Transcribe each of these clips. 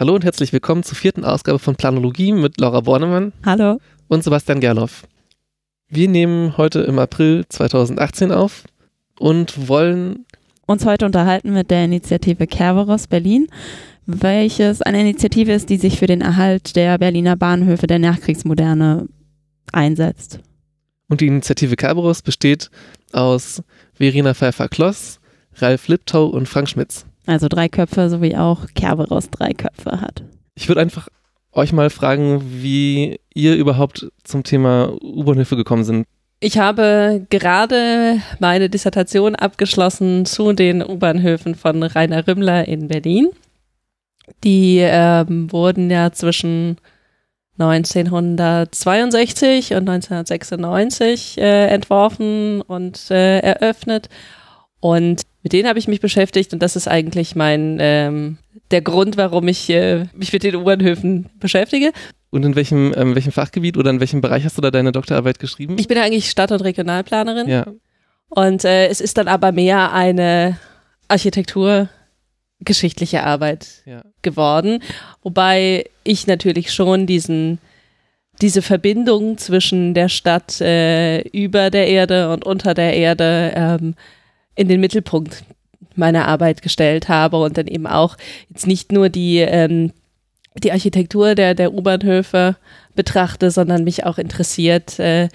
Hallo und herzlich willkommen zur vierten Ausgabe von Planologie mit Laura Bornemann. Hallo. Und Sebastian Gerloff. Wir nehmen heute im April 2018 auf und wollen uns heute unterhalten mit der Initiative Kerberos Berlin, welches eine Initiative ist, die sich für den Erhalt der Berliner Bahnhöfe der Nachkriegsmoderne einsetzt. Und die Initiative Kerberos besteht aus Verena Pfeiffer-Kloss, Ralf Liptau und Frank Schmitz. Also drei Köpfe, so wie auch Kerberos drei Köpfe hat. Ich würde einfach euch mal fragen, wie ihr überhaupt zum Thema U-Bahnhöfe gekommen sind. Ich habe gerade meine Dissertation abgeschlossen zu den U-Bahnhöfen von Rainer Rümmler in Berlin. Die ähm, wurden ja zwischen 1962 und 1996 äh, entworfen und äh, eröffnet. Und mit denen habe ich mich beschäftigt und das ist eigentlich mein ähm, der Grund, warum ich äh, mich mit den U-Bahnhöfen beschäftige. Und in welchem, ähm, welchem Fachgebiet oder in welchem Bereich hast du da deine Doktorarbeit geschrieben? Ich bin eigentlich Stadt- und Regionalplanerin. Ja. Und äh, es ist dann aber mehr eine Architekturgeschichtliche Arbeit ja. geworden. Wobei ich natürlich schon diesen diese Verbindung zwischen der Stadt äh, über der Erde und unter der Erde ähm, in den Mittelpunkt meiner Arbeit gestellt habe und dann eben auch jetzt nicht nur die, ähm, die Architektur der, der U-Bahnhöfe betrachte, sondern mich auch interessiert, äh,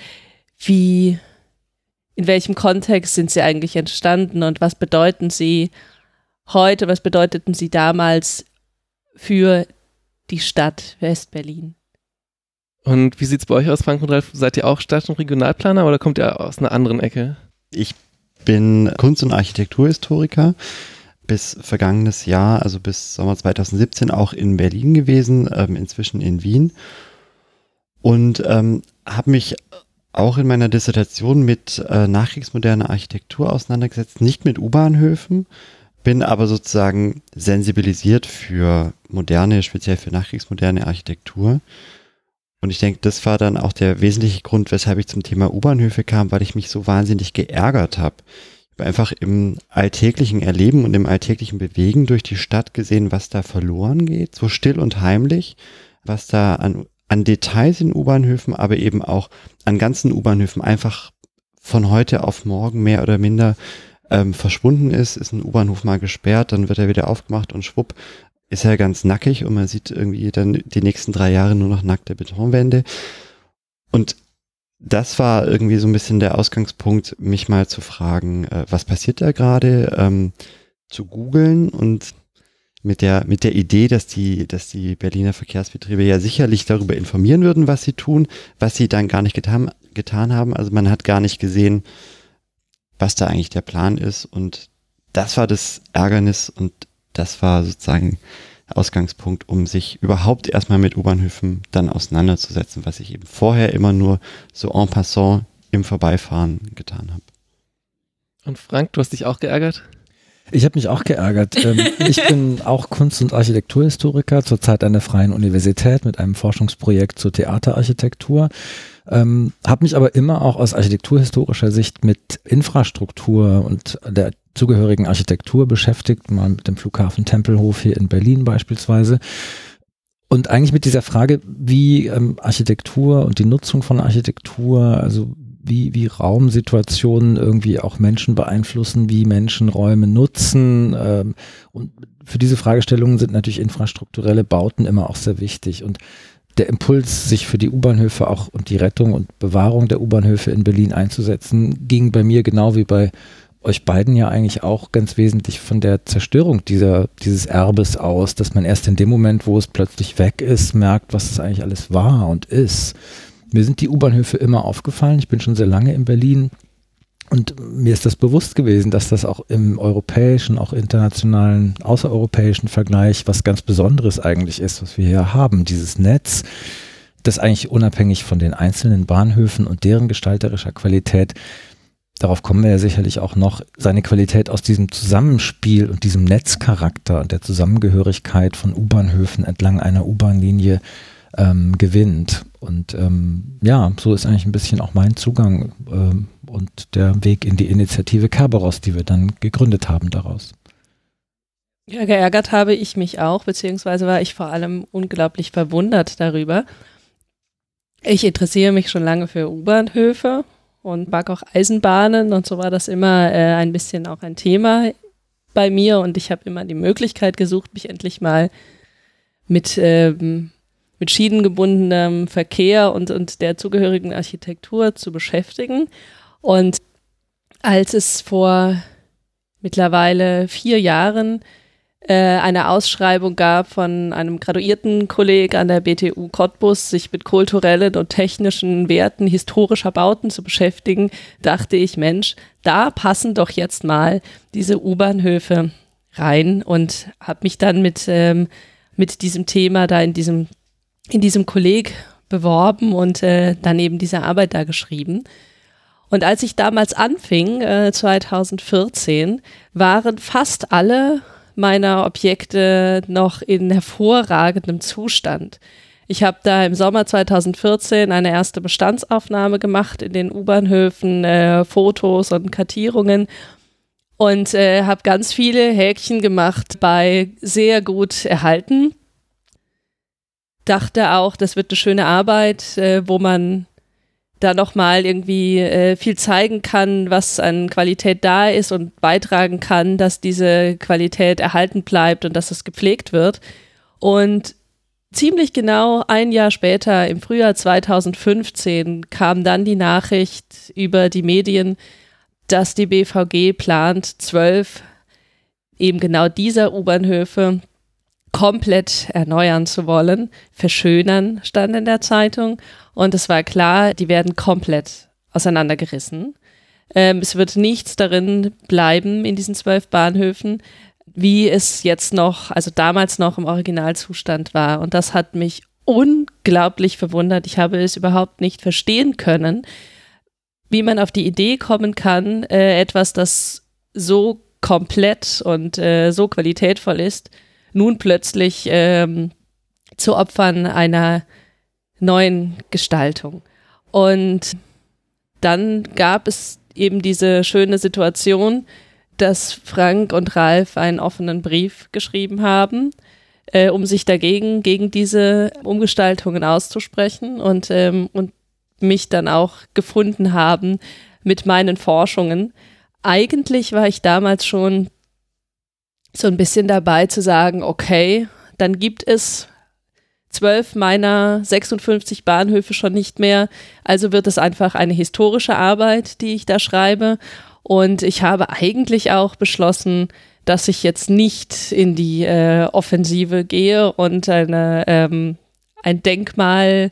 wie, in welchem Kontext sind sie eigentlich entstanden und was bedeuten sie heute, was bedeuteten sie damals für die Stadt Westberlin? Und wie sieht es bei euch aus, Frank und Ralf? Seid ihr auch Stadt- und Regionalplaner oder kommt ihr aus einer anderen Ecke? Ich bin Kunst- und Architekturhistoriker bis vergangenes Jahr, also bis Sommer 2017 auch in Berlin gewesen, ähm, inzwischen in Wien. Und ähm, habe mich auch in meiner Dissertation mit äh, nachkriegsmoderner Architektur auseinandergesetzt, nicht mit U-Bahnhöfen, bin aber sozusagen sensibilisiert für moderne, speziell für nachkriegsmoderne Architektur und ich denke, das war dann auch der wesentliche Grund, weshalb ich zum Thema U-Bahnhöfe kam, weil ich mich so wahnsinnig geärgert habe. Ich habe einfach im alltäglichen Erleben und im alltäglichen Bewegen durch die Stadt gesehen, was da verloren geht, so still und heimlich, was da an, an Details in U-Bahnhöfen, aber eben auch an ganzen U-Bahnhöfen einfach von heute auf morgen mehr oder minder ähm, verschwunden ist, ist ein U-Bahnhof mal gesperrt, dann wird er wieder aufgemacht und schwupp ist ja ganz nackig und man sieht irgendwie dann die nächsten drei Jahre nur noch nackte Betonwände. Und das war irgendwie so ein bisschen der Ausgangspunkt, mich mal zu fragen, äh, was passiert da gerade, ähm, zu googeln und mit der, mit der Idee, dass die, dass die Berliner Verkehrsbetriebe ja sicherlich darüber informieren würden, was sie tun, was sie dann gar nicht getan, getan haben. Also man hat gar nicht gesehen, was da eigentlich der Plan ist und das war das Ärgernis und das war sozusagen Ausgangspunkt, um sich überhaupt erstmal mit U-Bahnhöfen dann auseinanderzusetzen, was ich eben vorher immer nur so en passant im Vorbeifahren getan habe. Und Frank, du hast dich auch geärgert? Ich habe mich auch geärgert. Ähm, ich bin auch Kunst- und Architekturhistoriker, zurzeit an der Freien Universität mit einem Forschungsprojekt zur Theaterarchitektur. Ähm, habe mich aber immer auch aus architekturhistorischer Sicht mit Infrastruktur und der zugehörigen Architektur beschäftigt, mal mit dem Flughafen Tempelhof hier in Berlin beispielsweise. Und eigentlich mit dieser Frage, wie ähm, Architektur und die Nutzung von Architektur, also wie, wie Raumsituationen irgendwie auch Menschen beeinflussen, wie Menschen Räume nutzen. Ähm, und für diese Fragestellungen sind natürlich infrastrukturelle Bauten immer auch sehr wichtig. Und der Impuls, sich für die U-Bahnhöfe auch und die Rettung und Bewahrung der U-Bahnhöfe in Berlin einzusetzen, ging bei mir genau wie bei euch beiden ja eigentlich auch ganz wesentlich von der Zerstörung dieser, dieses Erbes aus, dass man erst in dem Moment, wo es plötzlich weg ist, merkt, was es eigentlich alles war und ist. Mir sind die U-Bahnhöfe immer aufgefallen. Ich bin schon sehr lange in Berlin und mir ist das bewusst gewesen, dass das auch im europäischen, auch internationalen, außereuropäischen Vergleich was ganz Besonderes eigentlich ist, was wir hier haben. Dieses Netz, das eigentlich unabhängig von den einzelnen Bahnhöfen und deren gestalterischer Qualität darauf kommen wir ja sicherlich auch noch, seine Qualität aus diesem Zusammenspiel und diesem Netzcharakter und der Zusammengehörigkeit von U-Bahnhöfen entlang einer U-Bahn-Linie ähm, gewinnt. Und ähm, ja, so ist eigentlich ein bisschen auch mein Zugang ähm, und der Weg in die Initiative Kerberos, die wir dann gegründet haben daraus. Ja, geärgert habe ich mich auch, beziehungsweise war ich vor allem unglaublich verwundert darüber. Ich interessiere mich schon lange für U-Bahnhöfe und mag auch Eisenbahnen und so war das immer äh, ein bisschen auch ein Thema bei mir und ich habe immer die Möglichkeit gesucht, mich endlich mal mit, ähm, mit schienengebundenem Verkehr und, und der zugehörigen Architektur zu beschäftigen. Und als es vor mittlerweile vier Jahren äh, eine Ausschreibung gab von einem graduierten Kolleg an der BTU Cottbus, sich mit kulturellen und technischen Werten historischer Bauten zu beschäftigen, dachte ich, Mensch, da passen doch jetzt mal diese U-Bahnhöfe rein und habe mich dann mit, ähm, mit diesem Thema da in diesem, in diesem Kolleg beworben und äh, dann eben diese Arbeit da geschrieben. Und als ich damals anfing, äh, 2014, waren fast alle meiner Objekte noch in hervorragendem Zustand. Ich habe da im Sommer 2014 eine erste Bestandsaufnahme gemacht in den U-Bahnhöfen, äh, Fotos und Kartierungen und äh, habe ganz viele Häkchen gemacht bei sehr gut erhalten. Dachte auch, das wird eine schöne Arbeit, äh, wo man da nochmal irgendwie äh, viel zeigen kann, was an Qualität da ist und beitragen kann, dass diese Qualität erhalten bleibt und dass es gepflegt wird. Und ziemlich genau ein Jahr später, im Frühjahr 2015, kam dann die Nachricht über die Medien, dass die BVG plant, zwölf eben genau dieser U-Bahnhöfe komplett erneuern zu wollen, verschönern, stand in der Zeitung. Und es war klar, die werden komplett auseinandergerissen. Ähm, es wird nichts darin bleiben in diesen zwölf Bahnhöfen, wie es jetzt noch, also damals noch im Originalzustand war. Und das hat mich unglaublich verwundert. Ich habe es überhaupt nicht verstehen können, wie man auf die Idee kommen kann, äh, etwas, das so komplett und äh, so qualitätvoll ist, nun plötzlich ähm, zu Opfern einer neuen Gestaltung. Und dann gab es eben diese schöne Situation, dass Frank und Ralf einen offenen Brief geschrieben haben, äh, um sich dagegen, gegen diese Umgestaltungen auszusprechen und, ähm, und mich dann auch gefunden haben mit meinen Forschungen. Eigentlich war ich damals schon so ein bisschen dabei zu sagen, okay, dann gibt es zwölf meiner 56 Bahnhöfe schon nicht mehr. Also wird es einfach eine historische Arbeit, die ich da schreibe. Und ich habe eigentlich auch beschlossen, dass ich jetzt nicht in die äh, Offensive gehe und eine, ähm, ein Denkmalstreit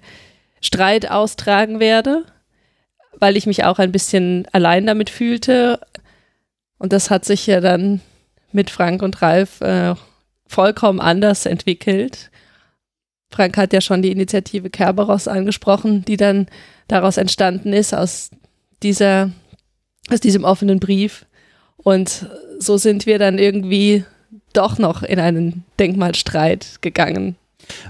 austragen werde, weil ich mich auch ein bisschen allein damit fühlte. Und das hat sich ja dann mit Frank und Ralf äh, vollkommen anders entwickelt. Frank hat ja schon die Initiative Kerberos angesprochen, die dann daraus entstanden ist, aus dieser, aus diesem offenen Brief. Und so sind wir dann irgendwie doch noch in einen Denkmalstreit gegangen.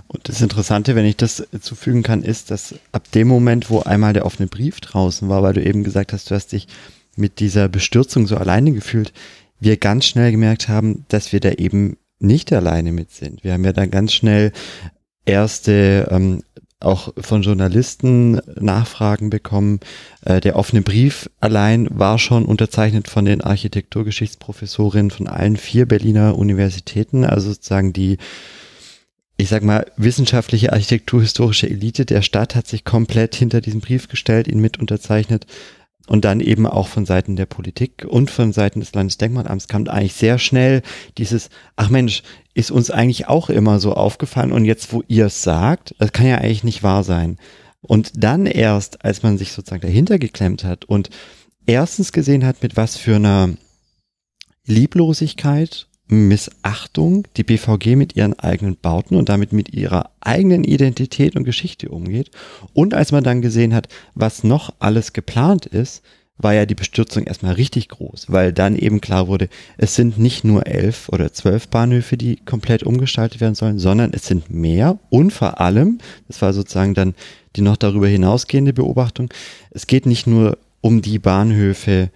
Und das Interessante, wenn ich das zufügen kann, ist, dass ab dem Moment, wo einmal der offene Brief draußen war, weil du eben gesagt hast, du hast dich mit dieser Bestürzung so alleine gefühlt, wir ganz schnell gemerkt haben, dass wir da eben nicht alleine mit sind. Wir haben ja dann ganz schnell erste ähm, auch von Journalisten Nachfragen bekommen. Äh, der offene Brief allein war schon unterzeichnet von den Architekturgeschichtsprofessorinnen von allen vier Berliner Universitäten, also sozusagen die ich sag mal, wissenschaftliche architekturhistorische Elite der Stadt hat sich komplett hinter diesen Brief gestellt, ihn mit unterzeichnet. Und dann eben auch von Seiten der Politik und von Seiten des Landesdenkmalamts kam eigentlich sehr schnell dieses, ach Mensch, ist uns eigentlich auch immer so aufgefallen und jetzt, wo ihr es sagt, das kann ja eigentlich nicht wahr sein. Und dann erst, als man sich sozusagen dahinter geklemmt hat und erstens gesehen hat, mit was für einer Lieblosigkeit Missachtung die BVG mit ihren eigenen Bauten und damit mit ihrer eigenen Identität und Geschichte umgeht. Und als man dann gesehen hat, was noch alles geplant ist, war ja die Bestürzung erstmal richtig groß, weil dann eben klar wurde, es sind nicht nur elf oder zwölf Bahnhöfe, die komplett umgestaltet werden sollen, sondern es sind mehr und vor allem, das war sozusagen dann die noch darüber hinausgehende Beobachtung, es geht nicht nur um die Bahnhöfe,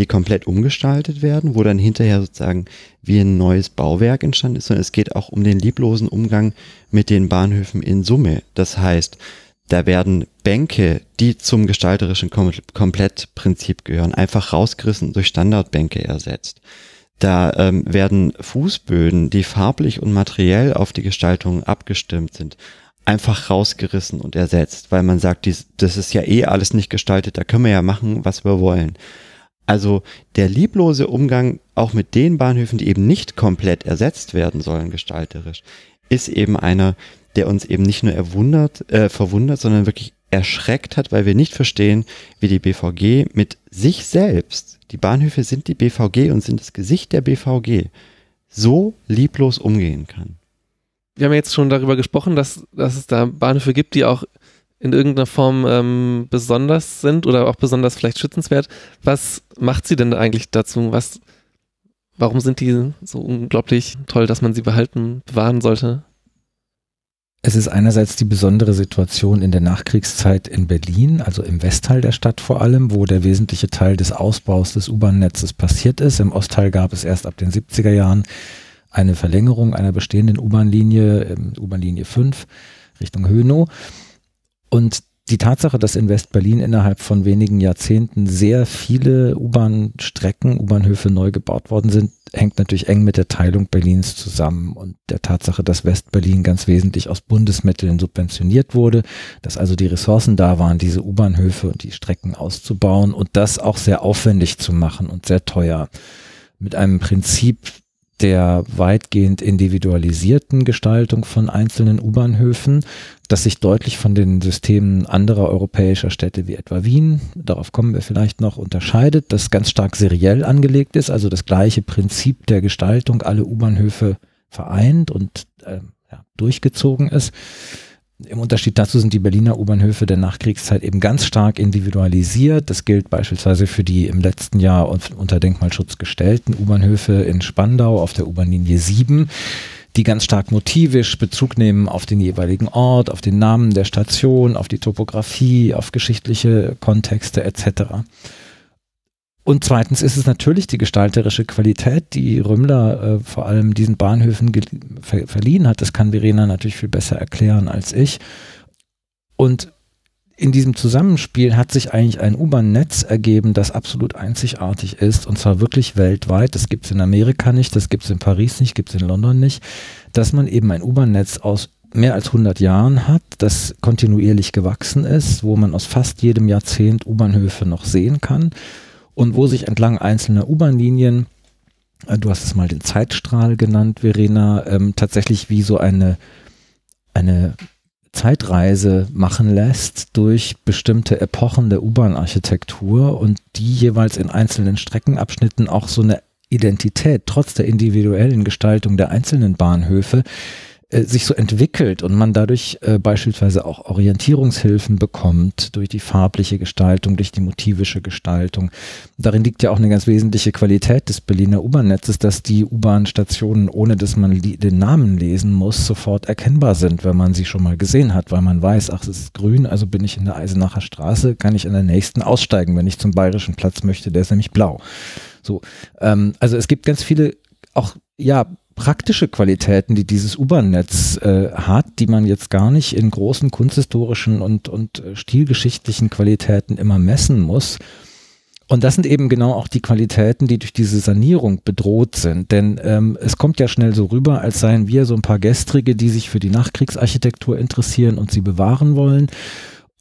die komplett umgestaltet werden, wo dann hinterher sozusagen wie ein neues Bauwerk entstanden ist, sondern es geht auch um den lieblosen Umgang mit den Bahnhöfen in Summe. Das heißt, da werden Bänke, die zum gestalterischen Kom Komplettprinzip gehören, einfach rausgerissen durch Standardbänke ersetzt. Da ähm, werden Fußböden, die farblich und materiell auf die Gestaltung abgestimmt sind, einfach rausgerissen und ersetzt, weil man sagt, dies, das ist ja eh alles nicht gestaltet, da können wir ja machen, was wir wollen. Also der lieblose Umgang auch mit den Bahnhöfen, die eben nicht komplett ersetzt werden sollen gestalterisch, ist eben einer, der uns eben nicht nur erwundert, äh, verwundert, sondern wirklich erschreckt hat, weil wir nicht verstehen, wie die BVG mit sich selbst, die Bahnhöfe sind die BVG und sind das Gesicht der BVG, so lieblos umgehen kann. Wir haben jetzt schon darüber gesprochen, dass, dass es da Bahnhöfe gibt, die auch in irgendeiner Form ähm, besonders sind oder auch besonders vielleicht schützenswert. Was macht sie denn eigentlich dazu? Was, warum sind die so unglaublich toll, dass man sie behalten, bewahren sollte? Es ist einerseits die besondere Situation in der Nachkriegszeit in Berlin, also im Westteil der Stadt vor allem, wo der wesentliche Teil des Ausbaus des U-Bahn-Netzes passiert ist. Im Ostteil gab es erst ab den 70er Jahren eine Verlängerung einer bestehenden U-Bahn-Linie, ähm, U-Bahn-Linie 5 Richtung Hönow. Und die Tatsache, dass in West-Berlin innerhalb von wenigen Jahrzehnten sehr viele U-Bahn-Strecken, U-Bahnhöfe neu gebaut worden sind, hängt natürlich eng mit der Teilung Berlins zusammen und der Tatsache, dass West-Berlin ganz wesentlich aus Bundesmitteln subventioniert wurde, dass also die Ressourcen da waren, diese U-Bahnhöfe und die Strecken auszubauen und das auch sehr aufwendig zu machen und sehr teuer. Mit einem Prinzip, der weitgehend individualisierten Gestaltung von einzelnen U-Bahnhöfen, das sich deutlich von den Systemen anderer europäischer Städte wie etwa Wien, darauf kommen wir vielleicht noch, unterscheidet, das ganz stark seriell angelegt ist, also das gleiche Prinzip der Gestaltung alle U-Bahnhöfe vereint und äh, ja, durchgezogen ist. Im Unterschied dazu sind die Berliner U-Bahnhöfe der Nachkriegszeit eben ganz stark individualisiert. Das gilt beispielsweise für die im letzten Jahr unter Denkmalschutz gestellten U-Bahnhöfe in Spandau auf der U-Bahn-Linie 7 die ganz stark motivisch Bezug nehmen auf den jeweiligen Ort, auf den Namen der Station, auf die Topografie, auf geschichtliche Kontexte etc. Und zweitens ist es natürlich die gestalterische Qualität, die Rümmler äh, vor allem diesen Bahnhöfen ver verliehen hat. Das kann Verena natürlich viel besser erklären als ich. Und in diesem Zusammenspiel hat sich eigentlich ein U-Bahn-Netz ergeben, das absolut einzigartig ist und zwar wirklich weltweit. Das gibt es in Amerika nicht, das gibt es in Paris nicht, gibt es in London nicht, dass man eben ein U-Bahn-Netz aus mehr als 100 Jahren hat, das kontinuierlich gewachsen ist, wo man aus fast jedem Jahrzehnt U-Bahnhöfe noch sehen kann und wo sich entlang einzelner U-Bahn-Linien, äh, du hast es mal den Zeitstrahl genannt, Verena, ähm, tatsächlich wie so eine, eine Zeitreise machen lässt durch bestimmte Epochen der U-Bahn-Architektur und die jeweils in einzelnen Streckenabschnitten auch so eine Identität trotz der individuellen Gestaltung der einzelnen Bahnhöfe sich so entwickelt und man dadurch äh, beispielsweise auch Orientierungshilfen bekommt durch die farbliche Gestaltung, durch die motivische Gestaltung. Darin liegt ja auch eine ganz wesentliche Qualität des Berliner U-Bahn-Netzes, dass die U-Bahn-Stationen, ohne dass man den Namen lesen muss, sofort erkennbar sind, wenn man sie schon mal gesehen hat, weil man weiß, ach, es ist grün, also bin ich in der Eisenacher Straße, kann ich an der nächsten aussteigen, wenn ich zum Bayerischen Platz möchte, der ist nämlich blau. So, ähm, also es gibt ganz viele auch ja praktische Qualitäten, die dieses U-Bahn-Netz äh, hat, die man jetzt gar nicht in großen kunsthistorischen und, und äh, stilgeschichtlichen Qualitäten immer messen muss. Und das sind eben genau auch die Qualitäten, die durch diese Sanierung bedroht sind. Denn ähm, es kommt ja schnell so rüber, als seien wir so ein paar Gestrige, die sich für die Nachkriegsarchitektur interessieren und sie bewahren wollen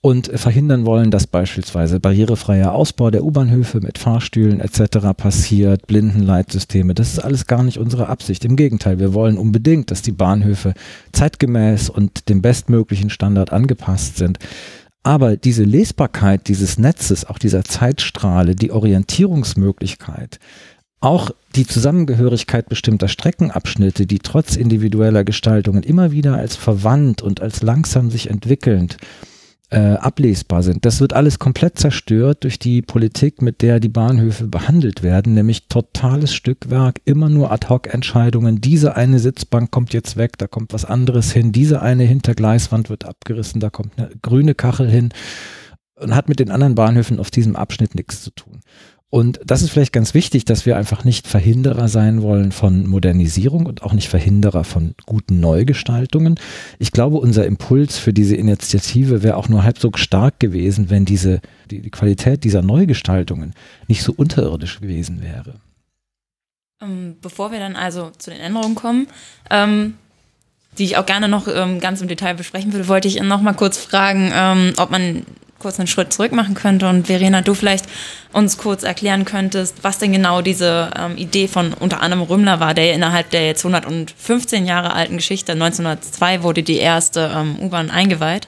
und verhindern wollen, dass beispielsweise barrierefreier Ausbau der U-Bahnhöfe mit Fahrstühlen etc. passiert, Blindenleitsysteme. Das ist alles gar nicht unsere Absicht. Im Gegenteil, wir wollen unbedingt, dass die Bahnhöfe zeitgemäß und dem bestmöglichen Standard angepasst sind. Aber diese Lesbarkeit dieses Netzes, auch dieser Zeitstrahle, die Orientierungsmöglichkeit, auch die Zusammengehörigkeit bestimmter Streckenabschnitte, die trotz individueller Gestaltungen immer wieder als verwandt und als langsam sich entwickelnd äh, ablesbar sind. Das wird alles komplett zerstört durch die Politik, mit der die Bahnhöfe behandelt werden, nämlich totales Stückwerk, immer nur Ad-Hoc-Entscheidungen. Diese eine Sitzbank kommt jetzt weg, da kommt was anderes hin, diese eine Hintergleiswand wird abgerissen, da kommt eine grüne Kachel hin und hat mit den anderen Bahnhöfen auf diesem Abschnitt nichts zu tun. Und das ist vielleicht ganz wichtig, dass wir einfach nicht Verhinderer sein wollen von Modernisierung und auch nicht Verhinderer von guten Neugestaltungen. Ich glaube, unser Impuls für diese Initiative wäre auch nur halb so stark gewesen, wenn diese, die, die Qualität dieser Neugestaltungen nicht so unterirdisch gewesen wäre. Ähm, bevor wir dann also zu den Änderungen kommen, ähm, die ich auch gerne noch ähm, ganz im Detail besprechen würde, wollte ich noch mal kurz fragen, ähm, ob man kurz einen Schritt zurück machen könnte und Verena, du vielleicht uns kurz erklären könntest, was denn genau diese ähm, Idee von unter anderem Rümmler war, der innerhalb der jetzt 115 Jahre alten Geschichte, 1902 wurde die erste ähm, U-Bahn eingeweiht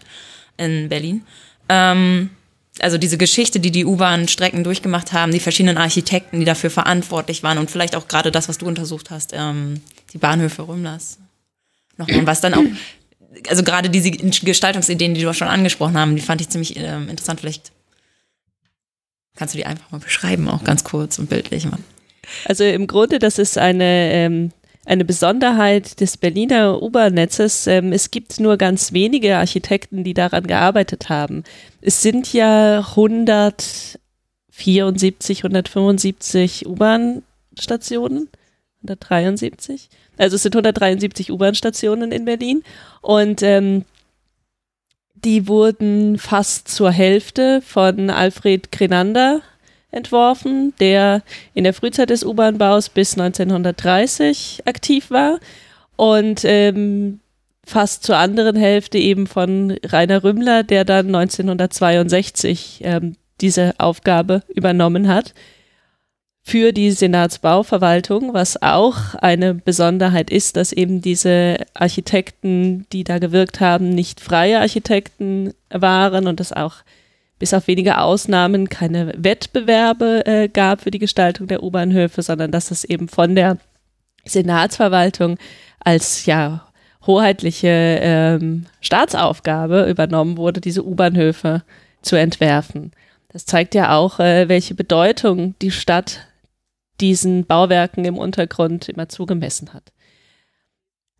in Berlin. Ähm, also diese Geschichte, die die U-Bahn-Strecken durchgemacht haben, die verschiedenen Architekten, die dafür verantwortlich waren und vielleicht auch gerade das, was du untersucht hast, ähm, die Bahnhöfe Rümmlers. Nochmal, was dann auch also gerade diese Gestaltungsideen, die du auch schon angesprochen haben, die fand ich ziemlich äh, interessant. Vielleicht kannst du die einfach mal beschreiben, auch ganz kurz und bildlich. Mal. Also im Grunde, das ist eine, ähm, eine Besonderheit des Berliner U-Bahn-Netzes. Ähm, es gibt nur ganz wenige Architekten, die daran gearbeitet haben. Es sind ja 174, 175 U-Bahn-Stationen, 173. Also es sind 173 U-Bahn-Stationen in Berlin und ähm, die wurden fast zur Hälfte von Alfred Grenander entworfen, der in der Frühzeit des U-Bahn-Baus bis 1930 aktiv war und ähm, fast zur anderen Hälfte eben von Rainer Rümmler, der dann 1962 ähm, diese Aufgabe übernommen hat für die Senatsbauverwaltung, was auch eine Besonderheit ist, dass eben diese Architekten, die da gewirkt haben, nicht freie Architekten waren und es auch bis auf wenige Ausnahmen keine Wettbewerbe äh, gab für die Gestaltung der U-Bahnhöfe, sondern dass es eben von der Senatsverwaltung als ja hoheitliche ähm, Staatsaufgabe übernommen wurde, diese U-Bahnhöfe zu entwerfen. Das zeigt ja auch, äh, welche Bedeutung die Stadt diesen Bauwerken im Untergrund immer zugemessen hat.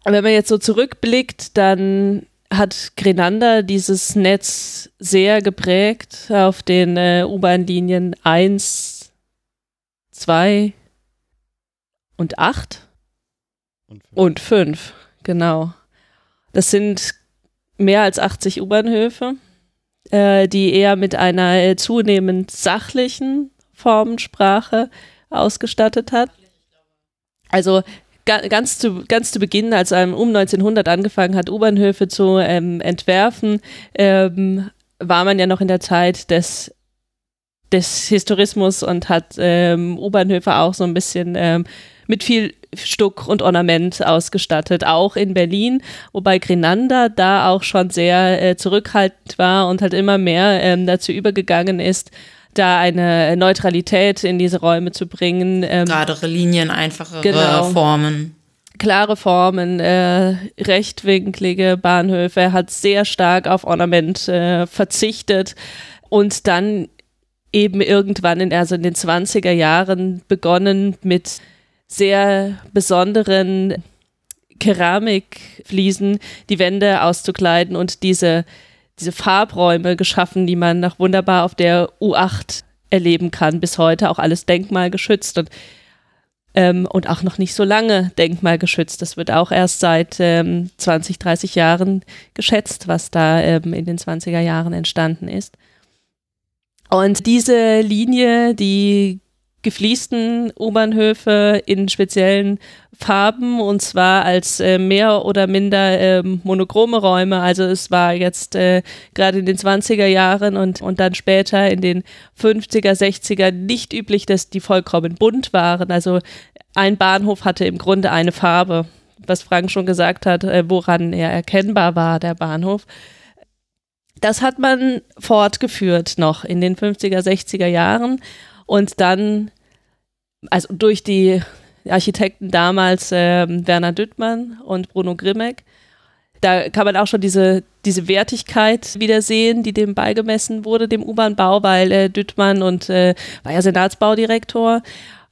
Wenn man jetzt so zurückblickt, dann hat Grenander dieses Netz sehr geprägt auf den äh, U-Bahn-Linien 1, 2 und 8 und 5. Genau. Das sind mehr als 80 U-Bahnhöfe, äh, die eher mit einer äh, zunehmend sachlichen Formensprache ausgestattet hat. Also ganz zu, ganz zu Beginn, als er um 1900 angefangen hat, U-Bahnhöfe zu ähm, entwerfen, ähm, war man ja noch in der Zeit des, des Historismus und hat ähm, U-Bahnhöfe auch so ein bisschen ähm, mit viel Stuck und Ornament ausgestattet, auch in Berlin, wobei Grenander da auch schon sehr äh, zurückhaltend war und halt immer mehr ähm, dazu übergegangen ist, da eine Neutralität in diese Räume zu bringen. Ähm, Geradere Linien, einfachere genau. Formen. Klare Formen, äh, rechtwinklige Bahnhöfe. Er hat sehr stark auf Ornament äh, verzichtet und dann eben irgendwann in, also in den 20er Jahren begonnen mit sehr besonderen Keramikfliesen die Wände auszukleiden und diese diese Farbräume geschaffen, die man noch wunderbar auf der U8 erleben kann, bis heute auch alles denkmalgeschützt und, ähm, und auch noch nicht so lange denkmalgeschützt. Das wird auch erst seit ähm, 20, 30 Jahren geschätzt, was da ähm, in den 20er Jahren entstanden ist. Und diese Linie, die gefliesten U-Bahnhöfe in speziellen Farben und zwar als äh, mehr oder minder äh, monochrome Räume. Also es war jetzt äh, gerade in den 20er Jahren und, und dann später in den 50er, 60er nicht üblich, dass die vollkommen bunt waren. Also ein Bahnhof hatte im Grunde eine Farbe, was Frank schon gesagt hat, äh, woran er erkennbar war, der Bahnhof. Das hat man fortgeführt noch in den 50er, 60er Jahren und dann, also durch die Architekten damals äh, Werner Düttmann und Bruno Grimmeck, da kann man auch schon diese, diese Wertigkeit wieder sehen, die dem beigemessen wurde, dem U-Bahn-Bau, weil äh, Düttmann und äh, war ja Senatsbaudirektor,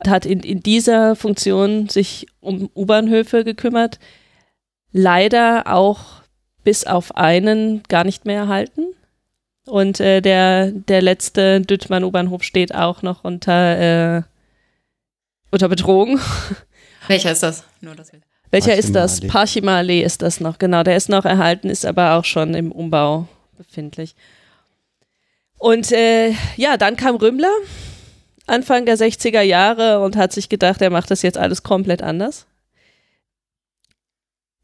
hat in, in dieser Funktion sich um U-Bahnhöfe gekümmert. Leider auch bis auf einen gar nicht mehr erhalten. Und äh, der, der letzte Düttmann U-Bahnhof steht auch noch unter, äh, unter Bedrohung. Welcher ist das? Nur das Welcher ist das? Parchima Allee ist das noch, genau. Der ist noch erhalten, ist aber auch schon im Umbau befindlich. Und äh, ja, dann kam Rümmler Anfang der 60er Jahre und hat sich gedacht, er macht das jetzt alles komplett anders.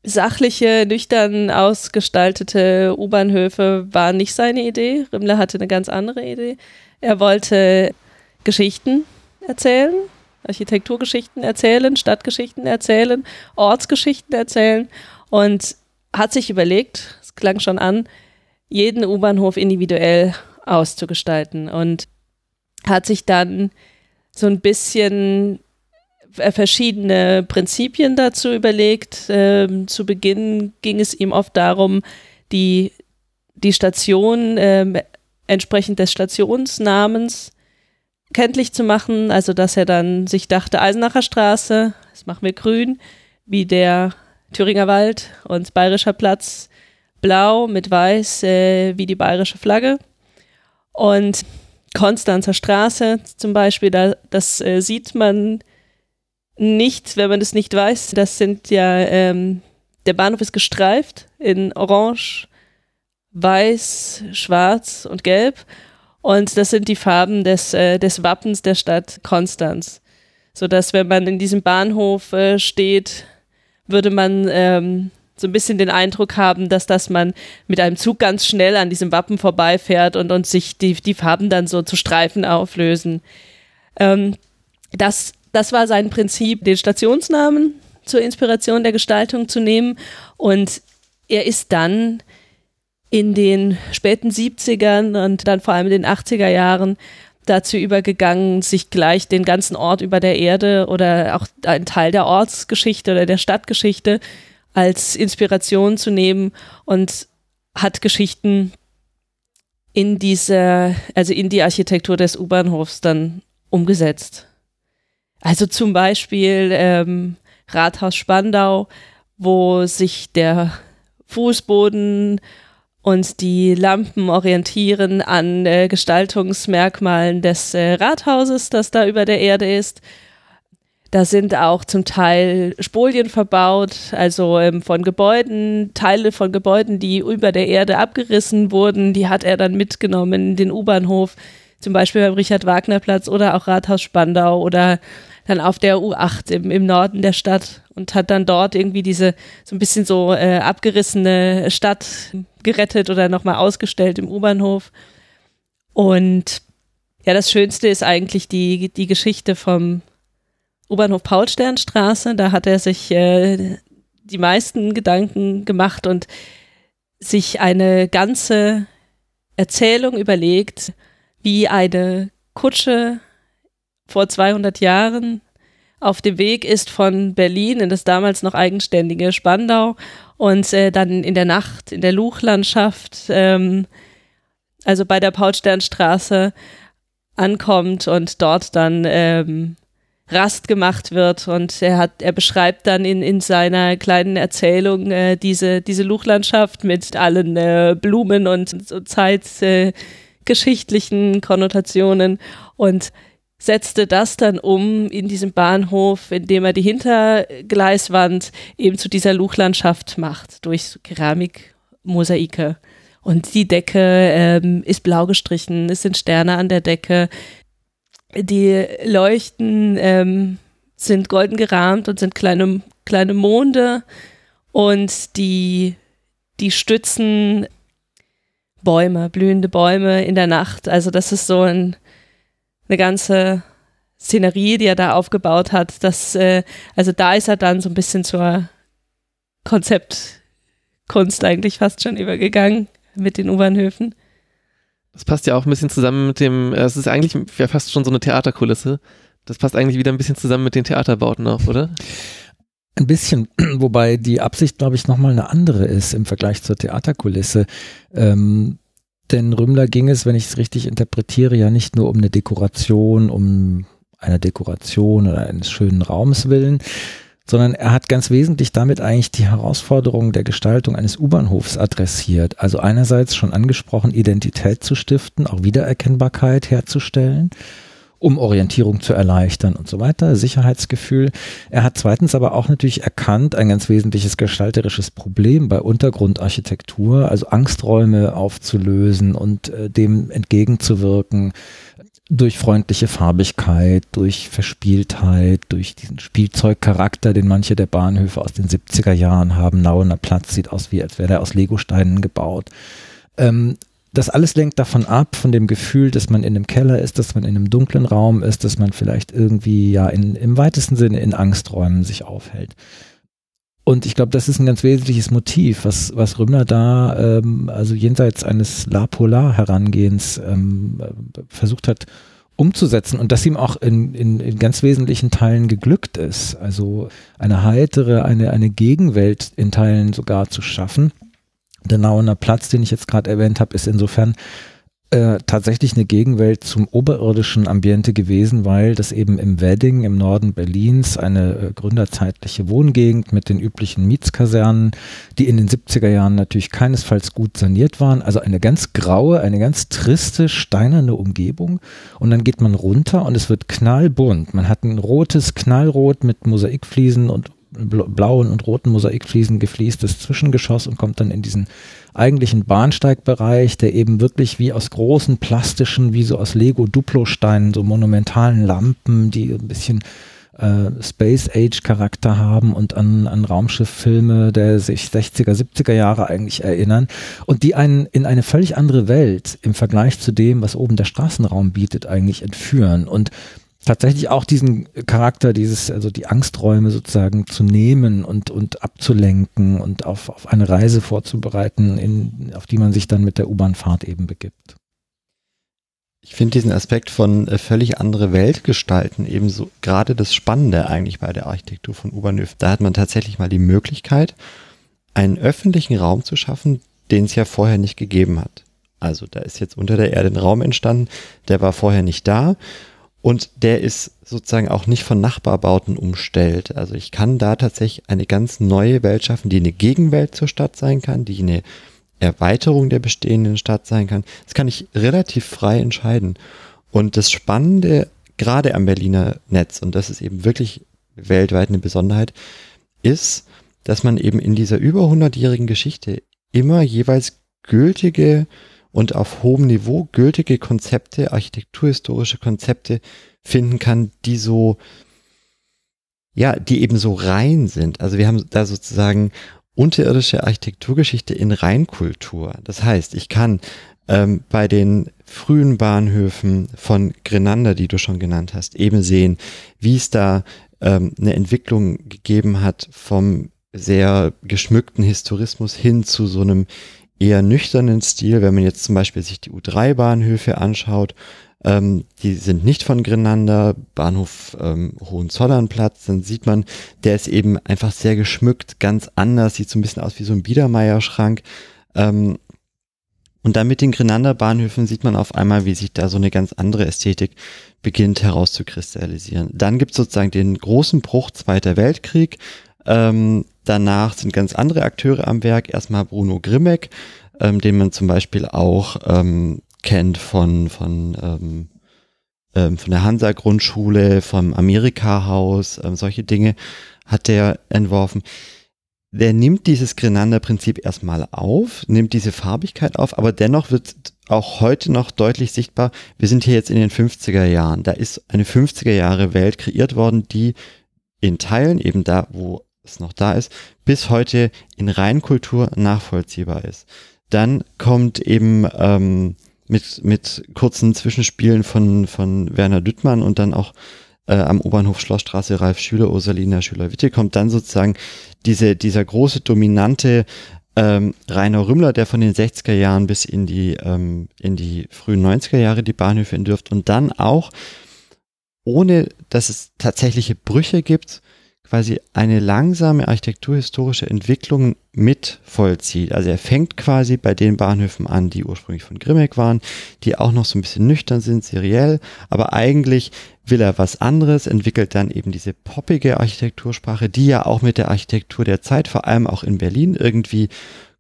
Sachliche, nüchtern ausgestaltete U-Bahnhöfe war nicht seine Idee. Rimmler hatte eine ganz andere Idee. Er wollte Geschichten erzählen, Architekturgeschichten erzählen, Stadtgeschichten erzählen, Ortsgeschichten erzählen und hat sich überlegt, es klang schon an, jeden U-Bahnhof individuell auszugestalten und hat sich dann so ein bisschen verschiedene Prinzipien dazu überlegt. Ähm, zu Beginn ging es ihm oft darum, die, die Station äh, entsprechend des Stationsnamens kenntlich zu machen. Also, dass er dann sich dachte, Eisenacher Straße, das machen wir grün, wie der Thüringer Wald und Bayerischer Platz blau mit weiß, äh, wie die bayerische Flagge. Und Konstanzer Straße zum Beispiel, da, das äh, sieht man nicht, wenn man das nicht weiß. Das sind ja, ähm, der Bahnhof ist gestreift in Orange, Weiß, Schwarz und Gelb. Und das sind die Farben des, äh, des Wappens der Stadt Konstanz. Sodass, wenn man in diesem Bahnhof äh, steht, würde man ähm, so ein bisschen den Eindruck haben, dass das man mit einem Zug ganz schnell an diesem Wappen vorbeifährt und, und sich die, die Farben dann so zu Streifen auflösen. Ähm, das, das war sein Prinzip, den Stationsnamen zur Inspiration der Gestaltung zu nehmen. Und er ist dann in den späten 70ern und dann vor allem in den 80er Jahren dazu übergegangen, sich gleich den ganzen Ort über der Erde oder auch einen Teil der Ortsgeschichte oder der Stadtgeschichte als Inspiration zu nehmen und hat Geschichten in diese, also in die Architektur des U-Bahnhofs dann umgesetzt. Also zum Beispiel ähm, Rathaus Spandau, wo sich der Fußboden und die Lampen orientieren an äh, Gestaltungsmerkmalen des äh, Rathauses, das da über der Erde ist. Da sind auch zum Teil Spolien verbaut, also ähm, von Gebäuden, Teile von Gebäuden, die über der Erde abgerissen wurden, die hat er dann mitgenommen in den U-Bahnhof, zum Beispiel beim Richard-Wagner-Platz oder auch Rathaus Spandau oder dann auf der U8 im, im Norden der Stadt und hat dann dort irgendwie diese so ein bisschen so äh, abgerissene Stadt gerettet oder nochmal ausgestellt im U-Bahnhof. Und ja, das Schönste ist eigentlich die, die Geschichte vom U-Bahnhof Paulsternstraße. Da hat er sich äh, die meisten Gedanken gemacht und sich eine ganze Erzählung überlegt, wie eine Kutsche vor 200 Jahren auf dem Weg ist von Berlin in das damals noch eigenständige Spandau und äh, dann in der Nacht in der Luchlandschaft, ähm, also bei der Paulsternstraße ankommt und dort dann ähm, Rast gemacht wird. Und er hat, er beschreibt dann in, in seiner kleinen Erzählung äh, diese, diese Luchlandschaft mit allen äh, Blumen und so zeitgeschichtlichen äh, Konnotationen. Und setzte das dann um in diesem Bahnhof, indem er die Hintergleiswand eben zu dieser Luchlandschaft macht durch Keramikmosaike. Und die Decke ähm, ist blau gestrichen, es sind Sterne an der Decke, die Leuchten ähm, sind golden gerahmt und sind kleine, kleine Monde und die, die Stützen Bäume, blühende Bäume in der Nacht. Also das ist so ein, eine ganze Szenerie, die er da aufgebaut hat. Das, äh, also da ist er dann so ein bisschen zur Konzeptkunst eigentlich fast schon übergegangen mit den U-Bahnhöfen. Das passt ja auch ein bisschen zusammen mit dem, es ist eigentlich ja fast schon so eine Theaterkulisse. Das passt eigentlich wieder ein bisschen zusammen mit den Theaterbauten auch, oder? Ein bisschen, wobei die Absicht, glaube ich, nochmal eine andere ist im Vergleich zur Theaterkulisse. Ähm, denn Rümmler ging es, wenn ich es richtig interpretiere, ja nicht nur um eine Dekoration, um eine Dekoration oder eines schönen Raums willen, sondern er hat ganz wesentlich damit eigentlich die Herausforderung der Gestaltung eines U-Bahnhofs adressiert. Also einerseits schon angesprochen, Identität zu stiften, auch Wiedererkennbarkeit herzustellen um Orientierung zu erleichtern und so weiter, Sicherheitsgefühl. Er hat zweitens aber auch natürlich erkannt, ein ganz wesentliches gestalterisches Problem bei Untergrundarchitektur, also Angsträume aufzulösen und äh, dem entgegenzuwirken durch freundliche Farbigkeit, durch Verspieltheit, durch diesen Spielzeugcharakter, den manche der Bahnhöfe aus den 70er Jahren haben. Nauener Platz sieht aus wie, als wäre er aus Legosteinen gebaut. Ähm, das alles lenkt davon ab, von dem Gefühl, dass man in einem Keller ist, dass man in einem dunklen Raum ist, dass man vielleicht irgendwie ja in, im weitesten Sinne in Angsträumen sich aufhält. Und ich glaube, das ist ein ganz wesentliches Motiv, was, was Rümmler da, ähm, also jenseits eines La Polar Herangehens ähm, versucht hat umzusetzen und das ihm auch in, in, in ganz wesentlichen Teilen geglückt ist. Also eine heitere, eine, eine Gegenwelt in Teilen sogar zu schaffen der Nauener Platz, den ich jetzt gerade erwähnt habe, ist insofern äh, tatsächlich eine Gegenwelt zum oberirdischen Ambiente gewesen, weil das eben im Wedding im Norden Berlins eine äh, gründerzeitliche Wohngegend mit den üblichen Mietskasernen, die in den 70er Jahren natürlich keinesfalls gut saniert waren, also eine ganz graue, eine ganz triste, steinerne Umgebung und dann geht man runter und es wird knallbunt. Man hat ein rotes Knallrot mit Mosaikfliesen und blauen und roten Mosaikfliesen gefliestes Zwischengeschoss und kommt dann in diesen eigentlichen Bahnsteigbereich, der eben wirklich wie aus großen plastischen, wie so aus Lego-Duplo-Steinen, so monumentalen Lampen, die ein bisschen äh, Space Age Charakter haben und an, an Raumschifffilme der sich 60er, 70er Jahre eigentlich erinnern und die einen in eine völlig andere Welt im Vergleich zu dem, was oben der Straßenraum bietet, eigentlich entführen. Und tatsächlich auch diesen Charakter, dieses, also die Angsträume sozusagen zu nehmen und, und abzulenken und auf, auf eine Reise vorzubereiten, in, auf die man sich dann mit der U-Bahn-Fahrt eben begibt. Ich finde diesen Aspekt von äh, völlig andere Welt gestalten ebenso gerade das Spannende eigentlich bei der Architektur von U-Bahnhöfen. Da hat man tatsächlich mal die Möglichkeit, einen öffentlichen Raum zu schaffen, den es ja vorher nicht gegeben hat. Also da ist jetzt unter der Erde ein Raum entstanden, der war vorher nicht da und der ist sozusagen auch nicht von Nachbarbauten umstellt. Also ich kann da tatsächlich eine ganz neue Welt schaffen, die eine Gegenwelt zur Stadt sein kann, die eine Erweiterung der bestehenden Stadt sein kann. Das kann ich relativ frei entscheiden. Und das Spannende gerade am Berliner Netz, und das ist eben wirklich weltweit eine Besonderheit, ist, dass man eben in dieser über 100-jährigen Geschichte immer jeweils gültige und auf hohem Niveau gültige Konzepte, architekturhistorische Konzepte finden kann, die so, ja, die eben so rein sind. Also wir haben da sozusagen unterirdische Architekturgeschichte in Reinkultur. Das heißt, ich kann ähm, bei den frühen Bahnhöfen von Grenander, die du schon genannt hast, eben sehen, wie es da ähm, eine Entwicklung gegeben hat vom sehr geschmückten Historismus hin zu so einem eher nüchternen Stil, wenn man jetzt zum Beispiel sich die U3-Bahnhöfe anschaut, ähm, die sind nicht von Grenander, Bahnhof ähm, Hohenzollernplatz, dann sieht man, der ist eben einfach sehr geschmückt, ganz anders, sieht so ein bisschen aus wie so ein Biedermeierschrank. Ähm, und dann mit den Grenander Bahnhöfen sieht man auf einmal, wie sich da so eine ganz andere Ästhetik beginnt herauszukristallisieren. Dann gibt es sozusagen den großen Bruch Zweiter Weltkrieg, ähm, danach sind ganz andere Akteure am Werk. Erstmal Bruno Grimmeck, ähm, den man zum Beispiel auch ähm, kennt von, von, ähm, ähm, von der Hansa-Grundschule, vom Amerika-Haus, ähm, solche Dinge hat der entworfen. Der nimmt dieses Grenander-Prinzip erstmal auf, nimmt diese Farbigkeit auf, aber dennoch wird auch heute noch deutlich sichtbar, wir sind hier jetzt in den 50er Jahren. Da ist eine 50er Jahre Welt kreiert worden, die in Teilen eben da, wo es noch da ist, bis heute in Reinkultur nachvollziehbar ist. Dann kommt eben ähm, mit, mit kurzen Zwischenspielen von, von Werner Düttmann und dann auch äh, am U-Bahnhof Schlossstraße Ralf Schüler, Ursalina Schüler-Witte, kommt dann sozusagen diese, dieser große, dominante ähm, Rainer Rümmler, der von den 60er Jahren bis in die, ähm, in die frühen 90er Jahre die Bahnhöfe entwirft und dann auch, ohne dass es tatsächliche Brüche gibt, quasi eine langsame architekturhistorische Entwicklung mit vollzieht. Also er fängt quasi bei den Bahnhöfen an, die ursprünglich von Grimmeck waren, die auch noch so ein bisschen nüchtern sind, seriell, aber eigentlich will er was anderes, entwickelt dann eben diese poppige Architektursprache, die ja auch mit der Architektur der Zeit, vor allem auch in Berlin, irgendwie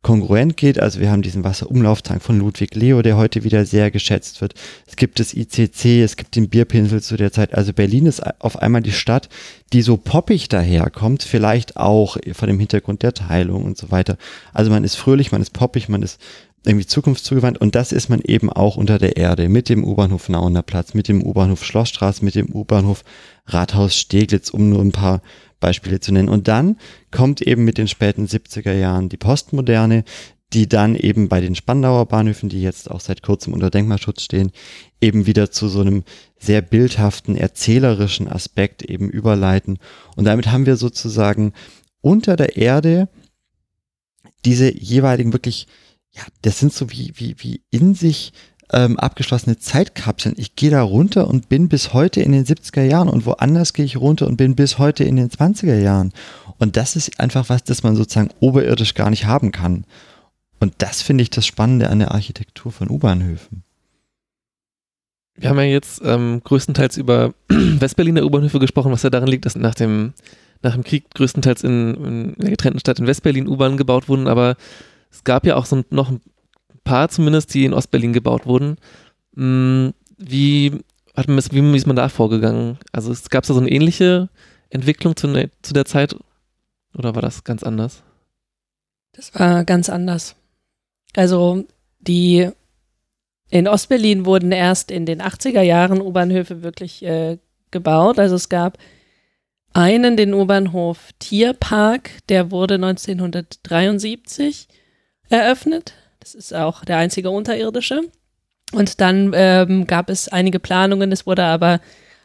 kongruent geht. Also wir haben diesen Wasserumlauftank von Ludwig Leo, der heute wieder sehr geschätzt wird. Es gibt das ICC, es gibt den Bierpinsel zu der Zeit. Also Berlin ist auf einmal die Stadt, die so poppig daherkommt, vielleicht auch vor dem Hintergrund der Teilung und so weiter. Also man ist fröhlich, man ist poppig, man ist irgendwie zukunftszugewandt und das ist man eben auch unter der Erde mit dem U-Bahnhof Nauener Platz, mit dem U-Bahnhof Schlossstraße, mit dem U-Bahnhof Rathaus Steglitz, um nur ein paar Beispiele zu nennen. Und dann kommt eben mit den späten 70er Jahren die Postmoderne, die dann eben bei den Spandauer Bahnhöfen, die jetzt auch seit kurzem unter Denkmalschutz stehen, eben wieder zu so einem sehr bildhaften, erzählerischen Aspekt eben überleiten. Und damit haben wir sozusagen unter der Erde diese jeweiligen wirklich, ja, das sind so wie, wie, wie in sich ähm, abgeschlossene Zeitkapseln. Ich gehe da runter und bin bis heute in den 70er Jahren und woanders gehe ich runter und bin bis heute in den 20er Jahren. Und das ist einfach was, das man sozusagen oberirdisch gar nicht haben kann. Und das finde ich das Spannende an der Architektur von U-Bahnhöfen. Wir haben ja jetzt ähm, größtenteils über Westberliner U-Bahnhöfe gesprochen, was ja daran liegt, dass nach dem, nach dem Krieg größtenteils in, in der getrennten Stadt in Westberlin U-Bahnen gebaut wurden, aber es gab ja auch so noch ein paar zumindest, die in Ostberlin gebaut wurden. Hm, wie, hat man, wie ist man da vorgegangen? Also gab es da so eine ähnliche Entwicklung zu, ne, zu der Zeit oder war das ganz anders? Das war ganz anders. Also die in Ostberlin wurden erst in den 80er Jahren U-Bahnhöfe wirklich äh, gebaut. Also es gab einen, den U-Bahnhof Tierpark, der wurde 1973 eröffnet. Das ist auch der einzige unterirdische. Und dann ähm, gab es einige Planungen, es wurde aber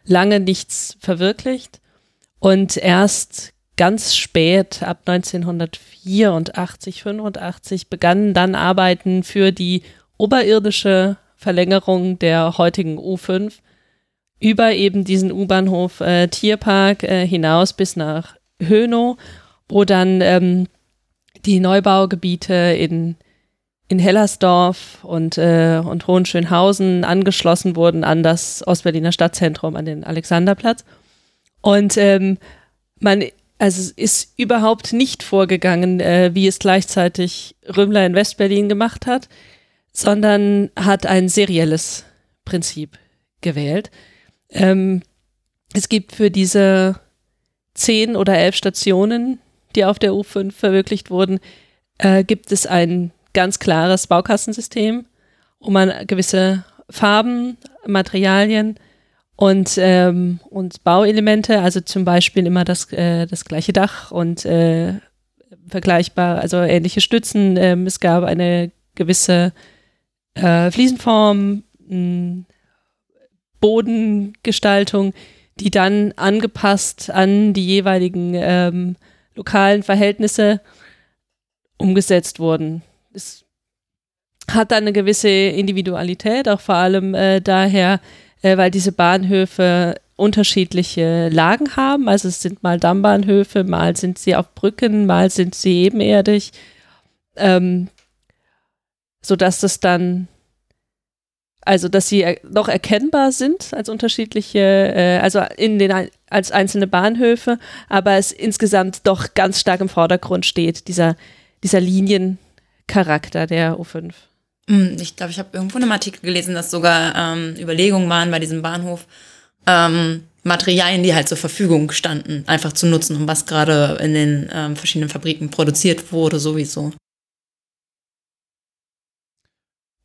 lange nichts verwirklicht. Und erst ganz spät, ab 1984, 85, begannen dann Arbeiten für die oberirdische Verlängerung der heutigen U5 über eben diesen U-Bahnhof äh, Tierpark äh, hinaus bis nach Hönow, wo dann ähm, die Neubaugebiete in in Hellersdorf und, äh, und Hohenschönhausen angeschlossen wurden an das Ostberliner Stadtzentrum, an den Alexanderplatz. Und ähm, man also ist überhaupt nicht vorgegangen, äh, wie es gleichzeitig Römler in Westberlin gemacht hat, sondern hat ein serielles Prinzip gewählt. Ähm, es gibt für diese zehn oder elf Stationen, die auf der U5 verwirklicht wurden, äh, gibt es ein ganz klares Baukastensystem, wo man gewisse Farben, Materialien und, ähm, und Bauelemente, also zum Beispiel immer das, äh, das gleiche Dach und äh, vergleichbar, also ähnliche Stützen. Ähm, es gab eine gewisse äh, Fliesenform, mh, Bodengestaltung, die dann angepasst an die jeweiligen ähm, lokalen Verhältnisse umgesetzt wurden es hat eine gewisse Individualität, auch vor allem äh, daher, äh, weil diese Bahnhöfe unterschiedliche Lagen haben. Also es sind mal Dammbahnhöfe, mal sind sie auf Brücken, mal sind sie ebenerdig, ähm, sodass das dann, also dass sie er noch erkennbar sind als unterschiedliche, äh, also in den als einzelne Bahnhöfe, aber es insgesamt doch ganz stark im Vordergrund steht, dieser, dieser Linien. Charakter der U5. Hm, ich glaube, ich habe irgendwo in einem Artikel gelesen, dass sogar ähm, Überlegungen waren bei diesem Bahnhof, ähm, Materialien, die halt zur Verfügung standen, einfach zu nutzen, um was gerade in den ähm, verschiedenen Fabriken produziert wurde, sowieso.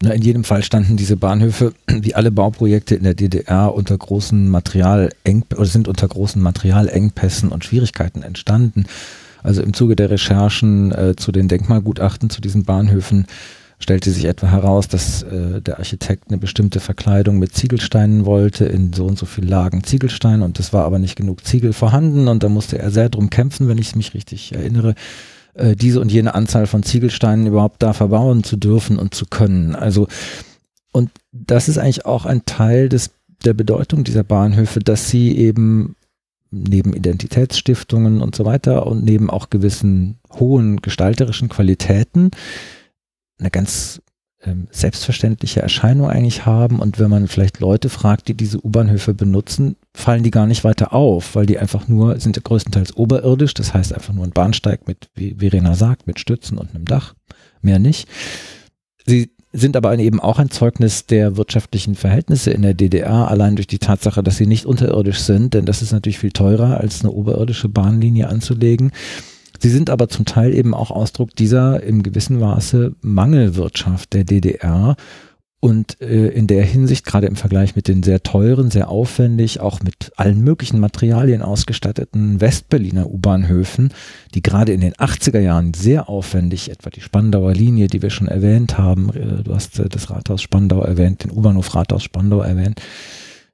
Na, in jedem Fall standen diese Bahnhöfe, wie alle Bauprojekte in der DDR, unter großen Materialeng oder sind unter großen Materialengpässen und Schwierigkeiten entstanden. Also im Zuge der Recherchen äh, zu den Denkmalgutachten zu diesen Bahnhöfen stellte sich etwa heraus, dass äh, der Architekt eine bestimmte Verkleidung mit Ziegelsteinen wollte, in so und so viel Lagen Ziegelstein und es war aber nicht genug Ziegel vorhanden und da musste er sehr drum kämpfen, wenn ich mich richtig erinnere, äh, diese und jene Anzahl von Ziegelsteinen überhaupt da verbauen zu dürfen und zu können. Also und das ist eigentlich auch ein Teil des, der Bedeutung dieser Bahnhöfe, dass sie eben neben Identitätsstiftungen und so weiter und neben auch gewissen hohen gestalterischen Qualitäten eine ganz ähm, selbstverständliche Erscheinung eigentlich haben. Und wenn man vielleicht Leute fragt, die diese U-Bahnhöfe benutzen, fallen die gar nicht weiter auf, weil die einfach nur, sind größtenteils oberirdisch, das heißt einfach nur ein Bahnsteig mit, wie Verena sagt, mit Stützen und einem Dach, mehr nicht. Sie sind aber eben auch ein Zeugnis der wirtschaftlichen Verhältnisse in der DDR, allein durch die Tatsache, dass sie nicht unterirdisch sind, denn das ist natürlich viel teurer, als eine oberirdische Bahnlinie anzulegen. Sie sind aber zum Teil eben auch Ausdruck dieser im gewissen Maße Mangelwirtschaft der DDR und äh, in der Hinsicht, gerade im Vergleich mit den sehr teuren, sehr aufwendig, auch mit allen möglichen Materialien ausgestatteten Westberliner U-Bahnhöfen, die gerade in den 80er Jahren sehr aufwendig, etwa die Spandauer Linie, die wir schon erwähnt haben, äh, du hast äh, das Rathaus Spandau erwähnt, den U-Bahnhof Rathaus Spandau erwähnt,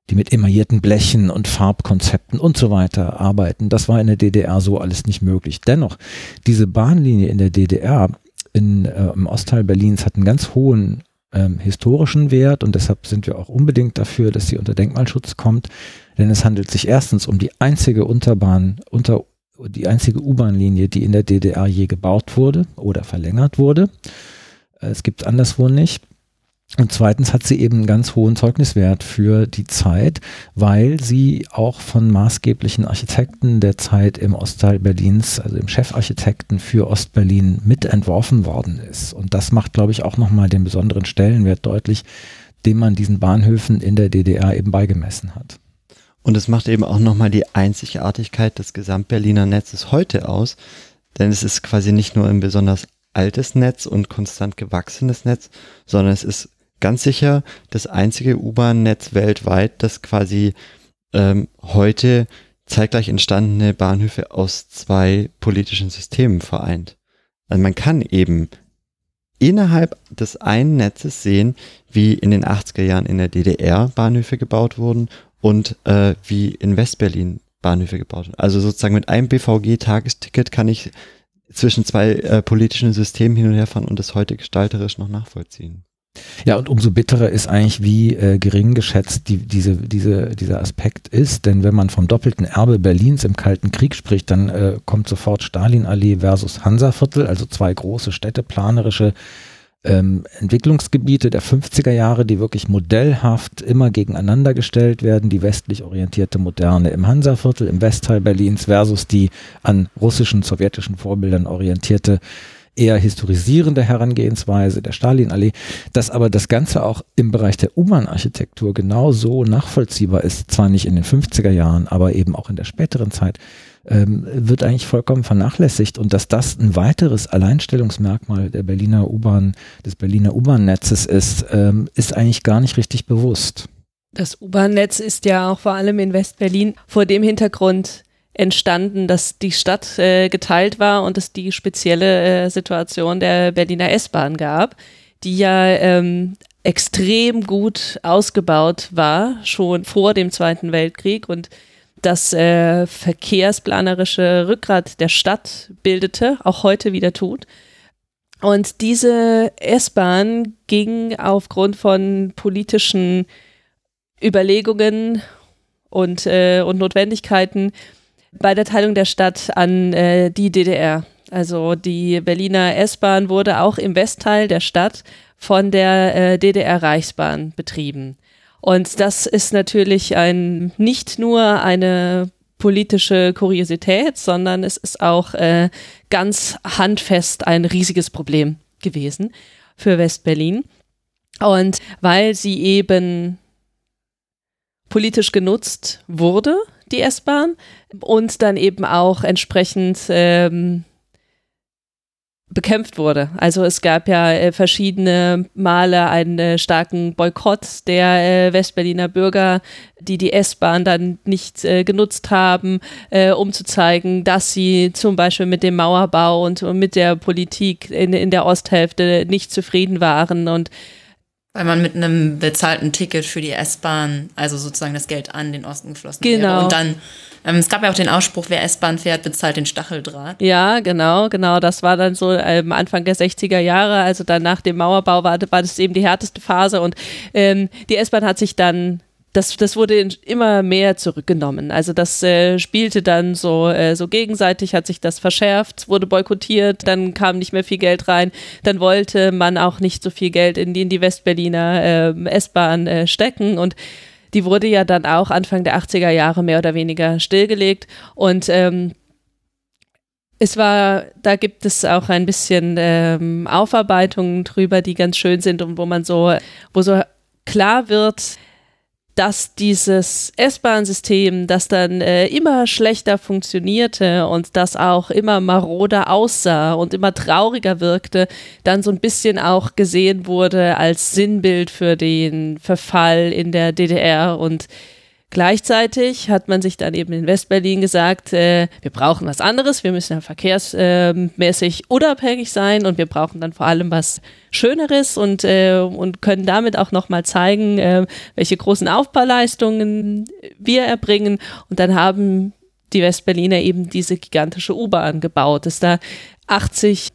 die mit emaillierten Blechen und Farbkonzepten und so weiter arbeiten. Das war in der DDR so alles nicht möglich. Dennoch, diese Bahnlinie in der DDR in, äh, im Ostteil Berlins hat einen ganz hohen ähm, historischen Wert und deshalb sind wir auch unbedingt dafür, dass sie unter Denkmalschutz kommt, denn es handelt sich erstens um die einzige Unterbahn, unter, die einzige U-Bahn-Linie, die in der DDR je gebaut wurde oder verlängert wurde. Äh, es gibt anderswo nicht. Und zweitens hat sie eben einen ganz hohen Zeugniswert für die Zeit, weil sie auch von maßgeblichen Architekten der Zeit im Ostteil Berlins, also im Chefarchitekten für Ostberlin mitentworfen worden ist. Und das macht, glaube ich, auch nochmal den besonderen Stellenwert deutlich, den man diesen Bahnhöfen in der DDR eben beigemessen hat. Und es macht eben auch nochmal die Einzigartigkeit des Gesamtberliner Netzes heute aus, denn es ist quasi nicht nur ein besonders altes Netz und konstant gewachsenes Netz, sondern es ist ganz sicher das einzige U-Bahn-Netz weltweit, das quasi ähm, heute zeitgleich entstandene Bahnhöfe aus zwei politischen Systemen vereint. Also man kann eben innerhalb des einen Netzes sehen, wie in den 80er Jahren in der DDR Bahnhöfe gebaut wurden und äh, wie in Westberlin Bahnhöfe gebaut wurden. Also sozusagen mit einem BVG-Tagesticket kann ich zwischen zwei äh, politischen Systemen hin und her fahren und das heute gestalterisch noch nachvollziehen. Ja, und umso bitterer ist eigentlich, wie äh, gering geschätzt die, diese, diese, dieser Aspekt ist. Denn wenn man vom doppelten Erbe Berlins im Kalten Krieg spricht, dann äh, kommt sofort Stalinallee versus Hansaviertel, also zwei große städteplanerische ähm, Entwicklungsgebiete der 50er Jahre, die wirklich modellhaft immer gegeneinander gestellt werden. Die westlich orientierte Moderne im Hansaviertel, im Westteil Berlins versus die an russischen, sowjetischen Vorbildern orientierte eher historisierende Herangehensweise der Stalinallee, dass aber das Ganze auch im Bereich der U-Bahn-Architektur genauso nachvollziehbar ist, zwar nicht in den 50er Jahren, aber eben auch in der späteren Zeit, ähm, wird eigentlich vollkommen vernachlässigt und dass das ein weiteres Alleinstellungsmerkmal der Berliner U-Bahn, des Berliner U-Bahn-Netzes ist, ähm, ist eigentlich gar nicht richtig bewusst. Das U-Bahn-Netz ist ja auch vor allem in West-Berlin vor dem Hintergrund entstanden, dass die Stadt äh, geteilt war und es die spezielle äh, Situation der Berliner S-Bahn gab, die ja ähm, extrem gut ausgebaut war, schon vor dem Zweiten Weltkrieg und das äh, verkehrsplanerische Rückgrat der Stadt bildete, auch heute wieder tut. Und diese S-Bahn ging aufgrund von politischen Überlegungen und, äh, und Notwendigkeiten bei der Teilung der Stadt an äh, die DDR. Also die Berliner S-Bahn wurde auch im Westteil der Stadt von der äh, DDR-Reichsbahn betrieben. Und das ist natürlich ein nicht nur eine politische Kuriosität, sondern es ist auch äh, ganz handfest ein riesiges Problem gewesen für Westberlin. Und weil sie eben politisch genutzt wurde, die S-Bahn, und dann eben auch entsprechend ähm, bekämpft wurde. Also es gab ja äh, verschiedene Male einen äh, starken Boykott der äh, Westberliner Bürger, die die S-Bahn dann nicht äh, genutzt haben, äh, um zu zeigen, dass sie zum Beispiel mit dem Mauerbau und, und mit der Politik in, in der Osthälfte nicht zufrieden waren und weil man mit einem bezahlten Ticket für die S-Bahn, also sozusagen das Geld an den Osten geflossen genau. wäre. Und dann, ähm, es gab ja auch den Ausspruch, wer S-Bahn fährt, bezahlt den Stacheldraht. Ja, genau, genau. Das war dann so ähm, Anfang der 60er Jahre, also dann nach dem Mauerbau war, war das eben die härteste Phase und ähm, die S-Bahn hat sich dann das, das wurde immer mehr zurückgenommen. Also das äh, spielte dann so, äh, so gegenseitig, hat sich das verschärft, wurde boykottiert, dann kam nicht mehr viel Geld rein, dann wollte man auch nicht so viel Geld in die, in die Westberliner äh, S-Bahn äh, stecken. Und die wurde ja dann auch Anfang der 80er Jahre mehr oder weniger stillgelegt. Und ähm, es war, da gibt es auch ein bisschen ähm, Aufarbeitungen drüber, die ganz schön sind und wo man so, wo so klar wird, dass dieses S-Bahn-System, das dann äh, immer schlechter funktionierte und das auch immer maroder aussah und immer trauriger wirkte, dann so ein bisschen auch gesehen wurde als Sinnbild für den Verfall in der DDR und Gleichzeitig hat man sich dann eben in Westberlin gesagt, äh, wir brauchen was anderes, wir müssen ja verkehrsmäßig unabhängig sein und wir brauchen dann vor allem was Schöneres und, äh, und können damit auch nochmal zeigen, äh, welche großen Aufbauleistungen wir erbringen. Und dann haben die Westberliner eben diese gigantische U-Bahn gebaut, dass da 80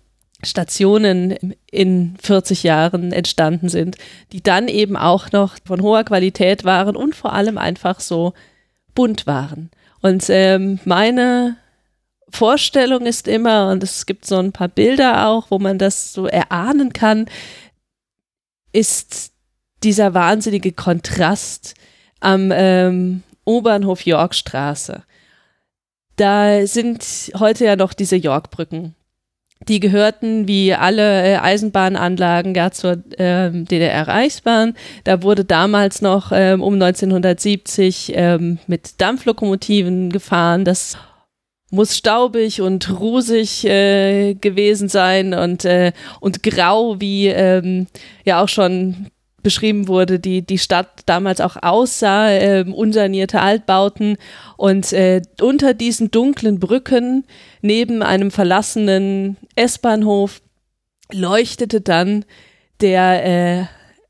Stationen in 40 Jahren entstanden sind, die dann eben auch noch von hoher Qualität waren und vor allem einfach so bunt waren. Und ähm, meine Vorstellung ist immer, und es gibt so ein paar Bilder auch, wo man das so erahnen kann, ist dieser wahnsinnige Kontrast am ähm, U-Bahnhof Yorkstraße. Da sind heute ja noch diese Yorkbrücken die gehörten wie alle äh, Eisenbahnanlagen ja zur ähm, DDR-Reichsbahn. Da wurde damals noch ähm, um 1970 ähm, mit Dampflokomotiven gefahren. Das muss staubig und rusig äh, gewesen sein und, äh, und grau, wie ähm, ja auch schon beschrieben wurde, die die Stadt damals auch aussah, äh, unsanierte Altbauten. Und äh, unter diesen dunklen Brücken neben einem verlassenen S-Bahnhof leuchtete dann der äh,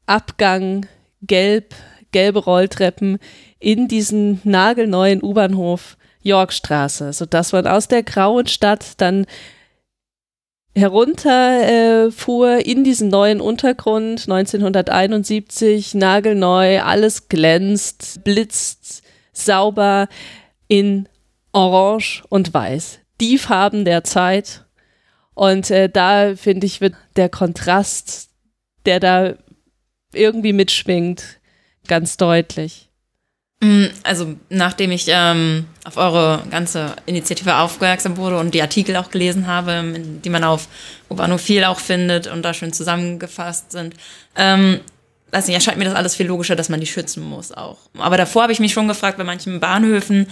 Abgang gelb, gelbe Rolltreppen in diesen nagelneuen U-Bahnhof Yorkstraße, sodass man aus der grauen Stadt dann herunterfuhr äh, in diesen neuen Untergrund 1971, nagelneu, alles glänzt, blitzt, sauber in Orange und Weiß. Die Farben der Zeit. Und äh, da finde ich, wird der Kontrast, der da irgendwie mitschwingt, ganz deutlich. Mm, also nachdem ich ähm, auf eure ganze Initiative aufmerksam wurde und die Artikel auch gelesen habe, die man auf Urbanophil auch findet und da schön zusammengefasst sind, ähm, weiß nicht, erscheint mir das alles viel logischer, dass man die schützen muss auch. Aber davor habe ich mich schon gefragt, bei manchen Bahnhöfen,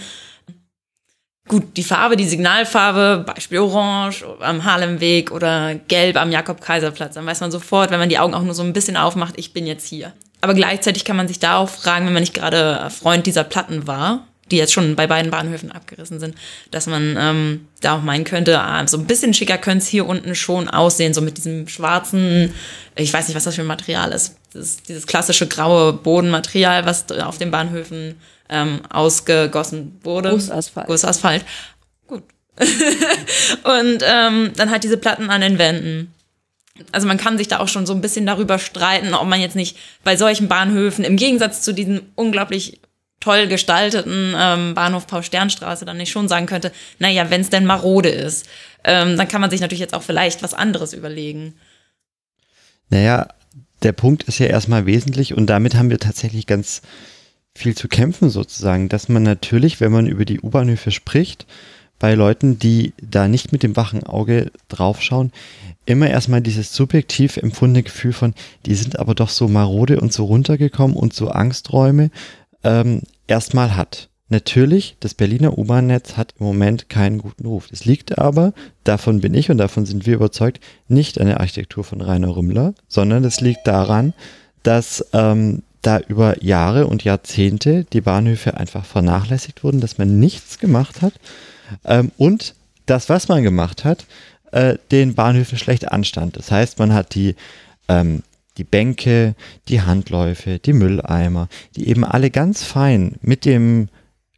gut, die Farbe, die Signalfarbe, Beispiel Orange am Harlemweg oder Gelb am Jakob-Kaiser-Platz, dann weiß man sofort, wenn man die Augen auch nur so ein bisschen aufmacht, ich bin jetzt hier. Aber gleichzeitig kann man sich da auch fragen, wenn man nicht gerade Freund dieser Platten war, die jetzt schon bei beiden Bahnhöfen abgerissen sind, dass man ähm, da auch meinen könnte, ah, so ein bisschen schicker könnte es hier unten schon aussehen, so mit diesem schwarzen, ich weiß nicht, was das für ein Material ist, das, dieses klassische graue Bodenmaterial, was auf den Bahnhöfen ähm, ausgegossen wurde. Gussasphalt. Gussasphalt. Gut. und ähm, dann halt diese Platten an den Wänden. Also man kann sich da auch schon so ein bisschen darüber streiten, ob man jetzt nicht bei solchen Bahnhöfen im Gegensatz zu diesem unglaublich toll gestalteten ähm, Bahnhof Paul-Sternstraße dann nicht schon sagen könnte, naja, wenn es denn marode ist, ähm, dann kann man sich natürlich jetzt auch vielleicht was anderes überlegen. Naja, der Punkt ist ja erstmal wesentlich und damit haben wir tatsächlich ganz viel zu kämpfen sozusagen, dass man natürlich, wenn man über die U-Bahnhöfe spricht, bei Leuten, die da nicht mit dem wachen Auge draufschauen, immer erstmal dieses subjektiv empfundene Gefühl von, die sind aber doch so marode und so runtergekommen und so Angsträume ähm, erstmal hat. Natürlich, das Berliner U-Bahn-Netz hat im Moment keinen guten Ruf. Es liegt aber, davon bin ich und davon sind wir überzeugt, nicht an der Architektur von Rainer Rümmler, sondern es liegt daran, dass ähm, da über Jahre und Jahrzehnte die Bahnhöfe einfach vernachlässigt wurden, dass man nichts gemacht hat ähm, und das, was man gemacht hat, äh, den Bahnhöfen schlecht anstand. Das heißt, man hat die, ähm, die Bänke, die Handläufe, die Mülleimer, die eben alle ganz fein mit dem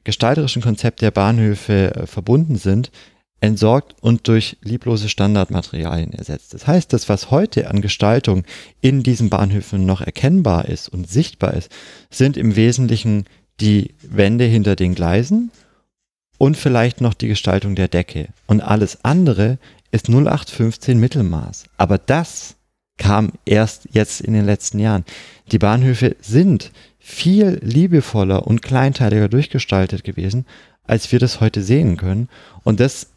gestalterischen Konzept der Bahnhöfe äh, verbunden sind, entsorgt und durch lieblose Standardmaterialien ersetzt. Das heißt, das, was heute an Gestaltung in diesen Bahnhöfen noch erkennbar ist und sichtbar ist, sind im Wesentlichen die Wände hinter den Gleisen und vielleicht noch die Gestaltung der Decke. Und alles andere ist 0815 Mittelmaß. Aber das kam erst jetzt in den letzten Jahren. Die Bahnhöfe sind viel liebevoller und kleinteiliger durchgestaltet gewesen, als wir das heute sehen können. Und das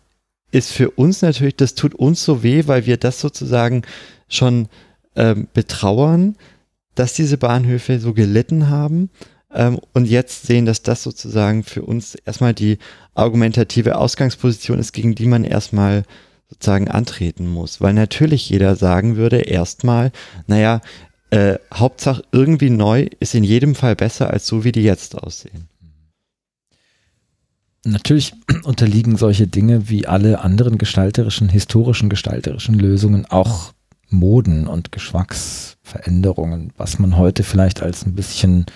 ist für uns natürlich, das tut uns so weh, weil wir das sozusagen schon ähm, betrauern, dass diese Bahnhöfe so gelitten haben ähm, und jetzt sehen, dass das sozusagen für uns erstmal die argumentative Ausgangsposition ist, gegen die man erstmal sozusagen antreten muss. Weil natürlich jeder sagen würde, erstmal, naja, äh, Hauptsache irgendwie neu ist in jedem Fall besser als so, wie die jetzt aussehen. Natürlich unterliegen solche Dinge wie alle anderen gestalterischen, historischen gestalterischen Lösungen auch Moden und Geschmacksveränderungen, was man heute vielleicht als ein bisschen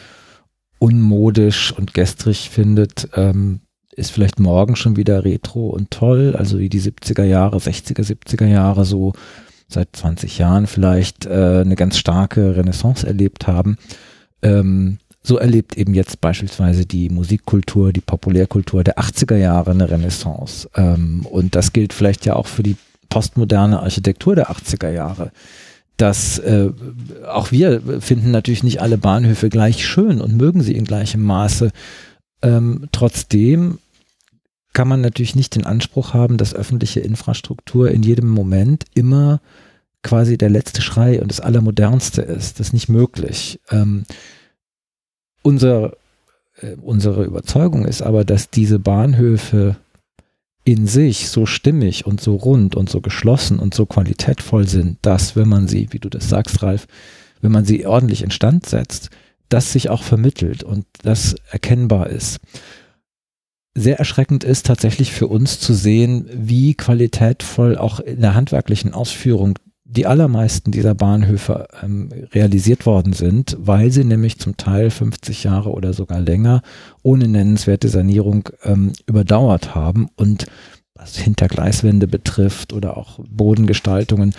unmodisch und gestrig findet, ähm, ist vielleicht morgen schon wieder retro und toll, also wie die 70er Jahre, 60er, 70er Jahre so seit 20 Jahren vielleicht äh, eine ganz starke Renaissance erlebt haben. Ähm, so erlebt eben jetzt beispielsweise die Musikkultur, die Populärkultur der 80er Jahre eine Renaissance. Ähm, und das gilt vielleicht ja auch für die postmoderne Architektur der 80er Jahre. Dass äh, auch wir finden natürlich nicht alle Bahnhöfe gleich schön und mögen sie in gleichem Maße. Ähm, trotzdem kann man natürlich nicht den Anspruch haben, dass öffentliche Infrastruktur in jedem Moment immer quasi der letzte Schrei und das Allermodernste ist. Das ist nicht möglich. Ähm, unser, äh, unsere Überzeugung ist aber, dass diese Bahnhöfe in sich so stimmig und so rund und so geschlossen und so qualitätvoll sind, dass, wenn man sie, wie du das sagst, Ralf, wenn man sie ordentlich instand setzt, das sich auch vermittelt und das erkennbar ist. Sehr erschreckend ist tatsächlich für uns zu sehen, wie qualitätvoll auch in der handwerklichen Ausführung die allermeisten dieser Bahnhöfe ähm, realisiert worden sind, weil sie nämlich zum Teil 50 Jahre oder sogar länger ohne nennenswerte Sanierung ähm, überdauert haben und was Hintergleiswände betrifft oder auch Bodengestaltungen,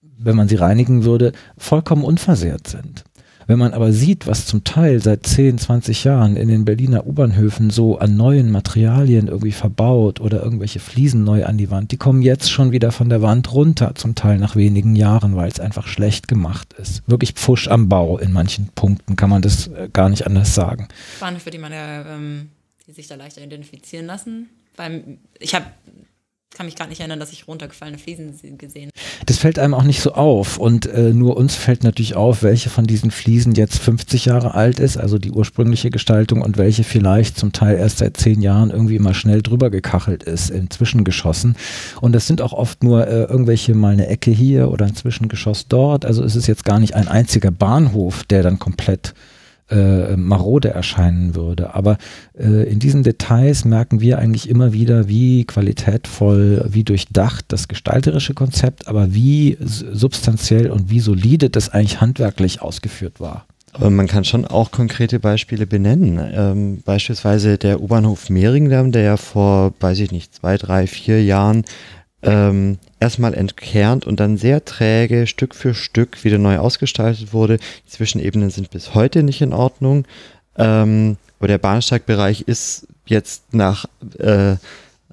wenn man sie reinigen würde, vollkommen unversehrt sind. Wenn man aber sieht, was zum Teil seit 10, 20 Jahren in den Berliner U-Bahnhöfen so an neuen Materialien irgendwie verbaut oder irgendwelche Fliesen neu an die Wand, die kommen jetzt schon wieder von der Wand runter, zum Teil nach wenigen Jahren, weil es einfach schlecht gemacht ist. Wirklich Pfusch am Bau in manchen Punkten, kann man das äh, gar nicht anders sagen. Bahnhöfe, die man ja, ähm, die sich da leichter identifizieren lassen. Beim, ich habe kann mich gar nicht erinnern, dass ich runtergefallene Fliesen gesehen habe. Das fällt einem auch nicht so auf. Und äh, nur uns fällt natürlich auf, welche von diesen Fliesen jetzt 50 Jahre alt ist, also die ursprüngliche Gestaltung, und welche vielleicht zum Teil erst seit zehn Jahren irgendwie mal schnell drüber gekachelt ist, inzwischen geschossen. Und das sind auch oft nur äh, irgendwelche mal eine Ecke hier oder ein Zwischengeschoss dort. Also es ist jetzt gar nicht ein einziger Bahnhof, der dann komplett äh, marode erscheinen würde. Aber äh, in diesen Details merken wir eigentlich immer wieder, wie qualitätvoll, wie durchdacht das gestalterische Konzept, aber wie substanziell und wie solide das eigentlich handwerklich ausgeführt war. Aber man kann schon auch konkrete Beispiele benennen. Ähm, beispielsweise der U-Bahnhof Mehringdamm, der ja vor, weiß ich nicht, zwei, drei, vier Jahren ähm, erstmal entkernt und dann sehr träge Stück für Stück wieder neu ausgestaltet wurde. Die Zwischenebenen sind bis heute nicht in Ordnung. Ähm, aber der Bahnsteigbereich ist jetzt nach äh,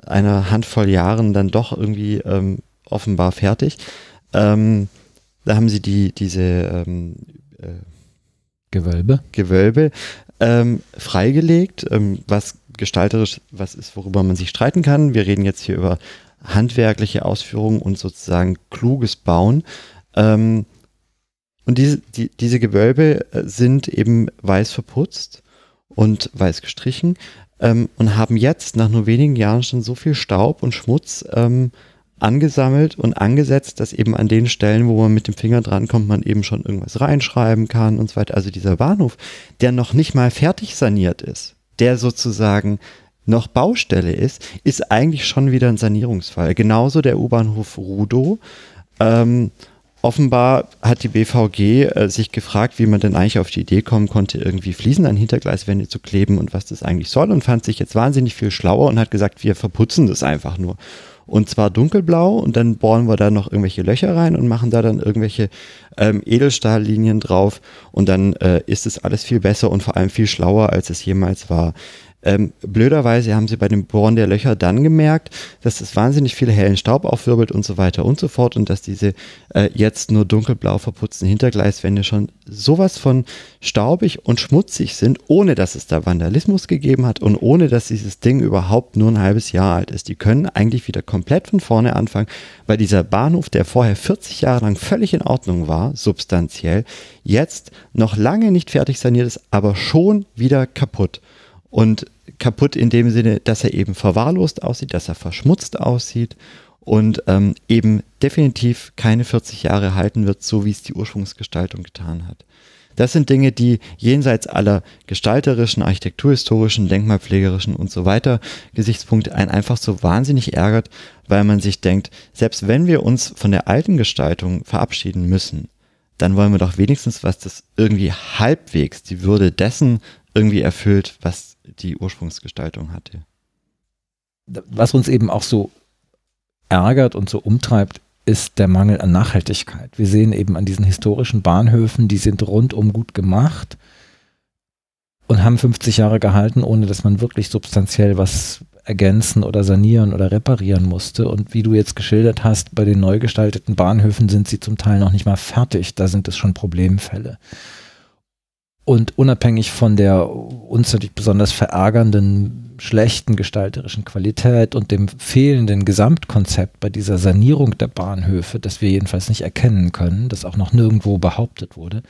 einer Handvoll Jahren dann doch irgendwie ähm, offenbar fertig. Ähm, da haben sie die, diese ähm, äh, Gewölbe, Gewölbe ähm, freigelegt, ähm, was gestalterisch was ist, worüber man sich streiten kann. Wir reden jetzt hier über handwerkliche Ausführung und sozusagen kluges Bauen. Ähm, und diese, die, diese Gewölbe äh, sind eben weiß verputzt und weiß gestrichen ähm, und haben jetzt nach nur wenigen Jahren schon so viel Staub und Schmutz ähm, angesammelt und angesetzt, dass eben an den Stellen, wo man mit dem Finger drankommt, man eben schon irgendwas reinschreiben kann und so weiter. Also dieser Bahnhof, der noch nicht mal fertig saniert ist, der sozusagen noch Baustelle ist, ist eigentlich schon wieder ein Sanierungsfall. Genauso der U-Bahnhof Rudow. Ähm, offenbar hat die BVG äh, sich gefragt, wie man denn eigentlich auf die Idee kommen konnte, irgendwie Fliesen an Hintergleiswände zu kleben und was das eigentlich soll und fand sich jetzt wahnsinnig viel schlauer und hat gesagt, wir verputzen das einfach nur. und zwar dunkelblau und dann bohren wir da noch irgendwelche Löcher rein und machen da dann irgendwelche ähm, Edelstahllinien drauf und dann äh, ist es alles viel besser und vor allem viel schlauer, als es jemals war. Ähm, blöderweise haben sie bei dem Bohren der Löcher dann gemerkt, dass es wahnsinnig viel hellen Staub aufwirbelt und so weiter und so fort und dass diese äh, jetzt nur dunkelblau verputzten Hintergleiswände schon sowas von staubig und schmutzig sind, ohne dass es da Vandalismus gegeben hat und ohne dass dieses Ding überhaupt nur ein halbes Jahr alt ist. Die können eigentlich wieder komplett von vorne anfangen, weil dieser Bahnhof, der vorher 40 Jahre lang völlig in Ordnung war, substanziell, jetzt noch lange nicht fertig saniert ist, aber schon wieder kaputt. Und kaputt in dem Sinne, dass er eben verwahrlost aussieht, dass er verschmutzt aussieht und ähm, eben definitiv keine 40 Jahre halten wird, so wie es die Ursprungsgestaltung getan hat. Das sind Dinge, die jenseits aller gestalterischen, architekturhistorischen, denkmalpflegerischen und so weiter Gesichtspunkte einen einfach so wahnsinnig ärgert, weil man sich denkt, selbst wenn wir uns von der alten Gestaltung verabschieden müssen, dann wollen wir doch wenigstens was das irgendwie halbwegs die Würde dessen irgendwie erfüllt, was die Ursprungsgestaltung hatte. Was uns eben auch so ärgert und so umtreibt, ist der Mangel an Nachhaltigkeit. Wir sehen eben an diesen historischen Bahnhöfen, die sind rundum gut gemacht und haben 50 Jahre gehalten, ohne dass man wirklich substanziell was ergänzen oder sanieren oder reparieren musste. Und wie du jetzt geschildert hast, bei den neu gestalteten Bahnhöfen sind sie zum Teil noch nicht mal fertig. Da sind es schon Problemfälle. Und unabhängig von der uns natürlich besonders verärgernden schlechten gestalterischen Qualität und dem fehlenden Gesamtkonzept bei dieser Sanierung der Bahnhöfe, das wir jedenfalls nicht erkennen können, das auch noch nirgendwo behauptet wurde,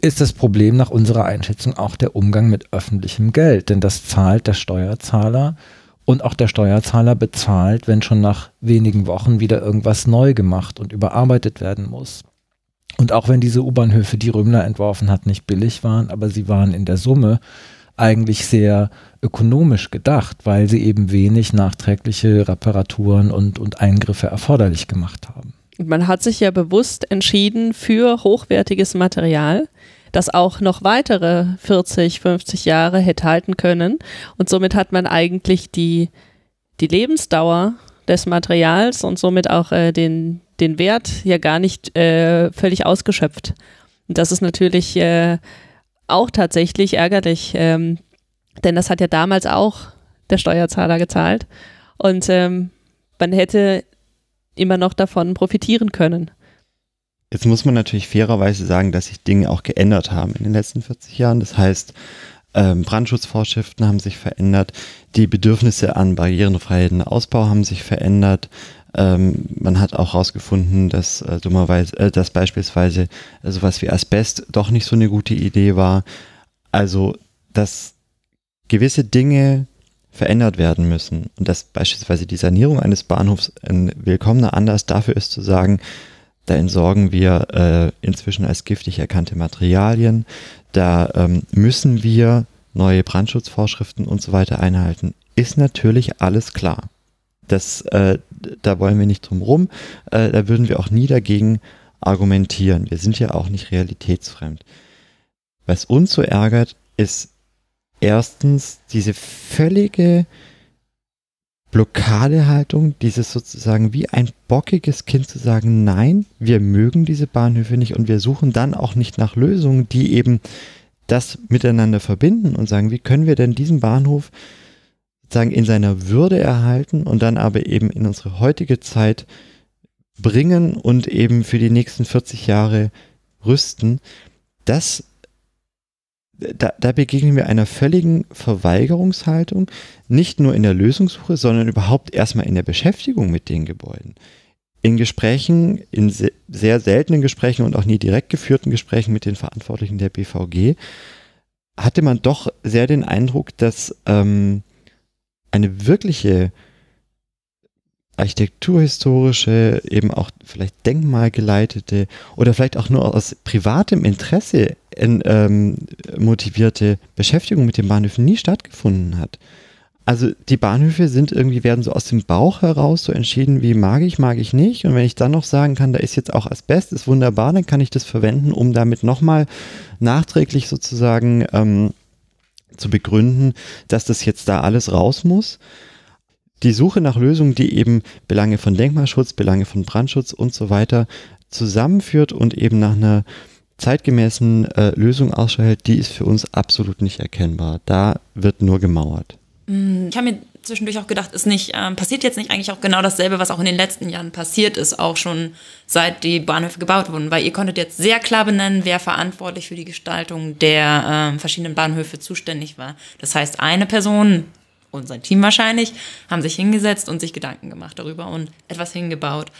ist das Problem nach unserer Einschätzung auch der Umgang mit öffentlichem Geld. Denn das zahlt der Steuerzahler und auch der Steuerzahler bezahlt, wenn schon nach wenigen Wochen wieder irgendwas neu gemacht und überarbeitet werden muss. Und auch wenn diese U-Bahnhöfe, die Römler entworfen hat, nicht billig waren, aber sie waren in der Summe eigentlich sehr ökonomisch gedacht, weil sie eben wenig nachträgliche Reparaturen und, und Eingriffe erforderlich gemacht haben. Man hat sich ja bewusst entschieden für hochwertiges Material, das auch noch weitere 40, 50 Jahre hätte halten können. Und somit hat man eigentlich die, die Lebensdauer des Materials und somit auch äh, den, den Wert ja gar nicht äh, völlig ausgeschöpft. Und das ist natürlich äh, auch tatsächlich ärgerlich, ähm, denn das hat ja damals auch der Steuerzahler gezahlt und ähm, man hätte immer noch davon profitieren können. Jetzt muss man natürlich fairerweise sagen, dass sich Dinge auch geändert haben in den letzten 40 Jahren. Das heißt, ähm, Brandschutzvorschriften haben sich verändert, die Bedürfnisse an barrierenfreien Ausbau haben sich verändert. Ähm, man hat auch herausgefunden, dass äh, dummerweise, äh, dass beispielsweise äh, sowas wie Asbest doch nicht so eine gute Idee war. Also, dass gewisse Dinge verändert werden müssen und dass beispielsweise die Sanierung eines Bahnhofs ein willkommener Anlass dafür ist zu sagen, da entsorgen wir äh, inzwischen als giftig erkannte Materialien, da ähm, müssen wir neue Brandschutzvorschriften und so weiter einhalten, ist natürlich alles klar. Das, äh, da wollen wir nicht drum rum. Äh, da würden wir auch nie dagegen argumentieren. Wir sind ja auch nicht realitätsfremd. Was uns so ärgert, ist erstens diese völlige Blockadehaltung, dieses sozusagen wie ein bockiges Kind zu sagen, nein, wir mögen diese Bahnhöfe nicht und wir suchen dann auch nicht nach Lösungen, die eben das miteinander verbinden und sagen, wie können wir denn diesen Bahnhof sagen, in seiner Würde erhalten und dann aber eben in unsere heutige Zeit bringen und eben für die nächsten 40 Jahre rüsten, das da, da begegnen wir einer völligen Verweigerungshaltung, nicht nur in der Lösungssuche, sondern überhaupt erstmal in der Beschäftigung mit den Gebäuden. In Gesprächen, in se sehr seltenen Gesprächen und auch nie direkt geführten Gesprächen mit den Verantwortlichen der BVG, hatte man doch sehr den Eindruck, dass ähm, eine wirkliche architekturhistorische, eben auch vielleicht denkmalgeleitete oder vielleicht auch nur aus privatem Interesse in, ähm, motivierte Beschäftigung mit den Bahnhöfen nie stattgefunden hat. Also die Bahnhöfe sind irgendwie, werden so aus dem Bauch heraus so entschieden, wie mag ich, mag ich nicht. Und wenn ich dann noch sagen kann, da ist jetzt auch Asbest, ist wunderbar, dann kann ich das verwenden, um damit nochmal nachträglich sozusagen ähm, zu begründen, dass das jetzt da alles raus muss. die Suche nach Lösungen, die eben Belange von Denkmalschutz, Belange von Brandschutz und so weiter zusammenführt und eben nach einer zeitgemäßen äh, Lösung ausstellt, die ist für uns absolut nicht erkennbar. Da wird nur gemauert. Mm, ich habe mir zwischendurch auch gedacht, ist nicht, ähm, passiert jetzt nicht eigentlich auch genau dasselbe, was auch in den letzten Jahren passiert ist, auch schon seit die Bahnhöfe gebaut wurden, weil ihr konntet jetzt sehr klar benennen, wer verantwortlich für die Gestaltung der ähm, verschiedenen Bahnhöfe zuständig war. Das heißt, eine Person und sein Team wahrscheinlich haben sich hingesetzt und sich Gedanken gemacht darüber und etwas hingebaut.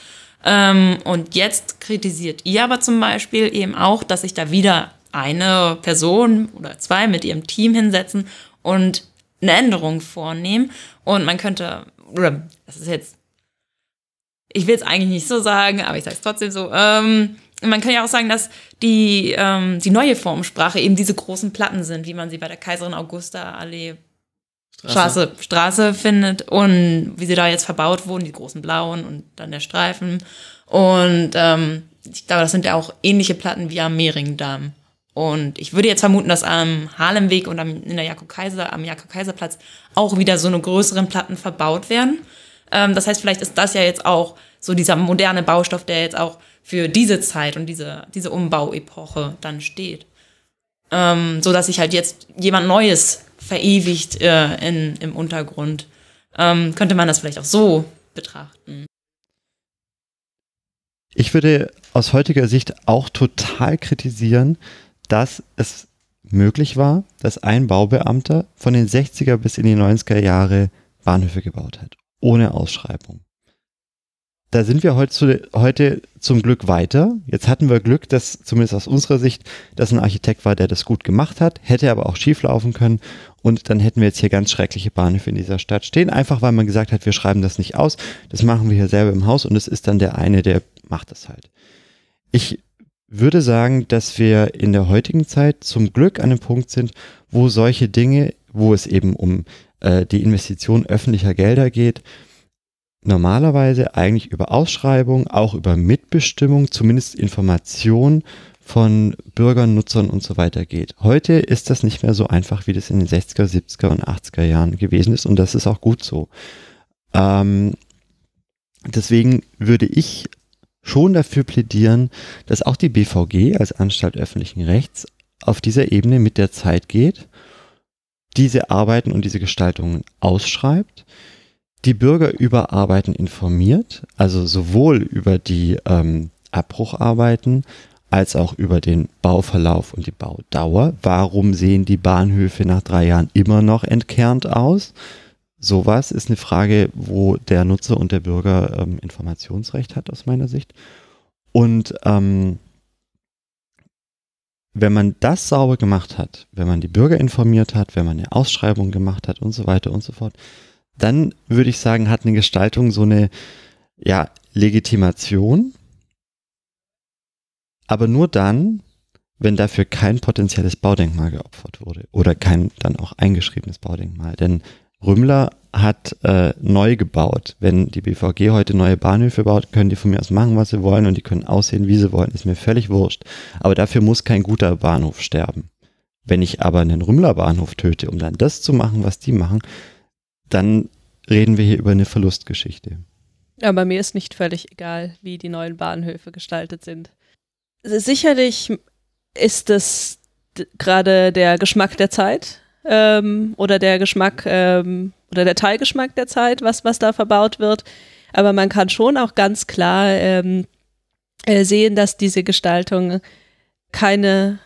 Ähm, und jetzt kritisiert ihr aber zum Beispiel eben auch, dass sich da wieder eine Person oder zwei mit ihrem Team hinsetzen und eine Änderung vornehmen. Und man könnte, das ist jetzt, ich will es eigentlich nicht so sagen, aber ich sage es trotzdem so, ähm, man kann ja auch sagen, dass die, ähm, die neue Formsprache eben diese großen Platten sind, wie man sie bei der Kaiserin Augusta Allee Straße. Straße, findet und wie sie da jetzt verbaut wurden, die großen blauen und dann der Streifen. Und ähm, ich glaube, das sind ja auch ähnliche Platten wie am Mehringdamm. Und ich würde jetzt vermuten, dass am Harlemweg und am, in der Jakob Kaiser, am Jakob Kaiser Platz auch wieder so eine größeren Platten verbaut werden. Ähm, das heißt, vielleicht ist das ja jetzt auch so dieser moderne Baustoff, der jetzt auch für diese Zeit und diese, diese Umbauepoche dann steht. Ähm, so dass sich halt jetzt jemand Neues verewigt äh, in, im Untergrund. Ähm, könnte man das vielleicht auch so betrachten? Ich würde aus heutiger Sicht auch total kritisieren, dass es möglich war, dass ein Baubeamter von den 60er bis in die 90er Jahre Bahnhöfe gebaut hat, ohne Ausschreibung da sind wir heute, heute zum Glück weiter. Jetzt hatten wir Glück, dass zumindest aus unserer Sicht, dass ein Architekt war, der das gut gemacht hat, hätte aber auch schief laufen können und dann hätten wir jetzt hier ganz schreckliche Bahnhöfe in dieser Stadt stehen, einfach weil man gesagt hat, wir schreiben das nicht aus, das machen wir hier selber im Haus und es ist dann der eine, der macht das halt. Ich würde sagen, dass wir in der heutigen Zeit zum Glück an einem Punkt sind, wo solche Dinge, wo es eben um äh, die Investition öffentlicher Gelder geht, normalerweise eigentlich über Ausschreibung, auch über Mitbestimmung, zumindest Information von Bürgern, Nutzern und so weiter geht. Heute ist das nicht mehr so einfach, wie das in den 60er, 70er und 80er Jahren gewesen ist und das ist auch gut so. Ähm, deswegen würde ich schon dafür plädieren, dass auch die BVG als Anstalt öffentlichen Rechts auf dieser Ebene mit der Zeit geht, diese Arbeiten und diese Gestaltungen ausschreibt, die Bürger über Arbeiten informiert, also sowohl über die ähm, Abbrucharbeiten als auch über den Bauverlauf und die Baudauer. Warum sehen die Bahnhöfe nach drei Jahren immer noch entkernt aus? Sowas ist eine Frage, wo der Nutzer und der Bürger ähm, Informationsrecht hat aus meiner Sicht. Und ähm, wenn man das sauber gemacht hat, wenn man die Bürger informiert hat, wenn man eine Ausschreibung gemacht hat und so weiter und so fort, dann würde ich sagen, hat eine Gestaltung so eine ja, Legitimation, aber nur dann, wenn dafür kein potenzielles Baudenkmal geopfert wurde oder kein dann auch eingeschriebenes Baudenkmal. Denn Rümmler hat äh, neu gebaut. Wenn die BVG heute neue Bahnhöfe baut, können die von mir aus machen, was sie wollen und die können aussehen, wie sie wollen. Ist mir völlig wurscht. Aber dafür muss kein guter Bahnhof sterben. Wenn ich aber einen Rümmler Bahnhof töte, um dann das zu machen, was die machen, dann reden wir hier über eine Verlustgeschichte. Aber mir ist nicht völlig egal, wie die neuen Bahnhöfe gestaltet sind. Sicherlich ist es gerade der Geschmack der Zeit ähm, oder der Geschmack ähm, oder der Teilgeschmack der Zeit, was, was da verbaut wird. Aber man kann schon auch ganz klar ähm, äh, sehen, dass diese Gestaltung keine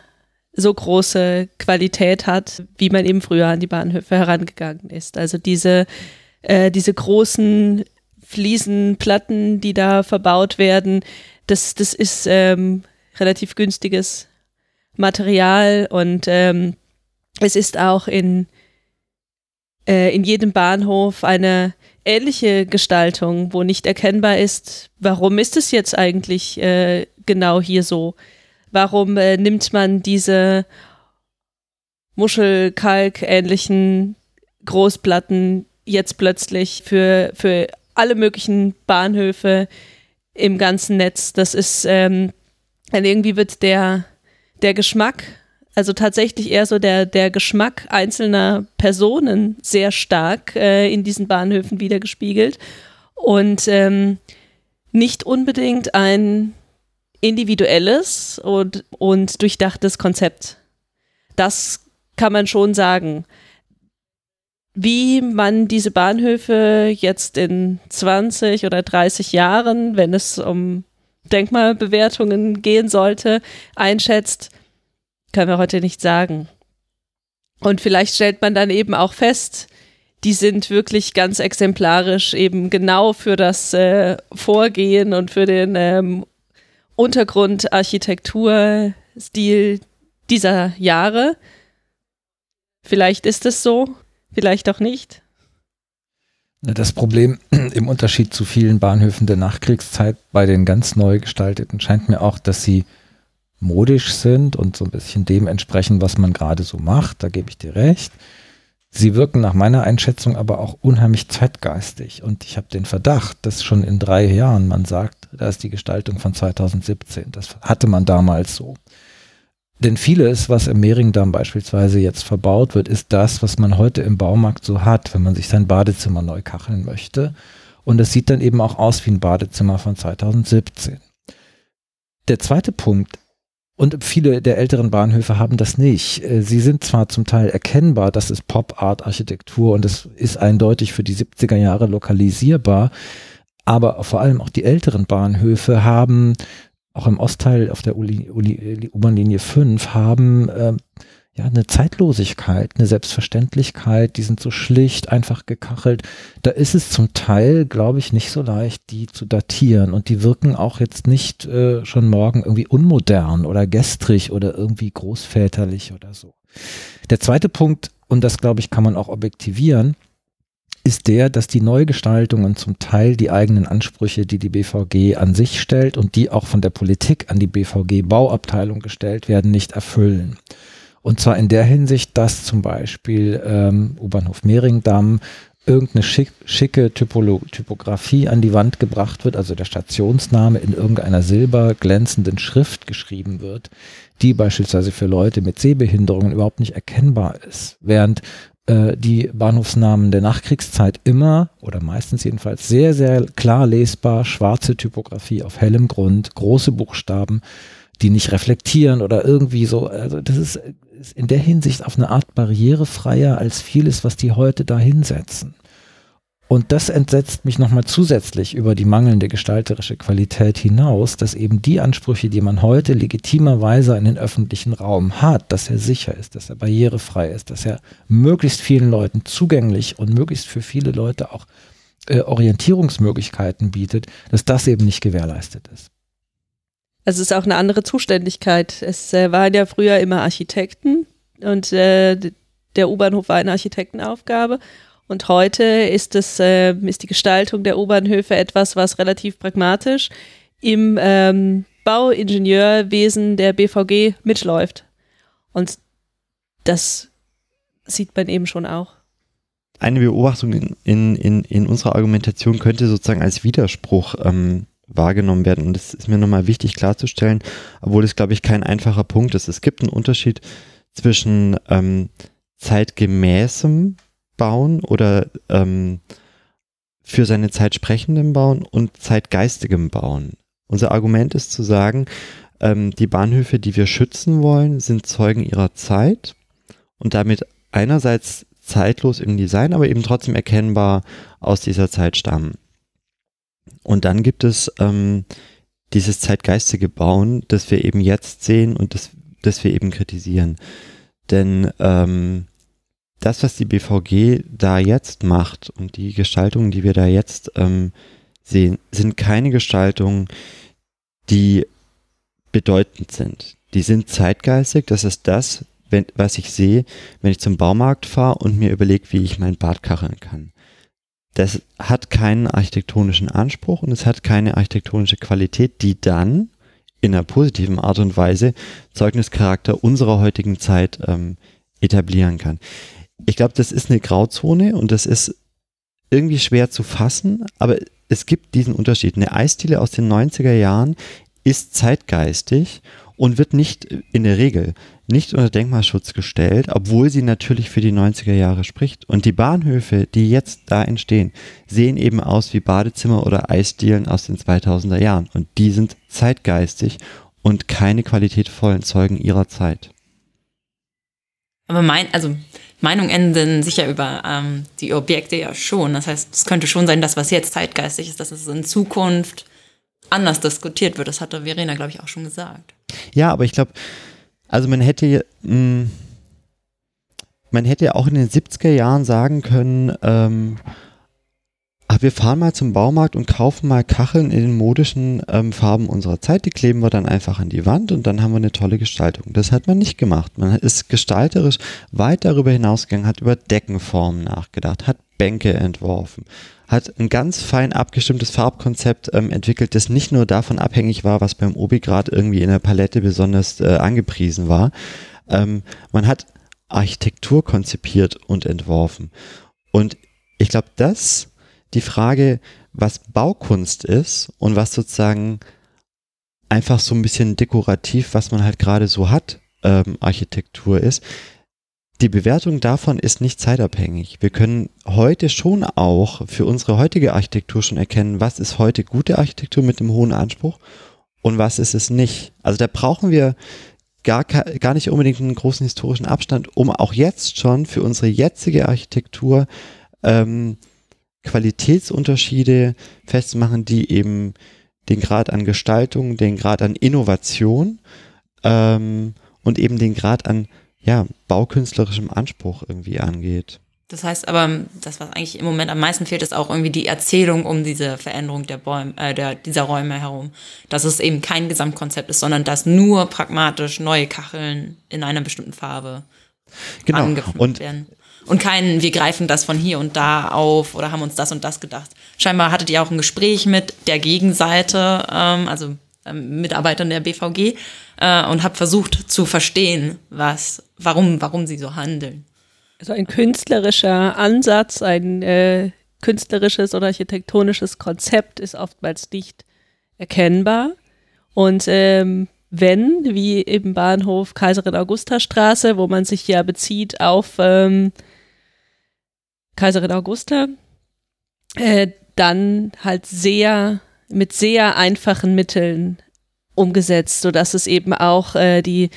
so große Qualität hat, wie man eben früher an die Bahnhöfe herangegangen ist. Also diese, äh, diese großen Fliesenplatten, die da verbaut werden, das, das ist ähm, relativ günstiges Material und ähm, es ist auch in, äh, in jedem Bahnhof eine ähnliche Gestaltung, wo nicht erkennbar ist, warum ist es jetzt eigentlich äh, genau hier so? Warum äh, nimmt man diese Muschelkalk-ähnlichen Großplatten jetzt plötzlich für, für alle möglichen Bahnhöfe im ganzen Netz? Das ist, ähm, irgendwie wird der, der Geschmack also tatsächlich eher so der, der Geschmack einzelner Personen sehr stark äh, in diesen Bahnhöfen wiedergespiegelt und ähm, nicht unbedingt ein individuelles und, und durchdachtes Konzept. Das kann man schon sagen. Wie man diese Bahnhöfe jetzt in 20 oder 30 Jahren, wenn es um Denkmalbewertungen gehen sollte, einschätzt, können wir heute nicht sagen. Und vielleicht stellt man dann eben auch fest, die sind wirklich ganz exemplarisch eben genau für das äh, Vorgehen und für den ähm, Untergrundarchitekturstil dieser Jahre. Vielleicht ist es so, vielleicht auch nicht. Das Problem im Unterschied zu vielen Bahnhöfen der Nachkriegszeit bei den ganz neu gestalteten scheint mir auch, dass sie modisch sind und so ein bisschen dem entsprechen, was man gerade so macht. Da gebe ich dir recht. Sie wirken nach meiner Einschätzung aber auch unheimlich zeitgeistig. Und ich habe den Verdacht, dass schon in drei Jahren man sagt, da ist die Gestaltung von 2017. Das hatte man damals so. Denn vieles, was im Mehringdamm beispielsweise jetzt verbaut wird, ist das, was man heute im Baumarkt so hat, wenn man sich sein Badezimmer neu kacheln möchte. Und es sieht dann eben auch aus wie ein Badezimmer von 2017. Der zweite Punkt, und viele der älteren Bahnhöfe haben das nicht. Äh, sie sind zwar zum Teil erkennbar, das ist Pop-Art-Architektur und es ist eindeutig für die 70er Jahre lokalisierbar, aber vor allem auch die älteren Bahnhöfe haben auch im Ostteil auf der U-Bahn-Linie 5 haben äh, ja eine Zeitlosigkeit, eine Selbstverständlichkeit, die sind so schlicht, einfach gekachelt. Da ist es zum Teil, glaube ich, nicht so leicht, die zu datieren und die wirken auch jetzt nicht äh, schon morgen irgendwie unmodern oder gestrig oder irgendwie großväterlich oder so. Der zweite Punkt, und das glaube ich, kann man auch objektivieren, ist der, dass die Neugestaltungen zum Teil die eigenen Ansprüche, die die BVG an sich stellt und die auch von der Politik an die BVG-Bauabteilung gestellt werden, nicht erfüllen. Und zwar in der Hinsicht, dass zum Beispiel ähm, U-Bahnhof Mehringdamm irgendeine schick, schicke Typolo Typografie an die Wand gebracht wird, also der Stationsname in irgendeiner silberglänzenden Schrift geschrieben wird, die beispielsweise für Leute mit Sehbehinderungen überhaupt nicht erkennbar ist. Während äh, die Bahnhofsnamen der Nachkriegszeit immer oder meistens jedenfalls sehr, sehr klar lesbar, schwarze Typografie auf hellem Grund, große Buchstaben, die nicht reflektieren oder irgendwie so. Also das ist, ist in der Hinsicht auf eine Art barrierefreier als vieles, was die heute da hinsetzen. Und das entsetzt mich nochmal zusätzlich über die mangelnde gestalterische Qualität hinaus, dass eben die Ansprüche, die man heute legitimerweise in den öffentlichen Raum hat, dass er sicher ist, dass er barrierefrei ist, dass er möglichst vielen Leuten zugänglich und möglichst für viele Leute auch äh, Orientierungsmöglichkeiten bietet, dass das eben nicht gewährleistet ist. Also es ist auch eine andere Zuständigkeit. Es äh, waren ja früher immer Architekten und äh, der U-Bahnhof war eine Architektenaufgabe. Und heute ist es, äh, ist die Gestaltung der U-Bahnhöfe etwas, was relativ pragmatisch im ähm, Bauingenieurwesen der BVG mitläuft. Und das sieht man eben schon auch. Eine Beobachtung in, in, in, in unserer Argumentation könnte sozusagen als Widerspruch ähm, wahrgenommen werden. Und das ist mir nochmal wichtig klarzustellen, obwohl es, glaube ich, kein einfacher Punkt ist. Es gibt einen Unterschied zwischen ähm, zeitgemäßem Bauen oder ähm, für seine Zeit sprechendem Bauen und zeitgeistigem Bauen. Unser Argument ist zu sagen, ähm, die Bahnhöfe, die wir schützen wollen, sind Zeugen ihrer Zeit und damit einerseits zeitlos im Design, aber eben trotzdem erkennbar aus dieser Zeit stammen. Und dann gibt es ähm, dieses zeitgeistige Bauen, das wir eben jetzt sehen und das, das wir eben kritisieren. Denn ähm, das, was die BVG da jetzt macht und die Gestaltungen, die wir da jetzt ähm, sehen, sind keine Gestaltungen, die bedeutend sind. Die sind zeitgeistig, das ist das, wenn, was ich sehe, wenn ich zum Baumarkt fahre und mir überlege, wie ich mein Bad kacheln kann. Das hat keinen architektonischen Anspruch und es hat keine architektonische Qualität, die dann in einer positiven Art und Weise Zeugnischarakter unserer heutigen Zeit ähm, etablieren kann ich glaube, das ist eine Grauzone und das ist irgendwie schwer zu fassen, aber es gibt diesen Unterschied. Eine Eisdiele aus den 90er Jahren ist zeitgeistig und wird nicht in der Regel nicht unter Denkmalschutz gestellt, obwohl sie natürlich für die 90er Jahre spricht. Und die Bahnhöfe, die jetzt da entstehen, sehen eben aus wie Badezimmer oder Eisdielen aus den 2000er Jahren. Und die sind zeitgeistig und keine qualitätvollen Zeugen ihrer Zeit. Aber mein, also Meinungen ändern sich ja über ähm, die Objekte ja schon. Das heißt, es könnte schon sein, dass was jetzt zeitgeistig ist, dass es in Zukunft anders diskutiert wird. Das hatte Verena, glaube ich, auch schon gesagt. Ja, aber ich glaube, also man hätte, mh, hm, man hätte auch in den 70er Jahren sagen können, ähm, ach, wir fahren mal zum Baumarkt und kaufen mal Kacheln in den modischen ähm, Farben unserer Zeit. Die kleben wir dann einfach an die Wand und dann haben wir eine tolle Gestaltung. Das hat man nicht gemacht. Man ist gestalterisch weit darüber hinausgegangen, hat über Deckenformen nachgedacht, hat Bänke entworfen, hat ein ganz fein abgestimmtes Farbkonzept ähm, entwickelt, das nicht nur davon abhängig war, was beim Obi gerade irgendwie in der Palette besonders äh, angepriesen war. Ähm, man hat Architektur konzipiert und entworfen. Und ich glaube, das, die Frage, was Baukunst ist und was sozusagen einfach so ein bisschen dekorativ, was man halt gerade so hat, ähm, Architektur ist, die Bewertung davon ist nicht zeitabhängig. Wir können heute schon auch für unsere heutige Architektur schon erkennen, was ist heute gute Architektur mit einem hohen Anspruch und was ist es nicht. Also da brauchen wir gar, gar nicht unbedingt einen großen historischen Abstand, um auch jetzt schon für unsere jetzige Architektur ähm, Qualitätsunterschiede festzumachen, die eben den Grad an Gestaltung, den Grad an Innovation ähm, und eben den Grad an ja, baukünstlerischem Anspruch irgendwie angeht. Das heißt aber, das, was eigentlich im Moment am meisten fehlt, ist auch irgendwie die Erzählung um diese Veränderung der Bäume, äh, der, dieser Räume herum. Dass es eben kein Gesamtkonzept ist, sondern dass nur pragmatisch neue Kacheln in einer bestimmten Farbe genau. angefangen und werden. Und kein, wir greifen das von hier und da auf oder haben uns das und das gedacht. Scheinbar hattet ihr auch ein Gespräch mit der Gegenseite, ähm, also ähm, Mitarbeitern der BVG äh, und habe versucht zu verstehen, was, warum, warum sie so handeln. Also ein künstlerischer Ansatz, ein äh, künstlerisches oder architektonisches Konzept ist oftmals nicht erkennbar. Und ähm, wenn, wie im Bahnhof Kaiserin Augusta Straße, wo man sich ja bezieht auf ähm, Kaiserin Augusta, äh, dann halt sehr mit sehr einfachen Mitteln umgesetzt, sodass es eben auch äh, die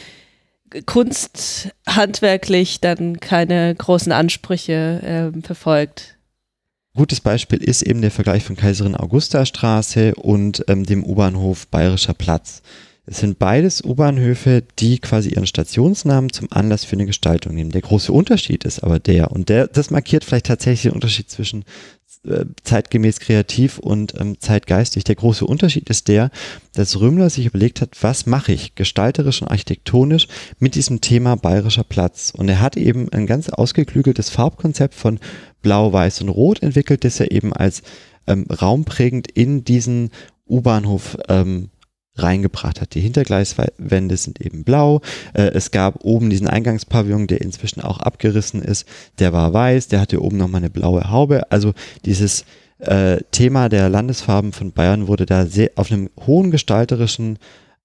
Kunst handwerklich dann keine großen Ansprüche äh, verfolgt. Gutes Beispiel ist eben der Vergleich von Kaiserin Augusta Straße und ähm, dem U-Bahnhof Bayerischer Platz. Es sind beides U-Bahnhöfe, die quasi ihren Stationsnamen zum Anlass für eine Gestaltung nehmen. Der große Unterschied ist aber der, und der, das markiert vielleicht tatsächlich den Unterschied zwischen äh, zeitgemäß kreativ und ähm, zeitgeistig. Der große Unterschied ist der, dass Römler sich überlegt hat, was mache ich gestalterisch und architektonisch mit diesem Thema bayerischer Platz. Und er hat eben ein ganz ausgeklügeltes Farbkonzept von Blau, Weiß und Rot entwickelt, das er eben als ähm, raumprägend in diesen U-Bahnhof ähm, reingebracht hat. Die Hintergleiswände sind eben blau. Äh, es gab oben diesen Eingangspavillon, der inzwischen auch abgerissen ist. Der war weiß, der hatte oben nochmal eine blaue Haube. Also dieses äh, Thema der Landesfarben von Bayern wurde da sehr auf einem hohen gestalterischen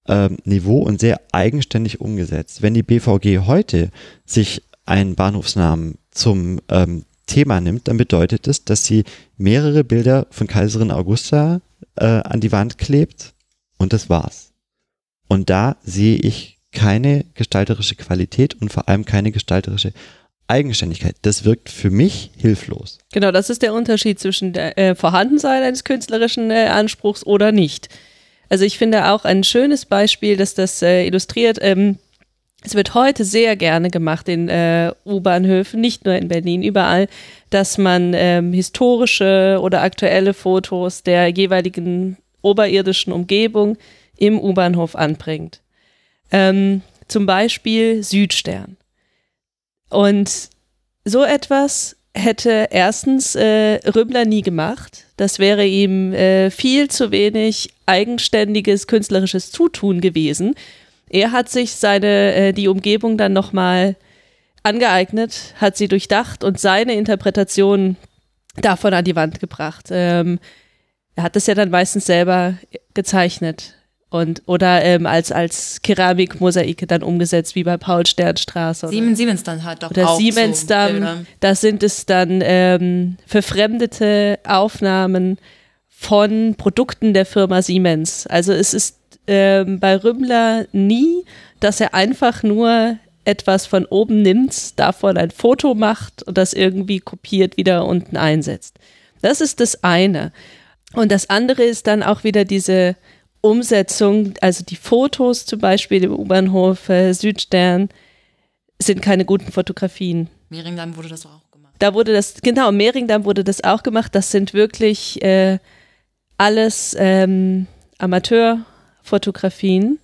äh, Niveau und sehr eigenständig umgesetzt. Wenn die BVG heute sich einen Bahnhofsnamen zum ähm, Thema nimmt, dann bedeutet es, dass sie mehrere Bilder von Kaiserin Augusta äh, an die Wand klebt und das war's. Und da sehe ich keine gestalterische Qualität und vor allem keine gestalterische Eigenständigkeit. Das wirkt für mich hilflos. Genau, das ist der Unterschied zwischen der äh, Vorhandensein eines künstlerischen äh, Anspruchs oder nicht. Also ich finde auch ein schönes Beispiel, dass das äh, illustriert. Ähm, es wird heute sehr gerne gemacht in äh, U-Bahnhöfen, nicht nur in Berlin, überall, dass man ähm, historische oder aktuelle Fotos der jeweiligen oberirdischen Umgebung im U-Bahnhof anbringt. Ähm, zum Beispiel Südstern. Und so etwas hätte erstens äh, Rümmler nie gemacht. Das wäre ihm äh, viel zu wenig eigenständiges künstlerisches Zutun gewesen. Er hat sich seine äh, die Umgebung dann nochmal angeeignet, hat sie durchdacht und seine Interpretation davon an die Wand gebracht. Ähm, er hat das ja dann meistens selber gezeichnet. Und, oder ähm, als, als Keramikmosaike dann umgesetzt, wie bei Paul Sternstraße. Siemens, Siemens dann halt doch oder auch Siemens so dann, da sind es dann ähm, verfremdete Aufnahmen von Produkten der Firma Siemens. Also es ist ähm, bei Rümmler nie, dass er einfach nur etwas von oben nimmt, davon ein Foto macht und das irgendwie kopiert wieder unten einsetzt. Das ist das eine. Und das andere ist dann auch wieder diese Umsetzung, also die Fotos zum Beispiel im U-Bahnhof äh, Südstern sind keine guten Fotografien. Mehringdamm wurde das auch gemacht. Da wurde das, genau, Mehringdamm wurde das auch gemacht. Das sind wirklich äh, alles ähm, Amateurfotografien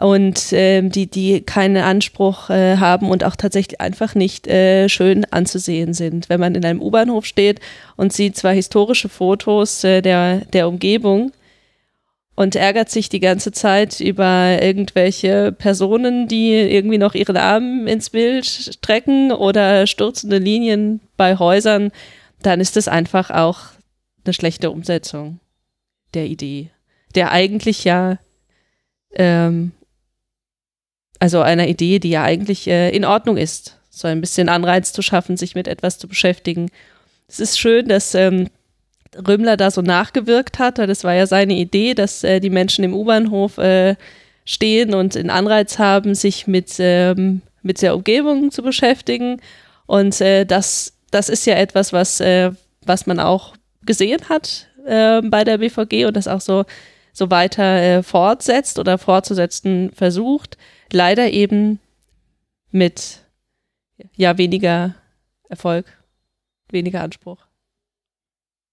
und ähm, die, die keinen Anspruch äh, haben und auch tatsächlich einfach nicht äh, schön anzusehen sind. Wenn man in einem U-Bahnhof steht und sieht zwar historische Fotos äh, der, der Umgebung und ärgert sich die ganze Zeit über irgendwelche Personen, die irgendwie noch ihren Arm ins Bild strecken oder stürzende Linien bei Häusern, dann ist das einfach auch eine schlechte Umsetzung der Idee, der eigentlich ja ähm, also einer Idee, die ja eigentlich äh, in Ordnung ist, so ein bisschen Anreiz zu schaffen, sich mit etwas zu beschäftigen. Es ist schön, dass ähm, Rümmler da so nachgewirkt hat, weil das war ja seine Idee, dass äh, die Menschen im U-Bahnhof äh, stehen und einen Anreiz haben, sich mit, ähm, mit der Umgebung zu beschäftigen. Und äh, das, das ist ja etwas, was, äh, was man auch gesehen hat äh, bei der BVG und das auch so, so weiter äh, fortsetzt oder fortzusetzen versucht. Leider eben mit ja weniger Erfolg, weniger Anspruch.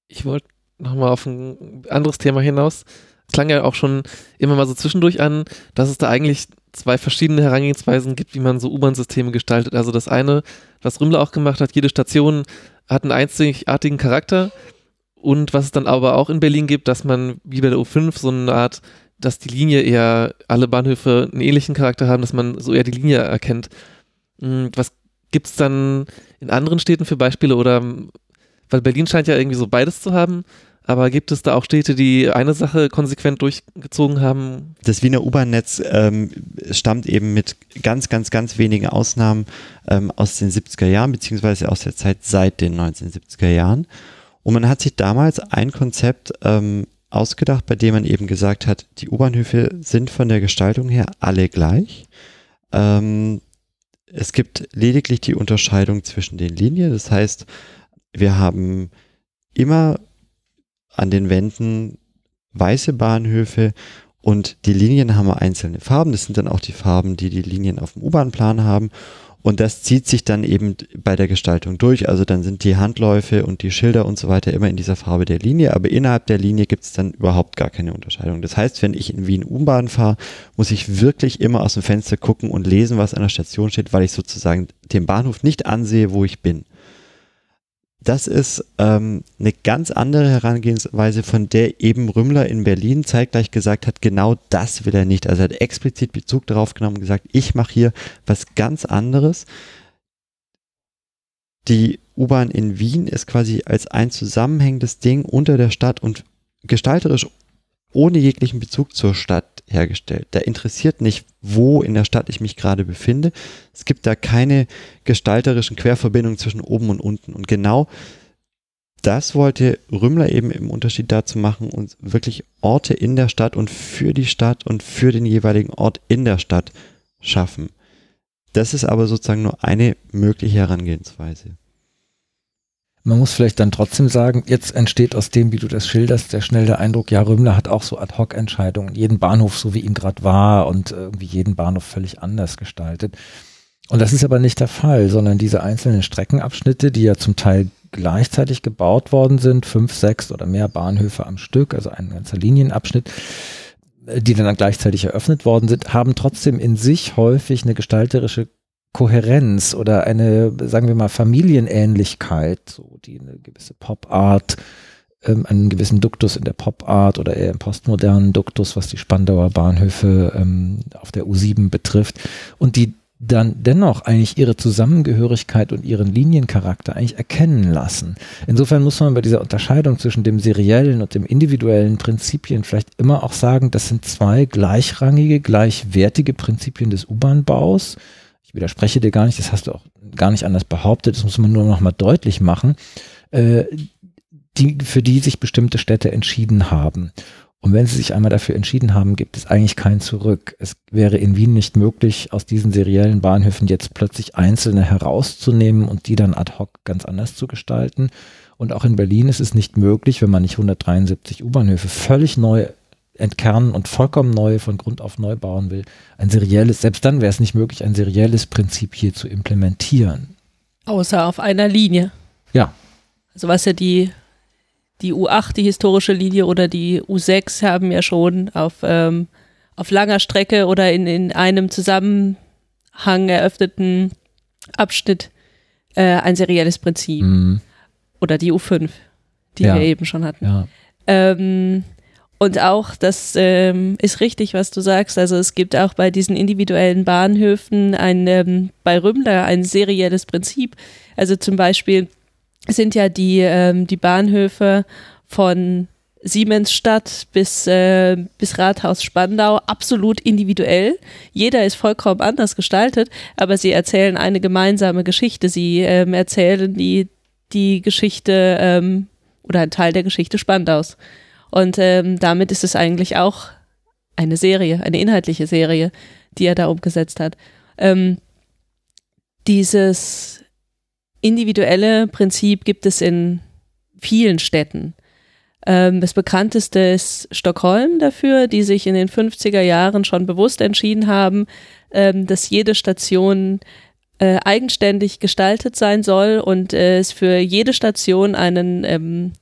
Ich wollte nochmal auf ein anderes Thema hinaus. Es klang ja auch schon immer mal so zwischendurch an, dass es da eigentlich zwei verschiedene Herangehensweisen gibt, wie man so U-Bahn-Systeme gestaltet. Also das eine, was Rümmler auch gemacht hat, jede Station hat einen einzigartigen Charakter. Und was es dann aber auch in Berlin gibt, dass man wie bei der U5 so eine Art, dass die Linie eher alle Bahnhöfe einen ähnlichen Charakter haben, dass man so eher die Linie erkennt. Hm, Was gibt es dann in anderen Städten für Beispiele oder weil Berlin scheint ja irgendwie so beides zu haben, aber gibt es da auch Städte, die eine Sache konsequent durchgezogen haben? Das Wiener U-Bahn-Netz ähm, stammt eben mit ganz, ganz, ganz wenigen Ausnahmen ähm, aus den 70er Jahren, beziehungsweise aus der Zeit seit den 1970er Jahren. Und man hat sich damals ein Konzept ähm, ausgedacht, bei dem man eben gesagt hat, die U-Bahnhöfe sind von der Gestaltung her alle gleich. Ähm, es gibt lediglich die Unterscheidung zwischen den Linien. Das heißt, wir haben immer an den Wänden weiße Bahnhöfe und die Linien haben einzelne Farben. Das sind dann auch die Farben, die die Linien auf dem U-Bahn-Plan haben. Und das zieht sich dann eben bei der Gestaltung durch. Also dann sind die Handläufe und die Schilder und so weiter immer in dieser Farbe der Linie. Aber innerhalb der Linie gibt es dann überhaupt gar keine Unterscheidung. Das heißt, wenn ich in Wien U-Bahn fahre, muss ich wirklich immer aus dem Fenster gucken und lesen, was an der Station steht, weil ich sozusagen den Bahnhof nicht ansehe, wo ich bin das ist ähm, eine ganz andere Herangehensweise, von der eben Rümmler in Berlin zeitgleich gesagt hat, genau das will er nicht. Also er hat explizit Bezug darauf genommen und gesagt, ich mache hier was ganz anderes. Die U-Bahn in Wien ist quasi als ein zusammenhängendes Ding unter der Stadt und gestalterisch ohne jeglichen Bezug zur Stadt hergestellt. Da interessiert nicht, wo in der Stadt ich mich gerade befinde. Es gibt da keine gestalterischen Querverbindungen zwischen oben und unten. Und genau das wollte Rümmler eben im Unterschied dazu machen und wirklich Orte in der Stadt und für die Stadt und für den jeweiligen Ort in der Stadt schaffen. Das ist aber sozusagen nur eine mögliche Herangehensweise. Man muss vielleicht dann trotzdem sagen, jetzt entsteht aus dem, wie du das schilderst, sehr schnell der Eindruck, ja, Rümmler hat auch so Ad-Hoc-Entscheidungen, jeden Bahnhof so wie ihn gerade war und irgendwie jeden Bahnhof völlig anders gestaltet. Und das ist aber nicht der Fall, sondern diese einzelnen Streckenabschnitte, die ja zum Teil gleichzeitig gebaut worden sind, fünf, sechs oder mehr Bahnhöfe am Stück, also ein ganzer Linienabschnitt, äh, die dann gleichzeitig eröffnet worden sind, haben trotzdem in sich häufig eine gestalterische Kohärenz oder eine, sagen wir mal, Familienähnlichkeit, so die eine gewisse Pop-Art, ähm, einen gewissen Duktus in der Pop-Art oder eher im postmodernen Duktus, was die Spandauer Bahnhöfe ähm, auf der U7 betrifft. Und die dann dennoch eigentlich ihre Zusammengehörigkeit und ihren Liniencharakter eigentlich erkennen lassen. Insofern muss man bei dieser Unterscheidung zwischen dem seriellen und dem individuellen Prinzipien vielleicht immer auch sagen, das sind zwei gleichrangige, gleichwertige Prinzipien des U-Bahn-Baus. Ich widerspreche dir gar nicht, das hast du auch gar nicht anders behauptet, das muss man nur noch mal deutlich machen, äh, die, für die sich bestimmte Städte entschieden haben. Und wenn sie sich einmal dafür entschieden haben, gibt es eigentlich kein Zurück. Es wäre in Wien nicht möglich, aus diesen seriellen Bahnhöfen jetzt plötzlich einzelne herauszunehmen und die dann ad hoc ganz anders zu gestalten. Und auch in Berlin ist es nicht möglich, wenn man nicht 173 U-Bahnhöfe völlig neu entkernen und vollkommen neu von Grund auf neu bauen will, ein serielles, selbst dann wäre es nicht möglich, ein serielles Prinzip hier zu implementieren. Außer auf einer Linie. Ja. Also was ja die die U8, die historische Linie oder die U6 haben ja schon auf, ähm, auf langer Strecke oder in, in einem Zusammenhang eröffneten Abschnitt äh, ein serielles Prinzip. Mhm. Oder die U5, die ja. wir eben schon hatten. Ja. Ähm, und auch, das ähm, ist richtig, was du sagst. Also es gibt auch bei diesen individuellen Bahnhöfen ein, ähm, bei Rümmler ein serielles Prinzip. Also zum Beispiel sind ja die, ähm, die Bahnhöfe von Siemensstadt bis, äh, bis Rathaus Spandau absolut individuell. Jeder ist vollkommen anders gestaltet, aber sie erzählen eine gemeinsame Geschichte. Sie ähm, erzählen die, die Geschichte ähm, oder ein Teil der Geschichte Spandaus. Und ähm, damit ist es eigentlich auch eine Serie, eine inhaltliche Serie, die er da umgesetzt hat. Ähm, dieses individuelle Prinzip gibt es in vielen Städten. Ähm, das bekannteste ist Stockholm dafür, die sich in den 50er Jahren schon bewusst entschieden haben, ähm, dass jede Station äh, eigenständig gestaltet sein soll und äh, es für jede Station einen, ähm,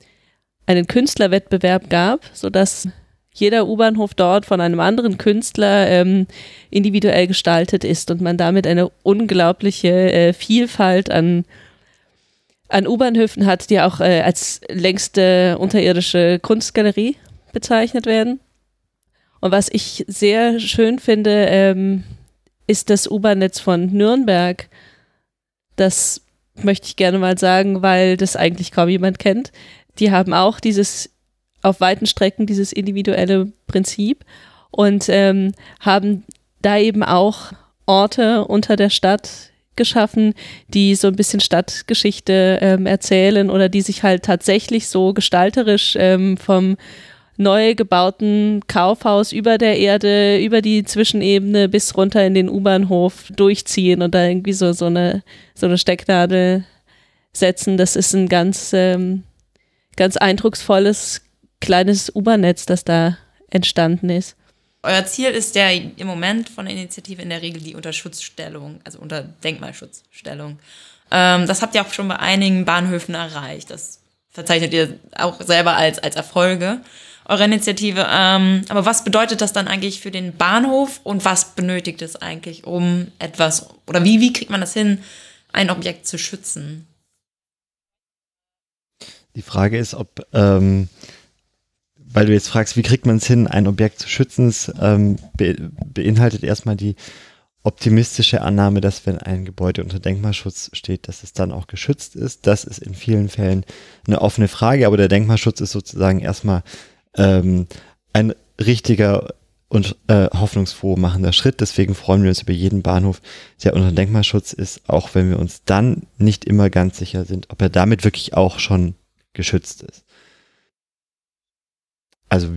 einen Künstlerwettbewerb gab, sodass jeder U-Bahnhof dort von einem anderen Künstler ähm, individuell gestaltet ist und man damit eine unglaubliche äh, Vielfalt an an U-Bahnhöfen hat, die auch äh, als längste unterirdische Kunstgalerie bezeichnet werden. Und was ich sehr schön finde, ähm, ist das U-Bahn-Netz von Nürnberg. Das möchte ich gerne mal sagen, weil das eigentlich kaum jemand kennt. Die haben auch dieses auf weiten Strecken dieses individuelle Prinzip und ähm, haben da eben auch Orte unter der Stadt geschaffen, die so ein bisschen Stadtgeschichte ähm, erzählen oder die sich halt tatsächlich so gestalterisch ähm, vom neu gebauten Kaufhaus über der Erde, über die Zwischenebene bis runter in den U-Bahnhof durchziehen und da irgendwie so, so, eine, so eine Stecknadel setzen. Das ist ein ganz, ähm, ganz eindrucksvolles kleines U-Bahn-Netz, das da entstanden ist. Euer Ziel ist ja im Moment von der Initiative in der Regel die Unterschutzstellung, also unter Denkmalschutzstellung. Ähm, das habt ihr auch schon bei einigen Bahnhöfen erreicht. Das verzeichnet ihr auch selber als, als Erfolge eurer Initiative. Ähm, aber was bedeutet das dann eigentlich für den Bahnhof und was benötigt es eigentlich, um etwas, oder wie, wie kriegt man das hin, ein Objekt zu schützen? Die Frage ist, ob ähm, weil du jetzt fragst, wie kriegt man es hin, ein Objekt zu schützen, ähm, be beinhaltet erstmal die optimistische Annahme, dass wenn ein Gebäude unter Denkmalschutz steht, dass es dann auch geschützt ist. Das ist in vielen Fällen eine offene Frage, aber der Denkmalschutz ist sozusagen erstmal ähm, ein richtiger und äh, hoffnungsfroh machender Schritt. Deswegen freuen wir uns über jeden Bahnhof, der unter Denkmalschutz ist, auch wenn wir uns dann nicht immer ganz sicher sind, ob er damit wirklich auch schon geschützt ist also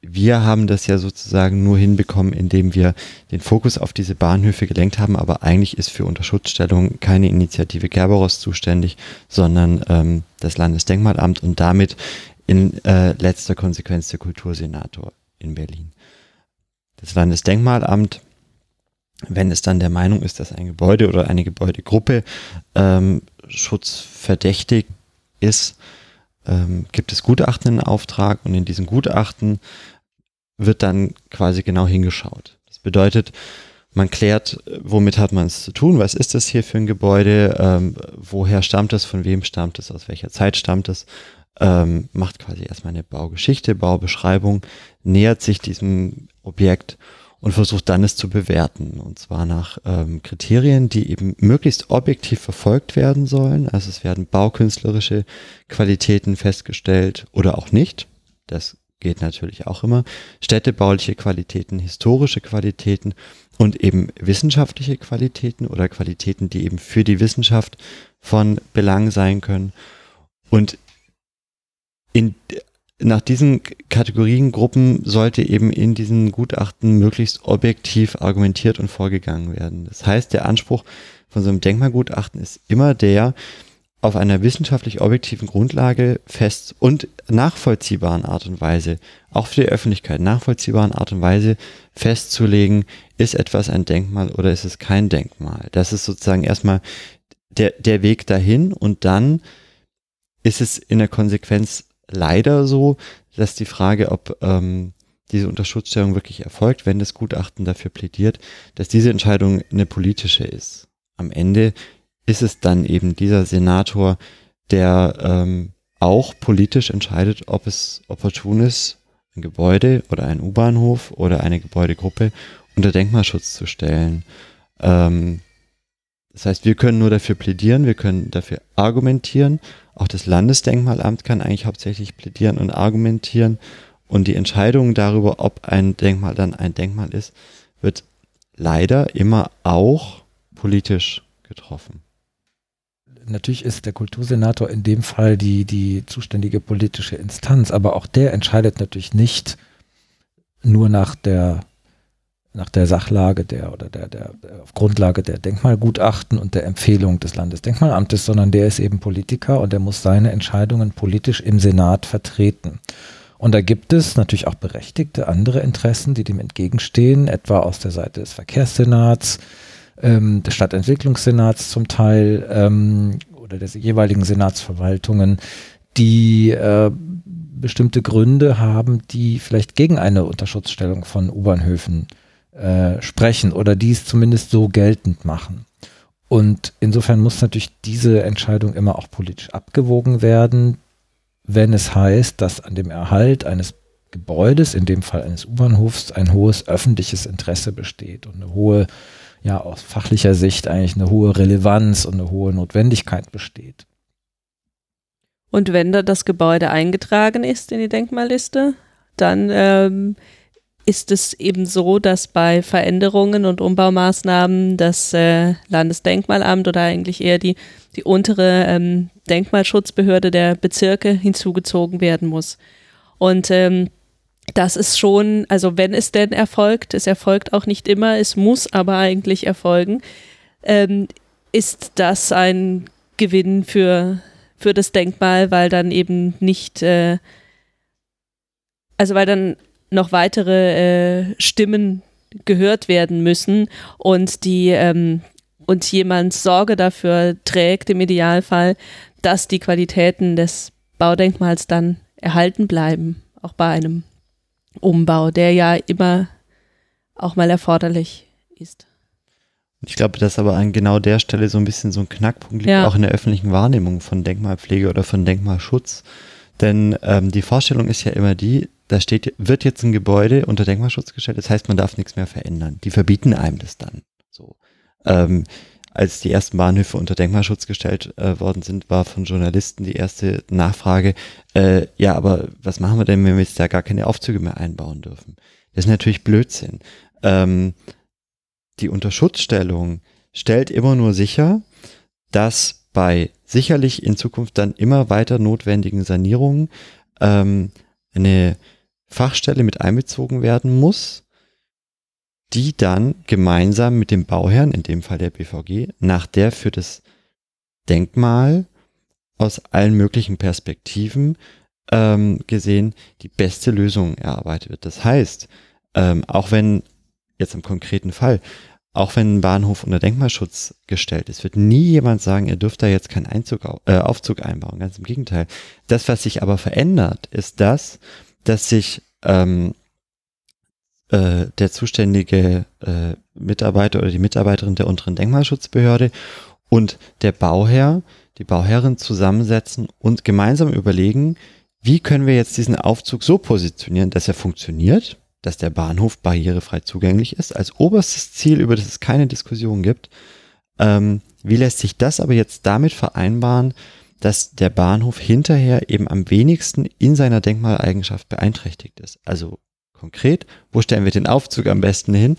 wir haben das ja sozusagen nur hinbekommen, indem wir den Fokus auf diese Bahnhöfe gelenkt haben, aber eigentlich ist für Unterschutzstellung keine Initiative Gerberos zuständig, sondern ähm, das Landesdenkmalamt und damit in äh, letzter Konsequenz der Kultursenator in Berlin. Das Landesdenkmalamt, wenn es dann der Meinung ist, dass ein Gebäude oder eine Gebäudegruppe ähm, schutzverdächtig ist, ähm, gibt es Gutachten in Auftrag und in diesen Gutachten wird dann quasi genau hingeschaut. Das bedeutet, man klärt, womit hat man es zu tun, was ist das hier für ein Gebäude, ähm, woher stammt es, von wem stammt es, aus welcher Zeit stammt es, ähm, macht quasi erstmal eine Baugeschichte, Baubeschreibung, nähert sich diesem Objekt und versucht dann es zu bewerten. Und zwar nach ähm, Kriterien, die eben möglichst objektiv verfolgt werden sollen. Also es werden baukünstlerische Qualitäten festgestellt oder auch nicht. Das geht natürlich auch immer. Städtebauliche Qualitäten, historische Qualitäten und eben wissenschaftliche Qualitäten oder Qualitäten, die eben für die Wissenschaft von Belang sein können. Und in, nach diesen Kategoriengruppen sollte eben in diesen Gutachten möglichst objektiv argumentiert und vorgegangen werden. Das heißt, der Anspruch von so einem Denkmalgutachten ist immer der, auf einer wissenschaftlich objektiven Grundlage fest und nachvollziehbaren Art und Weise, auch für die Öffentlichkeit nachvollziehbaren Art und Weise festzulegen, ist etwas ein Denkmal oder ist es kein Denkmal. Das ist sozusagen erstmal der, der Weg dahin und dann ist es in der Konsequenz leider so, dass die Frage, ob ähm, diese Unterschutzstellung wirklich erfolgt, wenn das Gutachten dafür plädiert, dass diese Entscheidung eine politische ist. Am Ende ist es dann eben dieser Senator, der ähm, auch politisch entscheidet, ob es opportun ist, ein Gebäude oder ein U-Bahnhof oder eine Gebäudegruppe unter Denkmalschutz zu stellen. Ähm, das heißt, wir können nur dafür plädieren, wir können dafür argumentieren. Auch das Landesdenkmalamt kann eigentlich hauptsächlich plädieren und argumentieren. Und die Entscheidung darüber, ob ein Denkmal dann ein Denkmal ist, wird leider immer auch politisch getroffen. Natürlich ist der Kultursenator in dem Fall die, die zuständige politische Instanz, aber auch der entscheidet natürlich nicht nur nach der nach der Sachlage der oder der, der, auf Grundlage der Denkmalgutachten und der Empfehlung des Landesdenkmalamtes, sondern der ist eben Politiker und der muss seine Entscheidungen politisch im Senat vertreten. Und da gibt es natürlich auch berechtigte andere Interessen, die dem entgegenstehen, etwa aus der Seite des Verkehrssenats, ähm, des Stadtentwicklungssenats zum Teil ähm, oder der jeweiligen Senatsverwaltungen, die äh, bestimmte Gründe haben, die vielleicht gegen eine Unterschutzstellung von U-Bahnhöfen äh, sprechen oder dies zumindest so geltend machen. Und insofern muss natürlich diese Entscheidung immer auch politisch abgewogen werden, wenn es heißt, dass an dem Erhalt eines Gebäudes, in dem Fall eines U-Bahnhofs, ein hohes öffentliches Interesse besteht und eine hohe, ja aus fachlicher Sicht eigentlich eine hohe Relevanz und eine hohe Notwendigkeit besteht. Und wenn da das Gebäude eingetragen ist in die Denkmalliste, dann ähm, ist es eben so, dass bei Veränderungen und Umbaumaßnahmen das äh, Landesdenkmalamt oder eigentlich eher die, die untere ähm, Denkmalschutzbehörde der Bezirke hinzugezogen werden muss. Und ähm, das ist schon, also wenn es denn erfolgt, es erfolgt auch nicht immer, es muss aber eigentlich erfolgen, ähm, ist das ein Gewinn für, für das Denkmal, weil dann eben nicht, äh, also weil dann noch weitere äh, Stimmen gehört werden müssen und die ähm, und jemand Sorge dafür trägt im Idealfall, dass die Qualitäten des Baudenkmals dann erhalten bleiben, auch bei einem Umbau, der ja immer auch mal erforderlich ist. Ich glaube, dass aber an genau der Stelle so ein bisschen so ein Knackpunkt liegt, ja. auch in der öffentlichen Wahrnehmung von Denkmalpflege oder von Denkmalschutz. Denn ähm, die Vorstellung ist ja immer die, da steht, wird jetzt ein Gebäude unter Denkmalschutz gestellt, das heißt, man darf nichts mehr verändern. Die verbieten einem das dann. So. Ähm, als die ersten Bahnhöfe unter Denkmalschutz gestellt äh, worden sind, war von Journalisten die erste Nachfrage, äh, ja, aber was machen wir denn, wenn wir jetzt da gar keine Aufzüge mehr einbauen dürfen? Das ist natürlich Blödsinn. Ähm, die Unterschutzstellung stellt immer nur sicher, dass bei sicherlich in Zukunft dann immer weiter notwendigen Sanierungen ähm, eine Fachstelle mit einbezogen werden muss, die dann gemeinsam mit dem Bauherrn, in dem Fall der BVG, nach der für das Denkmal aus allen möglichen Perspektiven ähm, gesehen die beste Lösung erarbeitet wird. Das heißt, ähm, auch wenn jetzt im konkreten Fall, auch wenn ein Bahnhof unter Denkmalschutz gestellt ist, wird nie jemand sagen, ihr dürft da jetzt keinen Einzug, äh, Aufzug einbauen. Ganz im Gegenteil. Das, was sich aber verändert, ist das, dass sich ähm, äh, der zuständige äh, Mitarbeiter oder die Mitarbeiterin der unteren Denkmalschutzbehörde und der Bauherr, die Bauherrin zusammensetzen und gemeinsam überlegen, wie können wir jetzt diesen Aufzug so positionieren, dass er funktioniert, dass der Bahnhof barrierefrei zugänglich ist, als oberstes Ziel, über das es keine Diskussion gibt. Ähm, wie lässt sich das aber jetzt damit vereinbaren, dass der Bahnhof hinterher eben am wenigsten in seiner Denkmaleigenschaft beeinträchtigt ist? Also konkret, wo stellen wir den Aufzug am besten hin?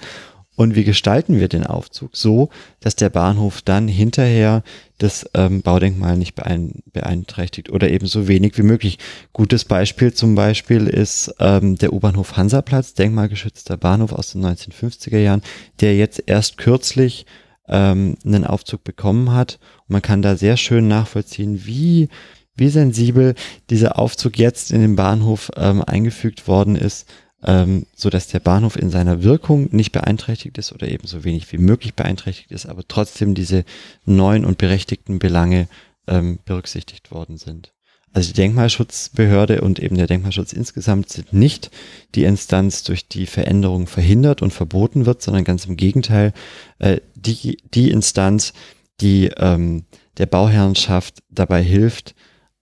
Und wie gestalten wir den Aufzug so, dass der Bahnhof dann hinterher das ähm, Baudenkmal nicht beeinträchtigt oder eben so wenig wie möglich? Gutes Beispiel zum Beispiel ist ähm, der U-Bahnhof Hansaplatz, denkmalgeschützter Bahnhof aus den 1950er Jahren, der jetzt erst kürzlich ähm, einen Aufzug bekommen hat. Und man kann da sehr schön nachvollziehen, wie, wie sensibel dieser Aufzug jetzt in den Bahnhof ähm, eingefügt worden ist ähm, so dass der Bahnhof in seiner Wirkung nicht beeinträchtigt ist oder eben so wenig wie möglich beeinträchtigt ist, aber trotzdem diese neuen und berechtigten Belange ähm, berücksichtigt worden sind. Also die Denkmalschutzbehörde und eben der Denkmalschutz insgesamt sind nicht die Instanz, durch die Veränderung verhindert und verboten wird, sondern ganz im Gegenteil äh, die, die Instanz, die ähm, der Bauherrenschaft dabei hilft,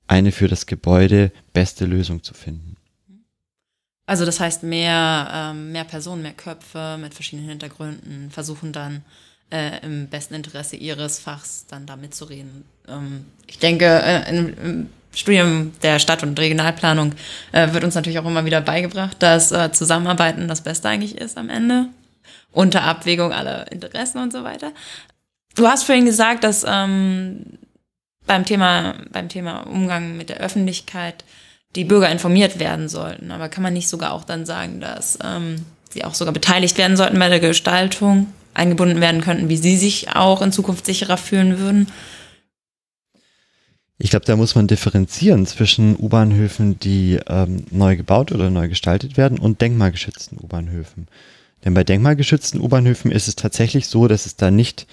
eine für das Gebäude beste Lösung zu finden. Also das heißt, mehr, ähm, mehr Personen, mehr Köpfe mit verschiedenen Hintergründen versuchen dann äh, im besten Interesse ihres Fachs dann da mitzureden. Ähm, ich denke, äh, im, im Studium der Stadt- und Regionalplanung äh, wird uns natürlich auch immer wieder beigebracht, dass äh, Zusammenarbeiten das Beste eigentlich ist am Ende. Unter Abwägung aller Interessen und so weiter. Du hast vorhin gesagt, dass ähm, beim Thema, beim Thema Umgang mit der Öffentlichkeit die Bürger informiert werden sollten. Aber kann man nicht sogar auch dann sagen, dass ähm, sie auch sogar beteiligt werden sollten bei der Gestaltung, eingebunden werden könnten, wie sie sich auch in Zukunft sicherer fühlen würden? Ich glaube, da muss man differenzieren zwischen U-Bahnhöfen, die ähm, neu gebaut oder neu gestaltet werden und denkmalgeschützten U-Bahnhöfen. Denn bei denkmalgeschützten U-Bahnhöfen ist es tatsächlich so, dass es da nicht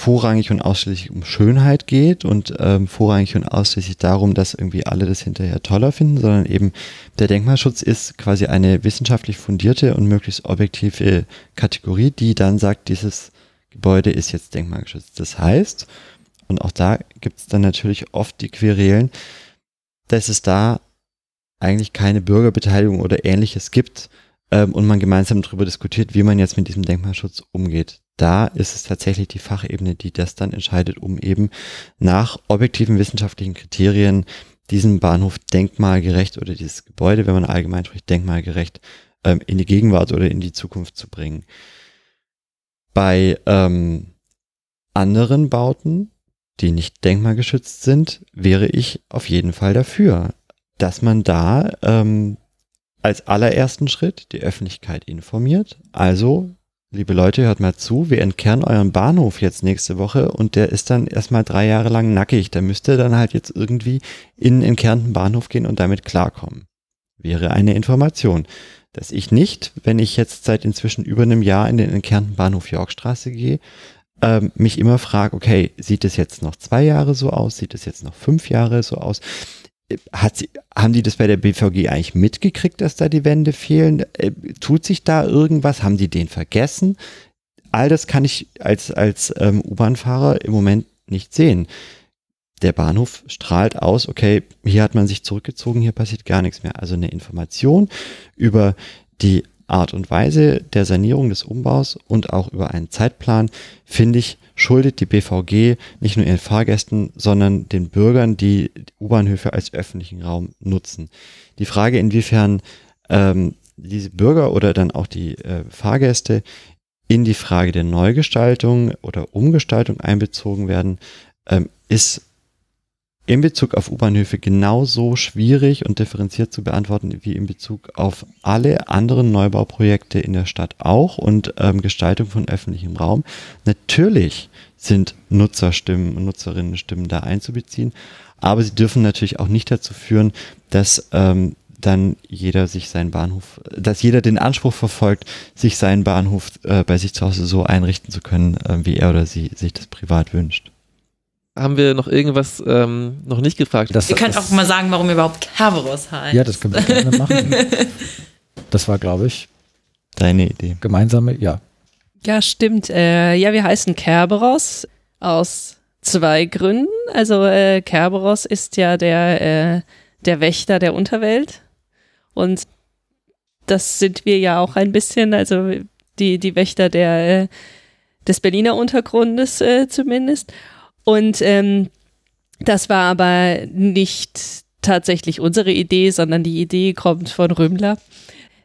vorrangig und ausschließlich um Schönheit geht und ähm, vorrangig und ausschließlich darum, dass irgendwie alle das hinterher toller finden, sondern eben der Denkmalschutz ist quasi eine wissenschaftlich fundierte und möglichst objektive Kategorie, die dann sagt, dieses Gebäude ist jetzt denkmalgeschützt. Das heißt, und auch da gibt es dann natürlich oft die Querelen, dass es da eigentlich keine Bürgerbeteiligung oder ähnliches gibt ähm, und man gemeinsam darüber diskutiert, wie man jetzt mit diesem Denkmalschutz umgeht da ist es tatsächlich die Fachebene, die das dann entscheidet, um eben nach objektiven wissenschaftlichen Kriterien diesen Bahnhof denkmalgerecht oder dieses Gebäude, wenn man allgemein spricht, denkmalgerecht ähm, in die Gegenwart oder in die Zukunft zu bringen. Bei ähm, anderen Bauten, die nicht denkmalgeschützt sind, wäre ich auf jeden Fall dafür, dass man da ähm, als allerersten Schritt die Öffentlichkeit informiert, also liebe Leute, hört mal zu, wir entkernen euren Bahnhof jetzt nächste Woche und der ist dann erstmal drei Jahre lang nackig. Da müsst ihr dann halt jetzt irgendwie in den entkernten Bahnhof gehen und damit klarkommen. Wäre eine Information. Dass ich nicht, wenn ich jetzt seit inzwischen über einem Jahr in den entkernten Bahnhof Yorkstraße gehe, ähm, mich immer frage, okay, sieht es jetzt noch zwei Jahre so aus? Sieht es jetzt noch fünf Jahre so aus? Sie, haben die das bei der BVG eigentlich mitgekriegt, dass da die Wände fehlen? Äh, tut sich da irgendwas? Haben die den vergessen? All das kann ich als, als ähm, U-Bahn-Fahrer im Moment nicht sehen. Der Bahnhof strahlt aus, okay, hier hat man sich zurückgezogen, hier passiert gar nichts mehr. Also eine Information über die Art und Weise der Sanierung des Umbaus und auch über einen Zeitplan, finde ich, schuldet die BVG nicht nur ihren Fahrgästen, sondern den Bürgern, die U-Bahnhöfe als öffentlichen Raum nutzen. Die Frage, inwiefern ähm, diese Bürger oder dann auch die äh, Fahrgäste in die Frage der Neugestaltung oder Umgestaltung einbezogen werden, ähm, ist in Bezug auf U-Bahnhöfe genauso schwierig und differenziert zu beantworten wie in Bezug auf alle anderen Neubauprojekte in der Stadt auch und ähm, Gestaltung von öffentlichem Raum. Natürlich sind Nutzerstimmen und Nutzerinnenstimmen da einzubeziehen, aber sie dürfen natürlich auch nicht dazu führen, dass ähm, dann jeder sich seinen Bahnhof, dass jeder den Anspruch verfolgt, sich seinen Bahnhof äh, bei sich zu Hause so einrichten zu können, äh, wie er oder sie sich das privat wünscht haben wir noch irgendwas ähm, noch nicht gefragt. Das, wir können auch mal sagen, warum überhaupt Kerberos heißt. Ja, das können wir gerne machen. Das war, glaube ich, deine Idee. Gemeinsame, ja. Ja, stimmt. Äh, ja, wir heißen Kerberos aus zwei Gründen. Also äh, Kerberos ist ja der, äh, der Wächter der Unterwelt. Und das sind wir ja auch ein bisschen, also die, die Wächter der, äh, des Berliner Untergrundes äh, zumindest. Und ähm, das war aber nicht tatsächlich unsere Idee, sondern die Idee kommt von Rümmler.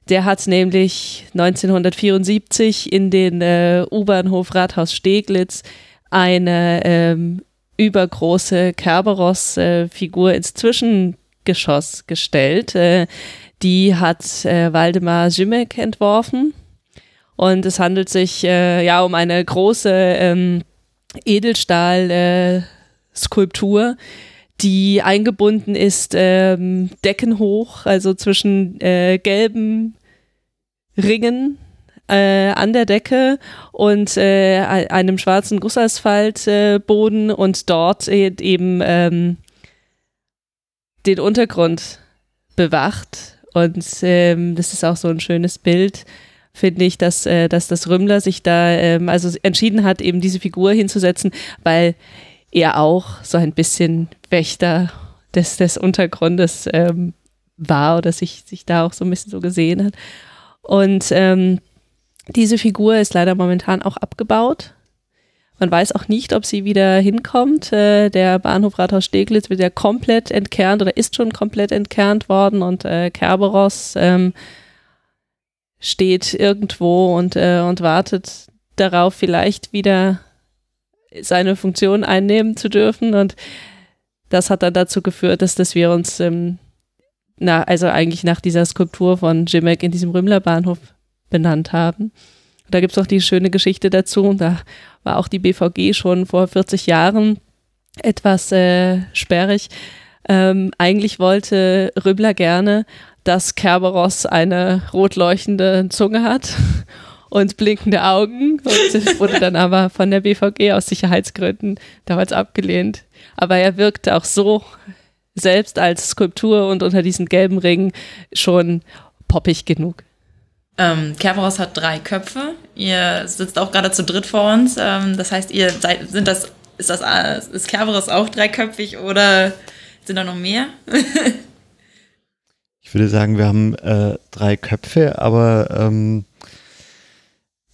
Der hat nämlich 1974 in den äh, U-Bahnhof Rathaus Steglitz eine ähm, übergroße Kerberos-Figur ins Zwischengeschoss gestellt. Äh, die hat äh, Waldemar Schimek entworfen. Und es handelt sich äh, ja um eine große ähm, Edelstahl-Skulptur, äh, die eingebunden ist ähm, deckenhoch, also zwischen äh, gelben Ringen äh, an der Decke und äh, einem schwarzen Gussasphaltboden äh, und dort eben ähm, den Untergrund bewacht. Und ähm, das ist auch so ein schönes Bild, finde ich, dass, äh, dass das Rümmler sich da ähm, also entschieden hat, eben diese Figur hinzusetzen, weil er auch so ein bisschen Wächter des, des Untergrundes ähm, war oder sich, sich da auch so ein bisschen so gesehen hat. Und ähm, diese Figur ist leider momentan auch abgebaut. Man weiß auch nicht, ob sie wieder hinkommt. Äh, der Bahnhof Rathaus Steglitz wird ja komplett entkernt oder ist schon komplett entkernt worden und äh, Kerberos ähm, steht irgendwo und, äh, und wartet darauf, vielleicht wieder seine Funktion einnehmen zu dürfen. Und das hat dann dazu geführt, dass, dass wir uns, ähm, na, also eigentlich nach dieser Skulptur von Jimek in diesem Rümmler Bahnhof benannt haben. Da gibt es auch die schöne Geschichte dazu. Da war auch die BVG schon vor 40 Jahren etwas äh, sperrig. Ähm, eigentlich wollte Rübbler gerne, dass Kerberos eine rot leuchtende Zunge hat und blinkende Augen und wurde dann aber von der BVG aus Sicherheitsgründen damals abgelehnt. Aber er wirkte auch so selbst als Skulptur und unter diesen gelben Ringen schon poppig genug. Ähm, Kerberos hat drei Köpfe. Ihr sitzt auch gerade zu dritt vor uns. Ähm, das heißt, ihr seid, sind das, ist das, ist Kerberos auch dreiköpfig oder sind da noch mehr? würde sagen, wir haben äh, drei Köpfe, aber ähm,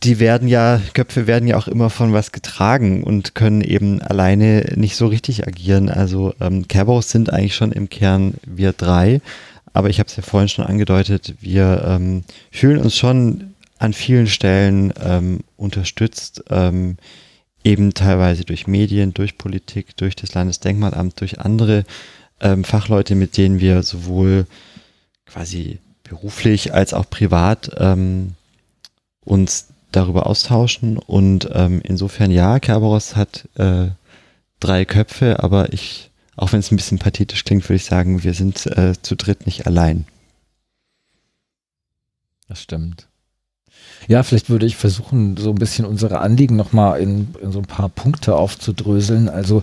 die werden ja, Köpfe werden ja auch immer von was getragen und können eben alleine nicht so richtig agieren. Also ähm, Kerberos sind eigentlich schon im Kern wir drei. Aber ich habe es ja vorhin schon angedeutet, wir ähm, fühlen uns schon an vielen Stellen ähm, unterstützt, ähm, eben teilweise durch Medien, durch Politik, durch das Landesdenkmalamt, durch andere ähm, Fachleute, mit denen wir sowohl quasi beruflich als auch privat ähm, uns darüber austauschen. Und ähm, insofern ja, Kerberos hat äh, drei Köpfe, aber ich auch wenn es ein bisschen pathetisch klingt, würde ich sagen, wir sind äh, zu dritt nicht allein. Das stimmt. Ja, vielleicht würde ich versuchen, so ein bisschen unsere Anliegen nochmal in, in so ein paar Punkte aufzudröseln. Also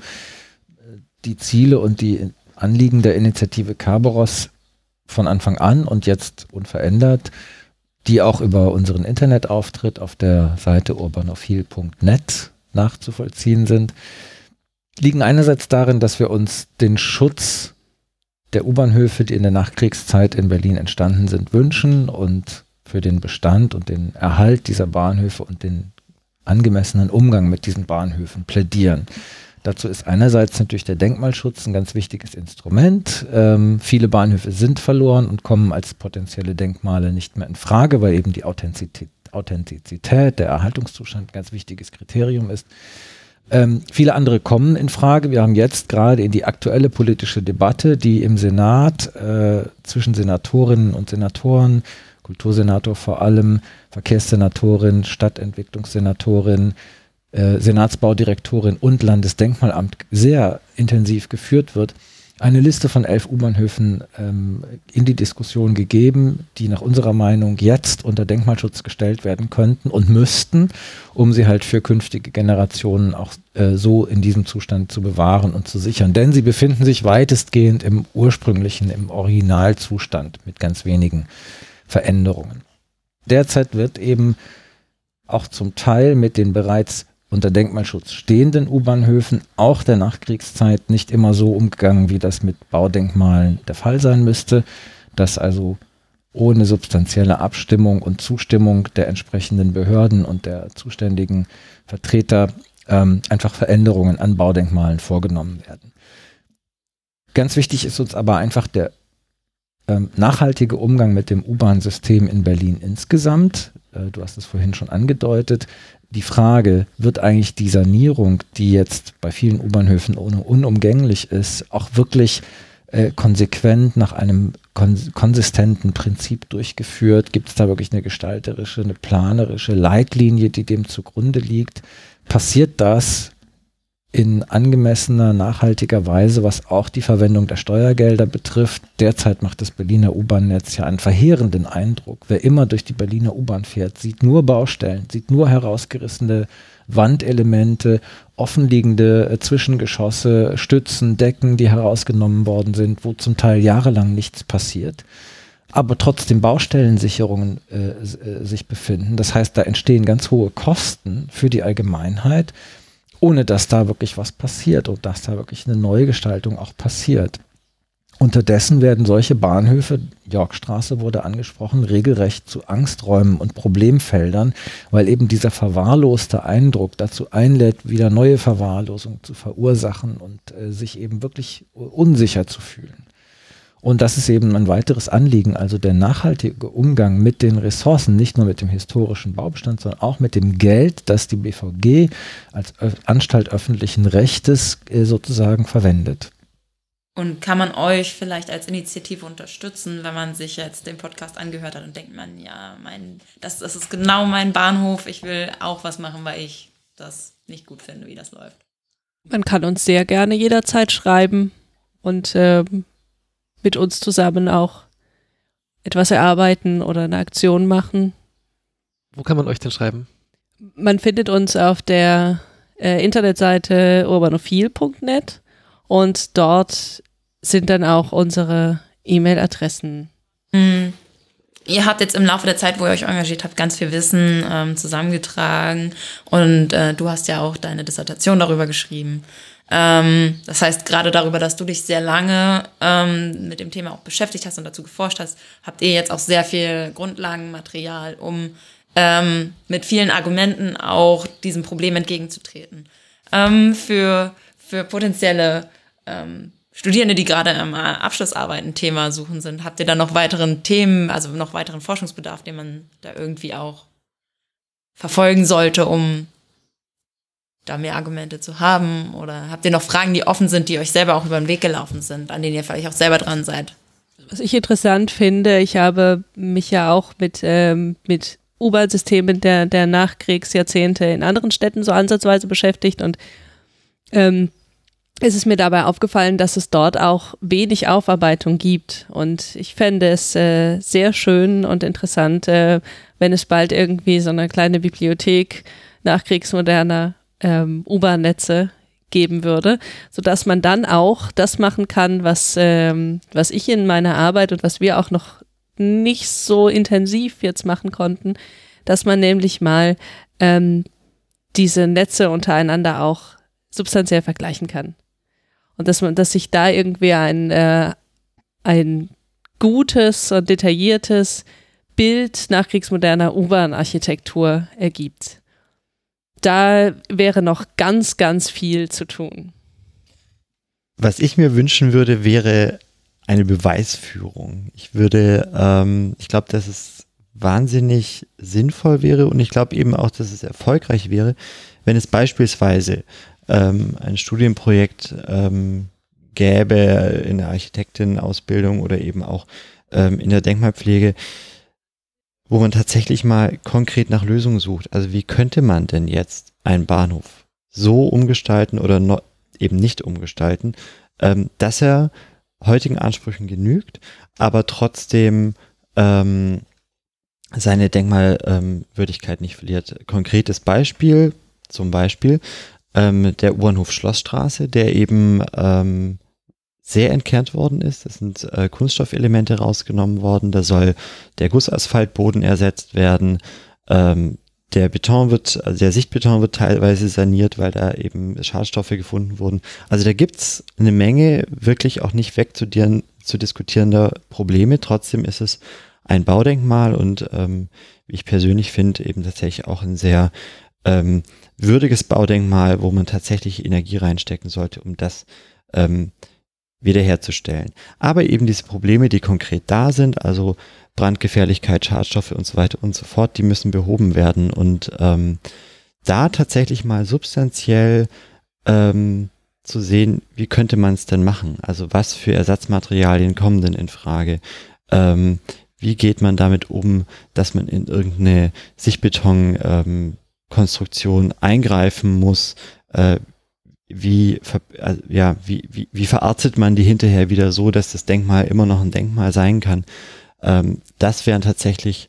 äh, die Ziele und die Anliegen der Initiative Kerberos von Anfang an und jetzt unverändert, die auch über unseren Internetauftritt auf der Seite urbanophil.net nachzuvollziehen sind liegen einerseits darin, dass wir uns den Schutz der U-Bahnhöfe, die in der Nachkriegszeit in Berlin entstanden sind, wünschen und für den Bestand und den Erhalt dieser Bahnhöfe und den angemessenen Umgang mit diesen Bahnhöfen plädieren. Dazu ist einerseits natürlich der Denkmalschutz ein ganz wichtiges Instrument. Ähm, viele Bahnhöfe sind verloren und kommen als potenzielle Denkmale nicht mehr in Frage, weil eben die Authentizität, Authentizität der Erhaltungszustand ein ganz wichtiges Kriterium ist. Ähm, viele andere kommen in Frage. Wir haben jetzt gerade in die aktuelle politische Debatte, die im Senat äh, zwischen Senatorinnen und Senatoren, Kultursenator vor allem, Verkehrssenatorin, Stadtentwicklungssenatorin, äh, Senatsbaudirektorin und Landesdenkmalamt sehr intensiv geführt wird, eine Liste von elf U-Bahnhöfen ähm, in die Diskussion gegeben, die nach unserer Meinung jetzt unter Denkmalschutz gestellt werden könnten und müssten, um sie halt für künftige Generationen auch äh, so in diesem Zustand zu bewahren und zu sichern. Denn sie befinden sich weitestgehend im ursprünglichen, im Originalzustand mit ganz wenigen Veränderungen. Derzeit wird eben auch zum Teil mit den bereits unter Denkmalschutz stehenden U-Bahnhöfen auch der Nachkriegszeit nicht immer so umgegangen, wie das mit Baudenkmalen der Fall sein müsste, dass also ohne substanzielle Abstimmung und Zustimmung der entsprechenden Behörden und der zuständigen Vertreter ähm, einfach Veränderungen an Baudenkmalen vorgenommen werden. Ganz wichtig ist uns aber einfach der ähm, nachhaltige Umgang mit dem U-Bahn-System in Berlin insgesamt. Äh, du hast es vorhin schon angedeutet. Die Frage, wird eigentlich die Sanierung, die jetzt bei vielen U-Bahnhöfen unumgänglich ist, auch wirklich äh, konsequent nach einem kons konsistenten Prinzip durchgeführt? Gibt es da wirklich eine gestalterische, eine planerische Leitlinie, die dem zugrunde liegt? Passiert das in angemessener, nachhaltiger Weise, was auch die Verwendung der Steuergelder betrifft. Derzeit macht das Berliner U-Bahn-Netz ja einen verheerenden Eindruck. Wer immer durch die Berliner U-Bahn fährt, sieht nur Baustellen, sieht nur herausgerissene Wandelemente, offenliegende äh, Zwischengeschosse, Stützen, Decken, die herausgenommen worden sind, wo zum Teil jahrelang nichts passiert aber trotzdem Baustellensicherungen äh, äh sich befinden. Das heißt, da entstehen ganz hohe Kosten für die Allgemeinheit ohne dass da wirklich was passiert und dass da wirklich eine Neugestaltung auch passiert. Unterdessen werden solche Bahnhöfe, Yorkstraße wurde angesprochen, regelrecht zu Angsträumen und Problemfeldern, weil eben dieser verwahrloste Eindruck dazu einlädt, wieder neue Verwahrlosung zu verursachen und äh, sich eben wirklich unsicher zu fühlen. Und das ist eben ein weiteres Anliegen, also der nachhaltige Umgang mit den Ressourcen, nicht nur mit dem historischen Baubestand, sondern auch mit dem Geld, das die BVG als Anstalt öffentlichen Rechtes äh, sozusagen verwendet. Und kann man euch vielleicht als Initiative unterstützen, wenn man sich jetzt den Podcast angehört hat und denkt man, ja, mein, das, das ist genau mein Bahnhof, ich will auch was machen, weil ich das nicht gut finde, wie das läuft. Man kann uns sehr gerne jederzeit schreiben und ähm, mit uns zusammen auch etwas erarbeiten oder eine Aktion machen. Wo kann man euch denn schreiben? Man findet uns auf der äh, Internetseite urbanophil.net und dort sind dann auch unsere E-Mail-Adressen. Mhm. Ihr habt jetzt im Laufe der Zeit, wo ihr euch engagiert habt, ganz viel Wissen ähm, zusammengetragen und äh, du hast ja auch deine Dissertation darüber geschrieben. Ähm, das heißt, gerade darüber, dass du dich sehr lange ähm, mit dem Thema auch beschäftigt hast und dazu geforscht hast, habt ihr jetzt auch sehr viel Grundlagenmaterial, um ähm, mit vielen Argumenten auch diesem Problem entgegenzutreten. Ähm, für, für potenzielle ähm, Studierende, die gerade im Abschlussarbeiten Thema suchen sind, habt ihr da noch weiteren Themen, also noch weiteren Forschungsbedarf, den man da irgendwie auch verfolgen sollte, um da mehr Argumente zu haben? Oder habt ihr noch Fragen, die offen sind, die euch selber auch über den Weg gelaufen sind, an denen ihr vielleicht auch selber dran seid? Was ich interessant finde, ich habe mich ja auch mit, ähm, mit U-Bahn-Systemen der, der Nachkriegsjahrzehnte in anderen Städten so ansatzweise beschäftigt und ähm, es ist mir dabei aufgefallen, dass es dort auch wenig Aufarbeitung gibt. Und ich fände es äh, sehr schön und interessant, äh, wenn es bald irgendwie so eine kleine Bibliothek nachkriegsmoderner ähm, U-Bahn-Netze geben würde, so dass man dann auch das machen kann, was, ähm, was ich in meiner Arbeit und was wir auch noch nicht so intensiv jetzt machen konnten, dass man nämlich mal ähm, diese Netze untereinander auch substanziell vergleichen kann. Und dass man, dass sich da irgendwie ein, äh, ein gutes und detailliertes Bild nachkriegsmoderner U-Bahn-Architektur ergibt da wäre noch ganz, ganz viel zu tun. Was ich mir wünschen würde, wäre eine Beweisführung. Ich würde, ähm, ich glaube, dass es wahnsinnig sinnvoll wäre und ich glaube eben auch, dass es erfolgreich wäre, wenn es beispielsweise ähm, ein Studienprojekt ähm, gäbe in der Architektinnenausbildung oder eben auch ähm, in der Denkmalpflege, wo man tatsächlich mal konkret nach Lösungen sucht. Also wie könnte man denn jetzt einen Bahnhof so umgestalten oder no, eben nicht umgestalten, ähm, dass er heutigen Ansprüchen genügt, aber trotzdem ähm, seine Denkmalwürdigkeit ähm, nicht verliert. Konkretes Beispiel, zum Beispiel ähm, der U-Bahnhof Schlossstraße, der eben ähm, sehr entkernt worden ist. Es sind äh, Kunststoffelemente rausgenommen worden. Da soll der Gussasphaltboden ersetzt werden. Ähm, der Beton wird, also der Sichtbeton wird teilweise saniert, weil da eben Schadstoffe gefunden wurden. Also da gibt's eine Menge wirklich auch nicht wegzudieren, zu diskutierender Probleme. Trotzdem ist es ein Baudenkmal und ähm, ich persönlich finde, eben tatsächlich auch ein sehr ähm, würdiges Baudenkmal, wo man tatsächlich Energie reinstecken sollte, um das ähm, wiederherzustellen. Aber eben diese Probleme, die konkret da sind, also Brandgefährlichkeit, Schadstoffe und so weiter und so fort, die müssen behoben werden und ähm, da tatsächlich mal substanziell ähm, zu sehen, wie könnte man es denn machen? Also was für Ersatzmaterialien kommen denn in Frage? Ähm, wie geht man damit um, dass man in irgendeine Sichtbeton-Konstruktion ähm, eingreifen muss? Äh, wie, äh, ja, wie, wie, wie verartet man die hinterher wieder so, dass das Denkmal immer noch ein Denkmal sein kann? Ähm, das wären tatsächlich,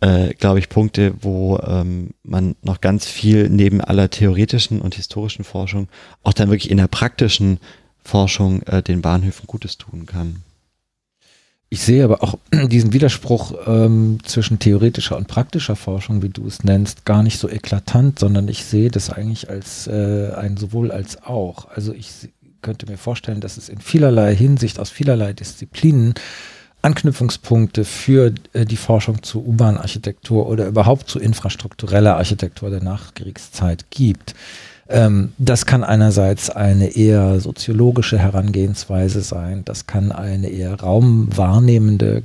äh, glaube ich, Punkte, wo ähm, man noch ganz viel neben aller theoretischen und historischen Forschung auch dann wirklich in der praktischen Forschung äh, den Bahnhöfen Gutes tun kann. Ich sehe aber auch diesen Widerspruch ähm, zwischen theoretischer und praktischer Forschung, wie du es nennst, gar nicht so eklatant, sondern ich sehe das eigentlich als äh, ein sowohl als auch. Also ich könnte mir vorstellen, dass es in vielerlei Hinsicht aus vielerlei Disziplinen Anknüpfungspunkte für äh, die Forschung zu U-Bahn-Architektur oder überhaupt zu infrastruktureller Architektur der Nachkriegszeit gibt. Ähm, das kann einerseits eine eher soziologische Herangehensweise sein, das kann eine eher raumwahrnehmende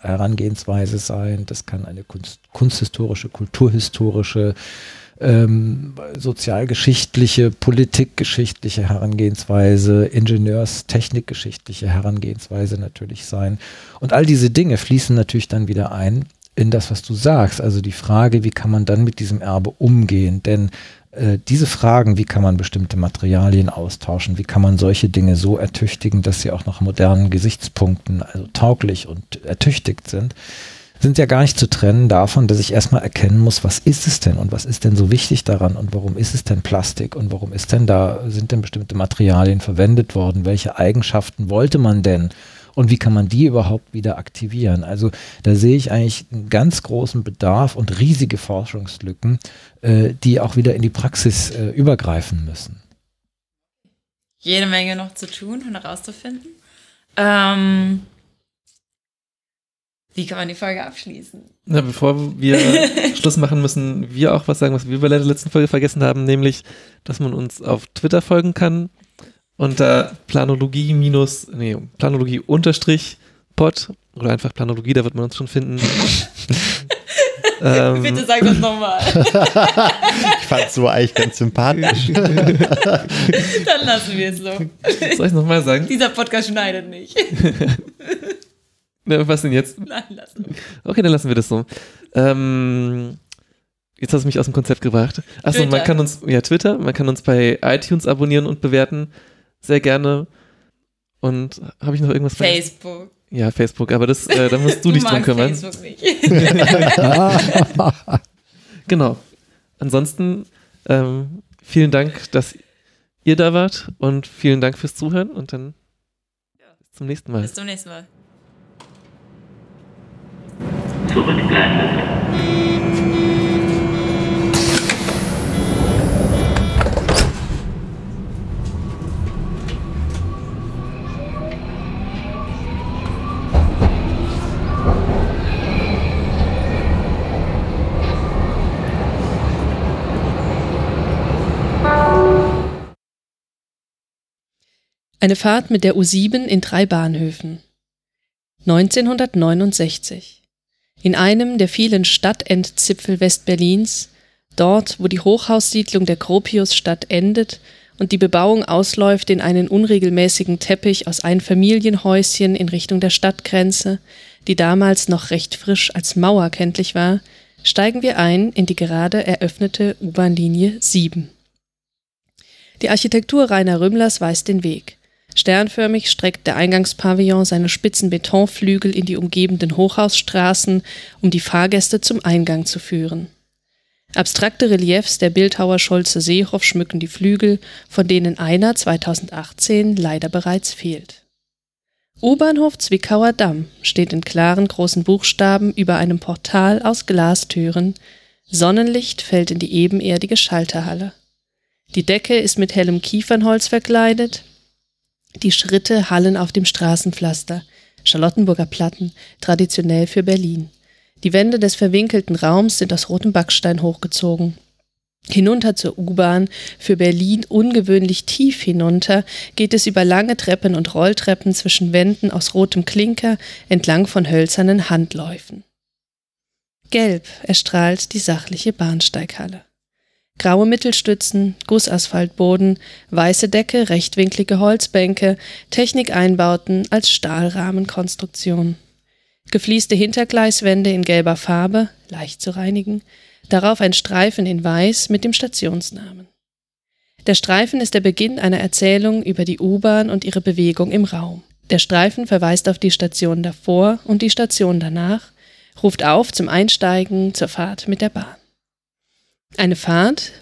Herangehensweise sein, das kann eine Kunst, kunsthistorische, kulturhistorische, ähm, sozialgeschichtliche, politikgeschichtliche Herangehensweise, Ingenieurstechnikgeschichtliche Herangehensweise natürlich sein. Und all diese Dinge fließen natürlich dann wieder ein in das, was du sagst. Also die Frage, wie kann man dann mit diesem Erbe umgehen? Denn äh, diese Fragen, wie kann man bestimmte Materialien austauschen, wie kann man solche Dinge so ertüchtigen, dass sie auch nach modernen Gesichtspunkten also tauglich und ertüchtigt sind, sind ja gar nicht zu trennen davon, dass ich erstmal erkennen muss, was ist es denn und was ist denn so wichtig daran und warum ist es denn Plastik und warum ist denn da, sind denn bestimmte Materialien verwendet worden, welche Eigenschaften wollte man denn und wie kann man die überhaupt wieder aktivieren? Also da sehe ich eigentlich einen ganz großen Bedarf und riesige Forschungslücken, äh, die auch wieder in die Praxis äh, übergreifen müssen. Jede Menge noch zu tun und herauszufinden. Ähm, wie kann man die Folge abschließen? Na, bevor wir Schluss machen, müssen wir auch was sagen, was wir bei der letzten Folge vergessen haben, nämlich, dass man uns auf Twitter folgen kann unter Planologie minus, nee, Planologie unterstrich Pod oder einfach Planologie, da wird man uns schon finden. ähm, Bitte sag das nochmal. ich fand es so eigentlich ganz sympathisch. Dann lassen wir es so. Soll ich es nochmal sagen? Dieser Podcast schneidet nicht. Na, was denn jetzt? Nein, lassen wir. Okay, dann lassen wir das so. Ähm, jetzt hast du mich aus dem Konzept gebracht. Achso, man kann uns, ja, Twitter, man kann uns bei iTunes abonnieren und bewerten sehr gerne. Und habe ich noch irgendwas Facebook. Ja, Facebook, aber das, äh, da musst du, du dich drum kümmern. Facebook nicht. genau. Ansonsten ähm, vielen Dank, dass ihr da wart und vielen Dank fürs Zuhören und dann ja. bis zum nächsten Mal. Bis zum nächsten Mal. Zurückblenden. Eine Fahrt mit der U7 in drei Bahnhöfen. 1969. In einem der vielen Stadtendzipfel Westberlins, dort, wo die Hochhaussiedlung der Gropiusstadt endet und die Bebauung ausläuft in einen unregelmäßigen Teppich aus Einfamilienhäuschen in Richtung der Stadtgrenze, die damals noch recht frisch als Mauer kenntlich war, steigen wir ein in die gerade eröffnete U-Bahn-Linie 7. Die Architektur Rainer Rümmlers weist den Weg. Sternförmig streckt der Eingangspavillon seine spitzen Betonflügel in die umgebenden Hochhausstraßen, um die Fahrgäste zum Eingang zu führen. Abstrakte Reliefs der Bildhauer Scholze Seehoff schmücken die Flügel, von denen einer 2018 leider bereits fehlt. U-Bahnhof Zwickauer Damm steht in klaren großen Buchstaben über einem Portal aus Glastüren. Sonnenlicht fällt in die ebenerdige Schalterhalle. Die Decke ist mit hellem Kiefernholz verkleidet, die Schritte hallen auf dem Straßenpflaster. Charlottenburger Platten, traditionell für Berlin. Die Wände des verwinkelten Raums sind aus rotem Backstein hochgezogen. Hinunter zur U-Bahn, für Berlin ungewöhnlich tief hinunter, geht es über lange Treppen und Rolltreppen zwischen Wänden aus rotem Klinker entlang von hölzernen Handläufen. Gelb erstrahlt die sachliche Bahnsteighalle. Graue Mittelstützen, Gussasphaltboden, weiße Decke, rechtwinklige Holzbänke, Technikeinbauten als Stahlrahmenkonstruktion. Gefließte Hintergleiswände in gelber Farbe, leicht zu reinigen, darauf ein Streifen in weiß mit dem Stationsnamen. Der Streifen ist der Beginn einer Erzählung über die U-Bahn und ihre Bewegung im Raum. Der Streifen verweist auf die Station davor und die Station danach, ruft auf zum Einsteigen zur Fahrt mit der Bahn. Eine Fahrt,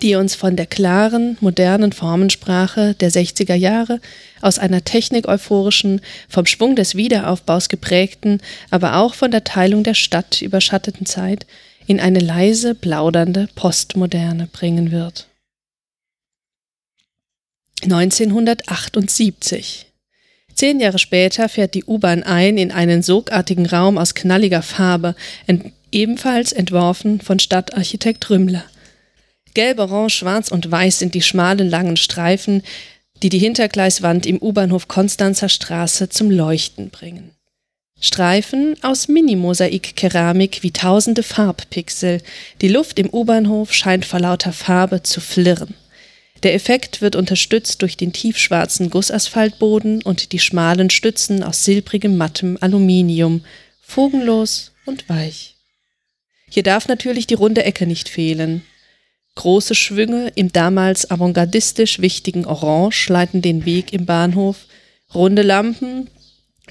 die uns von der klaren, modernen Formensprache der 60er Jahre aus einer technik-euphorischen, vom Schwung des Wiederaufbaus geprägten, aber auch von der Teilung der Stadt überschatteten Zeit in eine leise, plaudernde Postmoderne bringen wird. 1978. Zehn Jahre später fährt die U-Bahn ein in einen sogartigen Raum aus knalliger Farbe, ebenfalls entworfen von Stadtarchitekt Rümmler. Gelb, Orange, Schwarz und Weiß sind die schmalen langen Streifen, die die Hintergleiswand im U-Bahnhof Konstanzer Straße zum Leuchten bringen. Streifen aus Minimosaik-Keramik wie tausende Farbpixel. Die Luft im U-Bahnhof scheint vor lauter Farbe zu flirren. Der Effekt wird unterstützt durch den tiefschwarzen Gussasphaltboden und die schmalen Stützen aus silbrigem mattem Aluminium, fugenlos und weich. Hier darf natürlich die runde Ecke nicht fehlen. Große Schwünge im damals avantgardistisch wichtigen Orange leiten den Weg im Bahnhof, runde Lampen,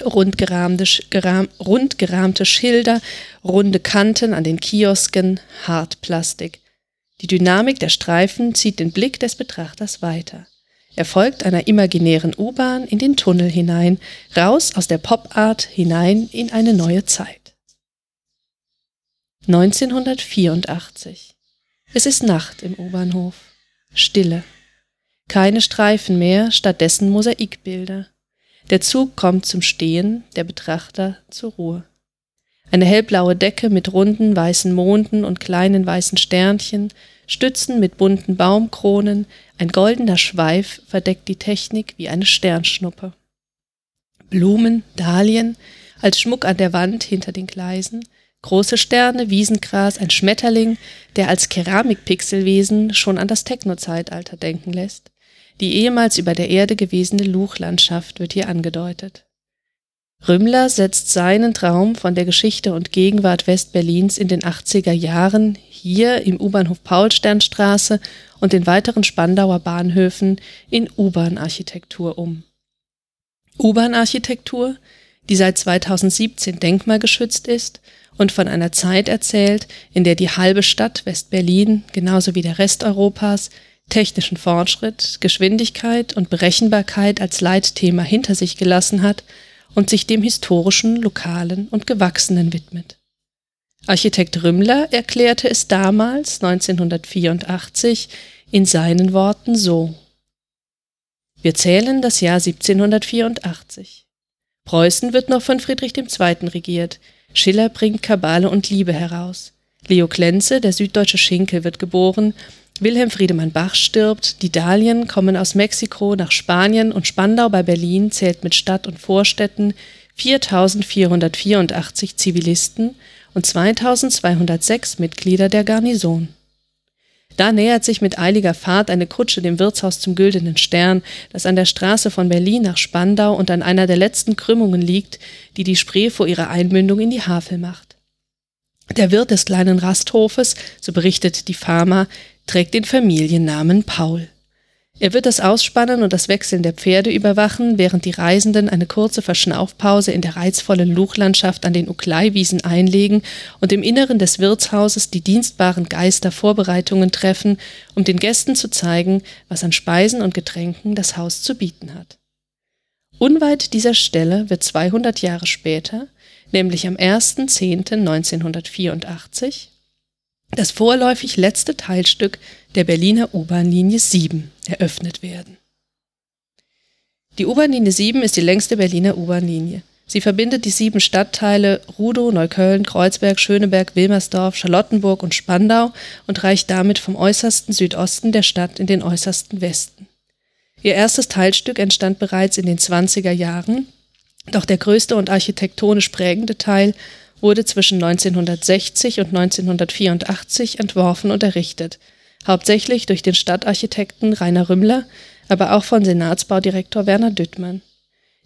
rundgerahmte, geram, rundgerahmte Schilder, runde Kanten an den Kiosken, Hartplastik. Die Dynamik der Streifen zieht den Blick des Betrachters weiter. Er folgt einer imaginären U-Bahn in den Tunnel hinein, raus aus der Pop-Art hinein in eine neue Zeit. 1984. Es ist Nacht im U-Bahnhof. Stille. Keine Streifen mehr, stattdessen Mosaikbilder. Der Zug kommt zum Stehen, der Betrachter zur Ruhe. Eine hellblaue Decke mit runden weißen Monden und kleinen weißen Sternchen, Stützen mit bunten Baumkronen, ein goldener Schweif verdeckt die Technik wie eine Sternschnuppe. Blumen, Dahlien, als Schmuck an der Wand hinter den Gleisen, große Sterne, Wiesengras, ein Schmetterling, der als Keramikpixelwesen schon an das Techno-Zeitalter denken lässt. Die ehemals über der Erde gewesene Luchlandschaft wird hier angedeutet. Rümmler setzt seinen Traum von der Geschichte und Gegenwart Westberlins in den 80er Jahren hier im U-Bahnhof Paulsternstraße und den weiteren Spandauer Bahnhöfen in U-Bahn-Architektur um. U-Bahn-Architektur, die seit 2017 denkmalgeschützt ist und von einer Zeit erzählt, in der die halbe Stadt West-Berlin, genauso wie der Rest Europas, technischen Fortschritt, Geschwindigkeit und Berechenbarkeit als Leitthema hinter sich gelassen hat und sich dem historischen, lokalen und gewachsenen widmet. Architekt Rümmler erklärte es damals, 1984, in seinen Worten so. Wir zählen das Jahr 1784. Preußen wird noch von Friedrich II. regiert. Schiller bringt Kabale und Liebe heraus. Leo Klenze, der süddeutsche Schinkel, wird geboren. Wilhelm Friedemann Bach stirbt. Die Dahlien kommen aus Mexiko nach Spanien und Spandau bei Berlin zählt mit Stadt und Vorstädten 4484 Zivilisten und 2206 Mitglieder der Garnison. Da nähert sich mit eiliger Fahrt eine Kutsche dem Wirtshaus zum Güldenen Stern, das an der Straße von Berlin nach Spandau und an einer der letzten Krümmungen liegt, die die Spree vor ihrer Einmündung in die Havel macht. Der Wirt des kleinen Rasthofes, so berichtet die Pharma, trägt den Familiennamen Paul. Er wird das Ausspannen und das Wechseln der Pferde überwachen, während die Reisenden eine kurze Verschnaufpause in der reizvollen Luchlandschaft an den Ukleiwiesen einlegen und im Inneren des Wirtshauses die dienstbaren Geister Vorbereitungen treffen, um den Gästen zu zeigen, was an Speisen und Getränken das Haus zu bieten hat. Unweit dieser Stelle wird 200 Jahre später, nämlich am 1.10.1984, das vorläufig letzte Teilstück der Berliner U-Bahn-Linie 7 eröffnet werden. Die U-Bahn-Linie 7 ist die längste Berliner U-Bahn-Linie. Sie verbindet die sieben Stadtteile Rudow, Neukölln, Kreuzberg, Schöneberg, Wilmersdorf, Charlottenburg und Spandau und reicht damit vom äußersten Südosten der Stadt in den äußersten Westen. Ihr erstes Teilstück entstand bereits in den 20er Jahren, doch der größte und architektonisch prägende Teil wurde zwischen 1960 und 1984 entworfen und errichtet, hauptsächlich durch den Stadtarchitekten Rainer Rümmler, aber auch von Senatsbaudirektor Werner Düttmann.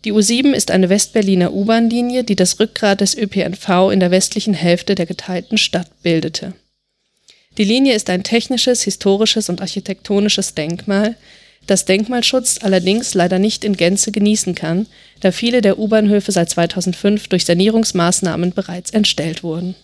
Die U7 ist eine Westberliner U-Bahn-Linie, die das Rückgrat des ÖPNV in der westlichen Hälfte der geteilten Stadt bildete. Die Linie ist ein technisches, historisches und architektonisches Denkmal, das Denkmalschutz allerdings leider nicht in Gänze genießen kann, da viele der U-Bahnhöfe seit 2005 durch Sanierungsmaßnahmen bereits entstellt wurden.